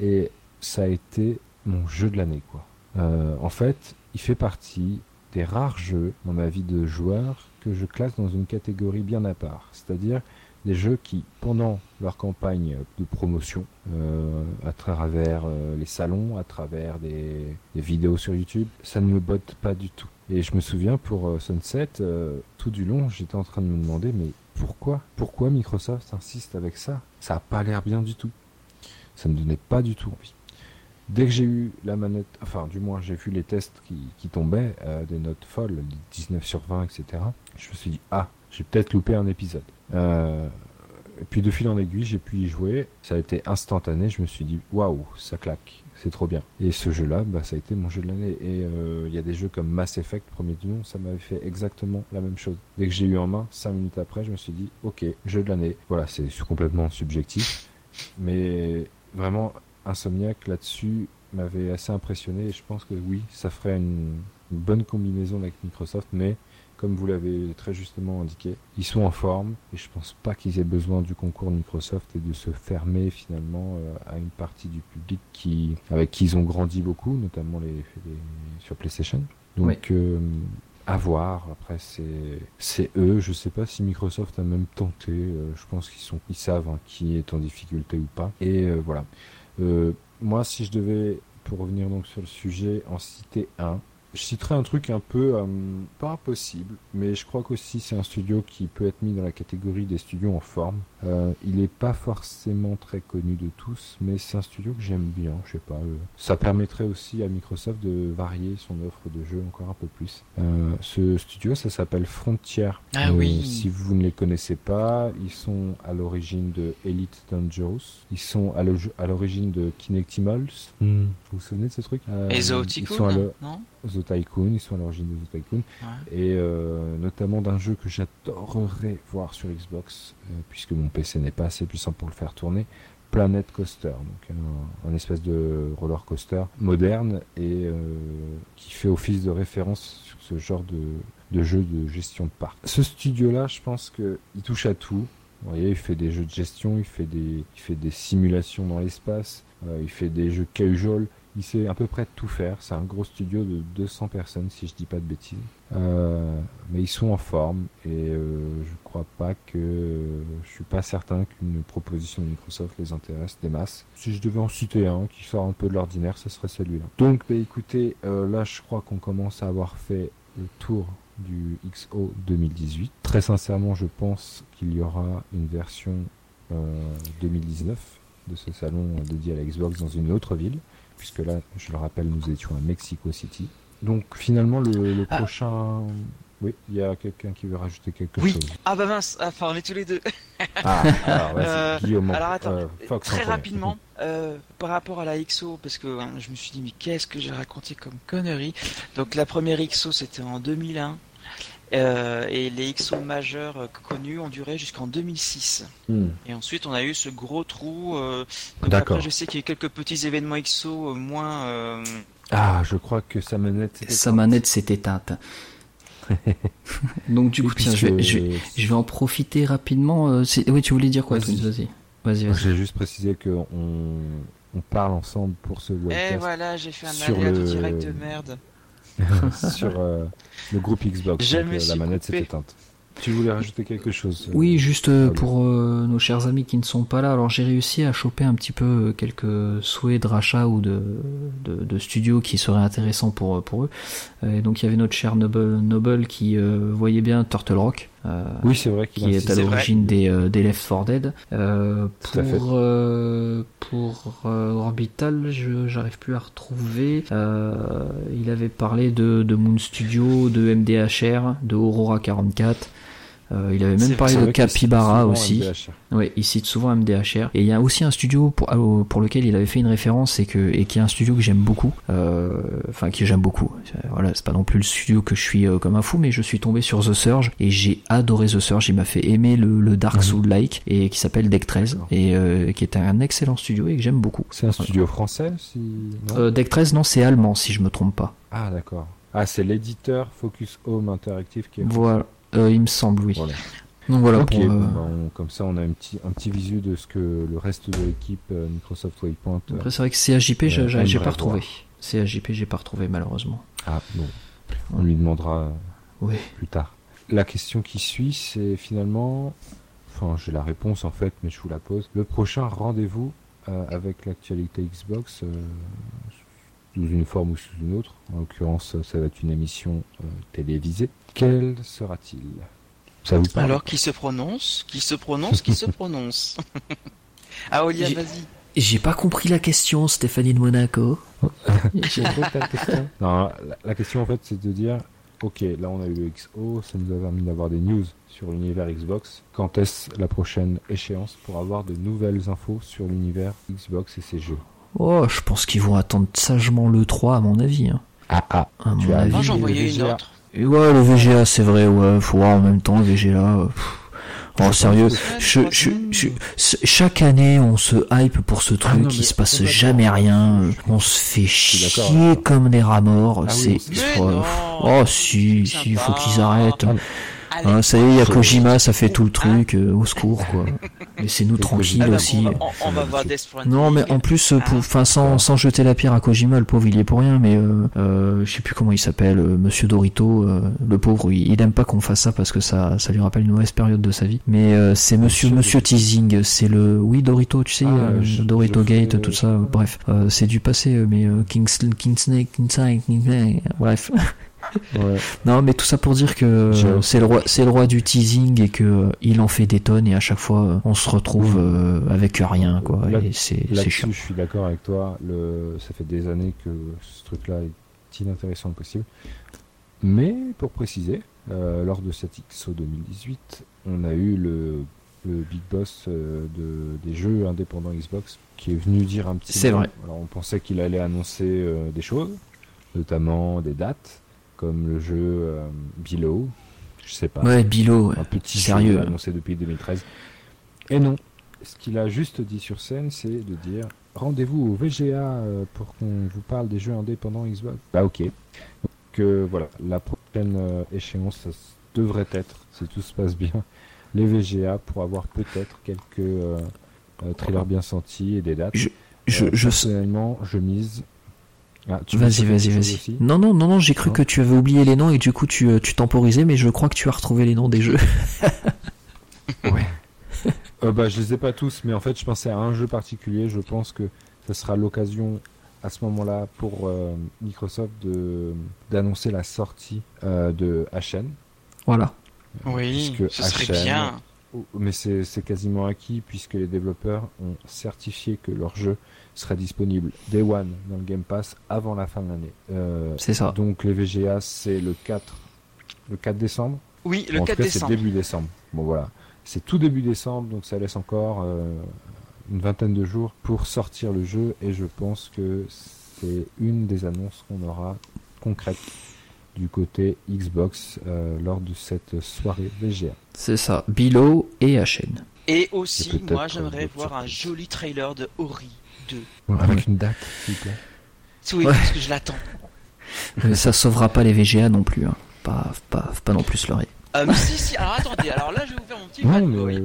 et ça a été mon jeu de l'année. Euh, en fait, il fait partie des rares jeux dans ma vie de joueur que je classe dans une catégorie bien à part. C'est-à-dire des jeux qui, pendant leur campagne de promotion, à travers les salons, à travers des, vidéos sur YouTube, ça ne me botte pas du tout. Et je me souviens pour Sunset, tout du long, j'étais en train de me demander, mais pourquoi? Pourquoi Microsoft insiste avec ça? Ça a pas l'air bien du tout. Ça me donnait pas du tout envie. Dès que j'ai eu la manette, enfin du moins j'ai vu les tests qui, tombaient, euh, des notes folles, 19 sur 20, etc., je me suis dit, ah, j'ai peut-être loupé un épisode. Euh, et puis de fil en aiguille, j'ai pu y jouer, ça a été instantané, je me suis dit, waouh, ça claque, c'est trop bien. Et ce jeu-là, bah, ça a été mon jeu de l'année. Et euh, il y a des jeux comme Mass Effect, premier du nom, ça m'avait fait exactement la même chose. Dès que j'ai eu en main, 5 minutes après, je me suis dit, ok, jeu de l'année. Voilà, c'est complètement subjectif. Mais vraiment, Insomniac là-dessus m'avait assez impressionné et je pense que oui, ça ferait une, bonne combinaison avec Microsoft, mais comme vous l'avez très justement indiqué, ils sont en forme et je pense pas qu'ils aient besoin du concours de Microsoft et de se fermer finalement euh, à une partie du public qui avec qui ils ont grandi beaucoup, notamment les, sur PlayStation. Donc euh, à voir. Après c'est eux. Je sais pas si Microsoft a même tenté. Euh, je pense qu'ils sont ils savent hein, qui est en difficulté ou pas. Et voilà. Moi, si je devais, pour revenir donc sur le sujet, en citer un, je citerai un truc un peu euh, pas impossible, mais je crois qu'aussi c'est un studio qui peut être mis dans la catégorie des studios en forme. Euh, il n'est pas forcément très connu de tous, mais c'est un studio que j'aime bien. Je sais pas. Euh, ça permettrait aussi à Microsoft de varier son offre de jeux encore un peu plus. ce studio, ça s'appelle Frontier. Ah oui. Si vous ne les connaissez pas, ils sont à l'origine de Elite Dangerous. Ils sont à l'origine de Kinectimals. Hmm. Vous vous souvenez de ce truc? Et ils sont à non? The Tycoon, ils sont à l'origine de The Tycoon, et euh, notamment d'un jeu que j'adorerais voir sur Xbox, euh, puisque mon PC n'est pas assez puissant pour le faire tourner, Planet Coaster, donc un, espèce de roller coaster moderne et euh, qui fait office de référence sur ce genre de, de jeu de gestion de parc. Ce studio-là, je pense qu'il touche à tout. Vous voyez, il fait des jeux de gestion, il fait des, il fait des simulations dans l'espace, il fait des jeux casual, il sait à peu près tout faire. C'est un gros studio de 200 personnes, si je dis pas de bêtises. Euh, mais ils sont en forme et euh, je crois pas que je suis pas certain qu'une proposition de Microsoft les intéresse des masses. Si je devais en citer un qui sort un peu de l'ordinaire, ce serait celui-là. Donc, bah, écoutez, euh, là, je crois qu'on commence à avoir fait le tour du XO 2018. Très sincèrement, je pense qu'il y aura une version 2019 de ce salon dédié à la Xbox dans une autre ville puisque là, je le rappelle, nous étions à Mexico City. Donc finalement, le, ah. prochain... Oui, il y a quelqu'un qui veut rajouter quelque oui. chose. Ah bah mince, enfin on est tous les deux. ah, alors, euh, alors attends, euh, très rapidement, euh, par rapport à la XO, parce que hein, je me suis dit mais qu'est-ce que j'ai raconté comme connerie. Donc la première XO c'était en 2001. Euh, et les XO majeurs euh, connus ont duré jusqu'en 2006. Hmm. Et ensuite, on a eu ce gros trou. Euh, D'accord. je sais qu'il y a eu quelques petits événements XO euh, moins. Ah, je crois que sa manette. Sa manette s'est éteinte. Donc du coup, tiens, je vais, je, vais, en profiter rapidement. Oui, tu voulais dire quoi Vas-y, vas-y. Vas J'ai juste précisé qu'on on parle ensemble pour ce webcast. Et voilà, j'ai fait un alerte le... direct de merde. sur euh, le groupe Xbox. Euh, la manette s'est éteinte. Tu voulais rajouter quelque chose euh, Oui, juste pour nos chers amis qui ne sont pas là. Alors j'ai réussi à choper un petit peu quelques souhaits de rachat ou de, de, de studios qui seraient intéressants pour, pour eux. Et donc il y avait notre cher Noble, Noble qui voyait bien Turtle Rock. Euh, oui, c'est vrai qui est à l'origine des, euh, des, Left 4 Dead. Euh, pour pour Orbital, je j'arrive plus à retrouver. il avait parlé de, de Moon Studio, de MDHR, de Aurora 44. Euh, il avait même parlé de Capybara aussi. Oui, il cite souvent MDHR. Et il y a aussi un studio pour, pour lequel il avait fait une référence et, que, et qui est un studio que j'aime beaucoup. Euh, enfin, que j'aime beaucoup. Voilà, c'est pas non plus le studio que je suis euh, comme un fou, mais je suis tombé sur The Surge et j'ai adoré The Surge. Il m'a fait aimer le, le Dark mhm. Soul-like et qui s'appelle Deck 13 et qui est un excellent studio et que j'aime beaucoup. C'est un studio français si... Deck 13, non, c'est allemand si je me trompe pas. Ah, d'accord. Ah, c'est l'éditeur Focus Home Interactive qui est. Voilà. Euh, il me semble, oui. Donc voilà. Euh, bah, comme ça, on a un petit, un petit visu de ce que le reste de l'équipe euh, Microsoft Waypoint. Après, c'est vrai que CAJP, j'ai pas retrouvé. CAJP, j'ai pas retrouvé malheureusement. Ah bon, on lui demandera plus tard. La question qui suit, c'est finalement, enfin, j'ai la réponse en fait, mais je vous la pose. Le prochain rendez-vous avec l'actualité Xbox, sous une forme ou sous une autre. En l'occurrence, ça va être une émission télévisée. Quel sera-t-il? Ça vous parle? Alors, qui se prononce? Qui se prononce? Qui se prononce? Ah, Olia, vas-y. J'ai pas compris la question, Stéphanie de Monaco. J'ai compris la question. Non, la, question en fait, c'est de dire, ok, là on a eu le XO, ça nous a permis d'avoir des news sur l'univers Xbox. Quand est-ce la prochaine échéance pour avoir de nouvelles infos sur l'univers Xbox et ses jeux? Oh, je pense qu'ils vont attendre sagement le 3 à mon avis. Hein. Ah ah, tu as Moi j'en voyais une autre. Et ouais, le VGA c'est vrai, ouais, faut voir en même temps le VGA. Oh sérieux, je, je, chaque année on se hype pour ce ah truc, il se passe jamais rien, on se fait chier comme des rats morts, ah c'est... oh si, si, il faut qu'ils arrêtent. Ah, Hein, ça y est, il y a Kojima, ça fait tout le truc, euh, au secours quoi. Laissez-nous tranquille aussi. On, va voir Non, mais en plus, enfin, sans, sans jeter la pierre à Kojima, le pauvre il y est pour rien, mais euh, euh, je sais plus comment il s'appelle, euh, Monsieur Dorito, le pauvre, il, aime pas qu'on fasse ça parce que ça, ça lui rappelle une mauvaise période de sa vie. Mais c'est Monsieur Monsieur Teasing, c'est le, oui Dorito, tu sais, ah, Dorito Gate, tout ça. Bref, c'est du passé, mais King, King Snake, King Snake, King Snake, bref. Non, mais tout ça pour dire que c'est le roi, c'est le roi du teasing et que euh, il en fait des tonnes et à chaque fois euh, on se retrouve euh, avec rien, quoi. et c'est, chiant. Je suis d'accord avec toi. Le, ça fait des années que ce truc-là est inintéressant possible. Mais pour préciser, lors de cette XO 2018, on a eu le, le big boss de, des jeux indépendants Xbox qui est venu dire un petit. C'est vrai. Alors on pensait qu'il allait annoncer des choses, notamment des dates comme le jeu euh, Below, je sais pas. Ouais, Below, un petit sérieux jeu annoncé depuis 2013. Et non, ce qu'il a juste dit sur scène, c'est de dire rendez-vous au VGA euh, pour qu'on vous parle des jeux indépendants Xbox. Bah ok. Donc euh, voilà, la prochaine échéance, ça devrait être, si tout se passe bien, les VGA pour avoir peut-être quelques trailers bien sentis et des dates. Je, je, personnellement, je mise ah, vas-y, vas-y, vas-y. Non, non, non, non, j'ai cru que tu avais oublié les noms et du coup tu, euh, tu temporisais, mais je crois que tu as retrouvé les noms des jeux. ouais. euh, bah, je les ai pas tous, mais en fait, je pensais à un jeu particulier. Je pense que ce sera l'occasion à ce moment-là pour euh, Microsoft de d'annoncer la sortie euh, de HN. Voilà. Oui, ce serait bien. Mais c'est quasiment acquis puisque les développeurs ont certifié que leur jeu serait disponible Day One dans le Game Pass avant la fin de l'année. Euh, c'est ça. Donc les VGA, c'est le 4, le 4 décembre Oui, le 4 décembre. c'est début décembre. Bon voilà. C'est tout début décembre, donc ça laisse encore euh, une vingtaine de jours pour sortir le jeu et je pense que c'est une des annonces qu'on aura concrètes du côté Xbox euh, lors de cette soirée VGA. C'est ça, Below et HN. Et aussi, moi j'aimerais voir un joli trailer de Ori avec une date, s'il vous plaît. Oui, parce que je l'attends. Mais ça sauvera pas les VGA non plus. Hein. Pas, pas, pas non plus leurrer. Euh, si, si, alors attendez, alors là je vais vous faire mon petit ouais,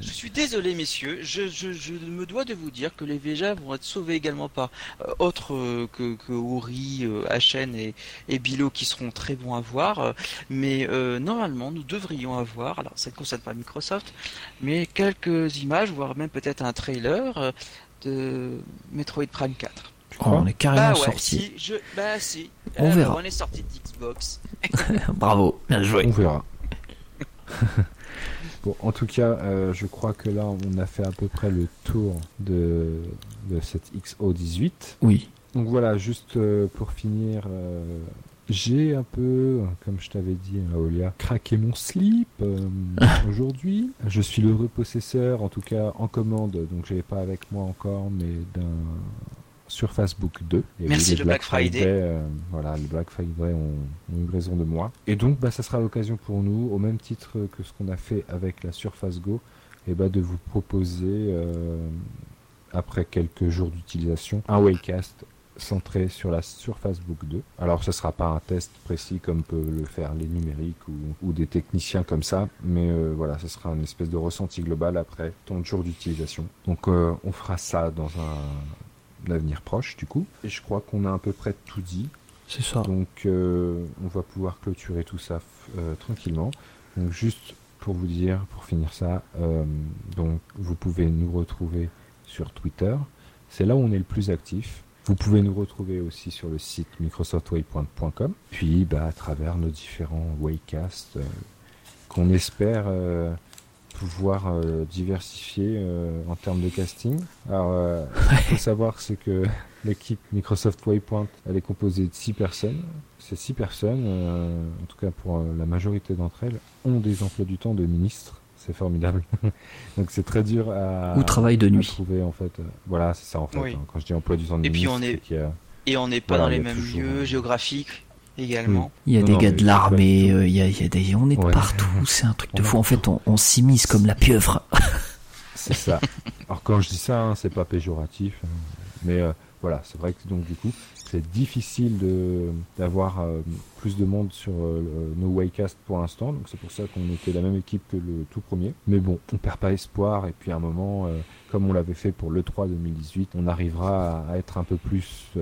Je suis désolé messieurs, je, je, je, me dois de vous dire que les VGA vont être sauvés également par euh, autres euh, que, que Ori, euh, HN et, et Bilo qui seront très bons à voir. mais normalement nous devrions avoir, alors ça ne concerne pas Microsoft, mais quelques images, voire même peut-être un trailer de Metroid Prime 4. on est carrément bah sorti. je... Bah si. On verra. On est sorti d'Xbox. Bravo, bien joué. On verra. bon, en tout cas, euh, je crois que là, on a fait à peu près le tour de, de cette XO18. Oui. Donc voilà, juste euh, pour finir, euh, j'ai un peu, comme je t'avais dit, Aolia, craqué mon slip euh, aujourd'hui. Je suis l'heureux possesseur, en tout cas en commande, donc je l'ai pas avec moi encore, mais d'un Surface Book 2. Merci le Black, Friday. Euh, voilà, le Black Friday ont, eu raison de moi. Et donc, bah, ça sera l'occasion pour nous, au même titre que ce qu'on a fait avec la Surface Go, et bah, de vous proposer, euh, après quelques jours d'utilisation, un Waycast centré sur la Surface Book 2. Alors ce sera pas un test précis comme peuvent le faire les numériques ou, des techniciens comme ça, mais euh, voilà, ce sera une espèce de ressenti global après tant de jours d'utilisation. Donc euh, on fera ça dans un, avenir proche du coup, et je crois qu'on a à peu près tout dit. C'est ça. Donc euh, on va pouvoir clôturer tout ça tranquillement. Donc juste pour vous dire, pour finir ça, donc vous pouvez nous retrouver sur Twitter. C'est là où on est le plus actif. Vous pouvez nous retrouver aussi sur le site microsoftwaypoint.com, puis bah, à travers nos différents waycasts qu'on espère pouvoir diversifier en termes de casting. Alors, il faut savoir c'est que l'équipe Microsoft Waypoint, elle est composée de six personnes. Ces six personnes, en tout cas pour la majorité d'entre elles, ont des emplois du temps de ministre c'est formidable. Donc c'est très dur à. Ou travail de nuit. Trouver en fait. Euh, voilà, c'est ça en fait. Hein. Quand je dis emploi du temps de Et puis on est. Et on n'est pas dans les mêmes lieux géographiques également. Il y a des gars de l'armée, euh, il, y a, des, on est partout. C'est un truc de fou. En fait, on, s'immisce comme la pieuvre. c'est ça. Alors quand je dis ça, hein, c'est pas péjoratif, hein. mais euh, voilà, c'est vrai que donc du coup, c'est difficile de d'avoir euh, plus de monde sur euh, nos Waycast pour l'instant. Donc c'est pour ça qu'on était la même équipe que le tout premier. Mais bon, on perd pas espoir et puis à un moment, euh, comme on l'avait fait pour le 3 2018, on arrivera à, être un peu plus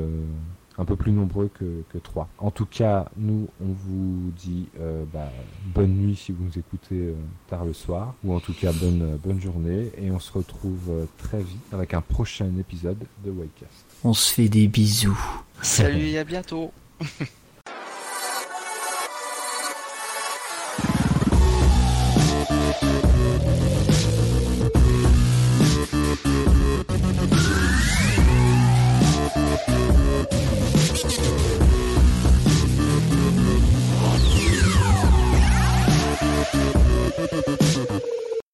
un peu plus nombreux que, que 3. En tout cas, nous, on vous dit bah, bonne nuit si vous nous écoutez tard le soir, ou en tout cas bonne, bonne journée, et on se retrouve très vite avec un prochain épisode de Waycast. On se fait des bisous. Salut à bientôt.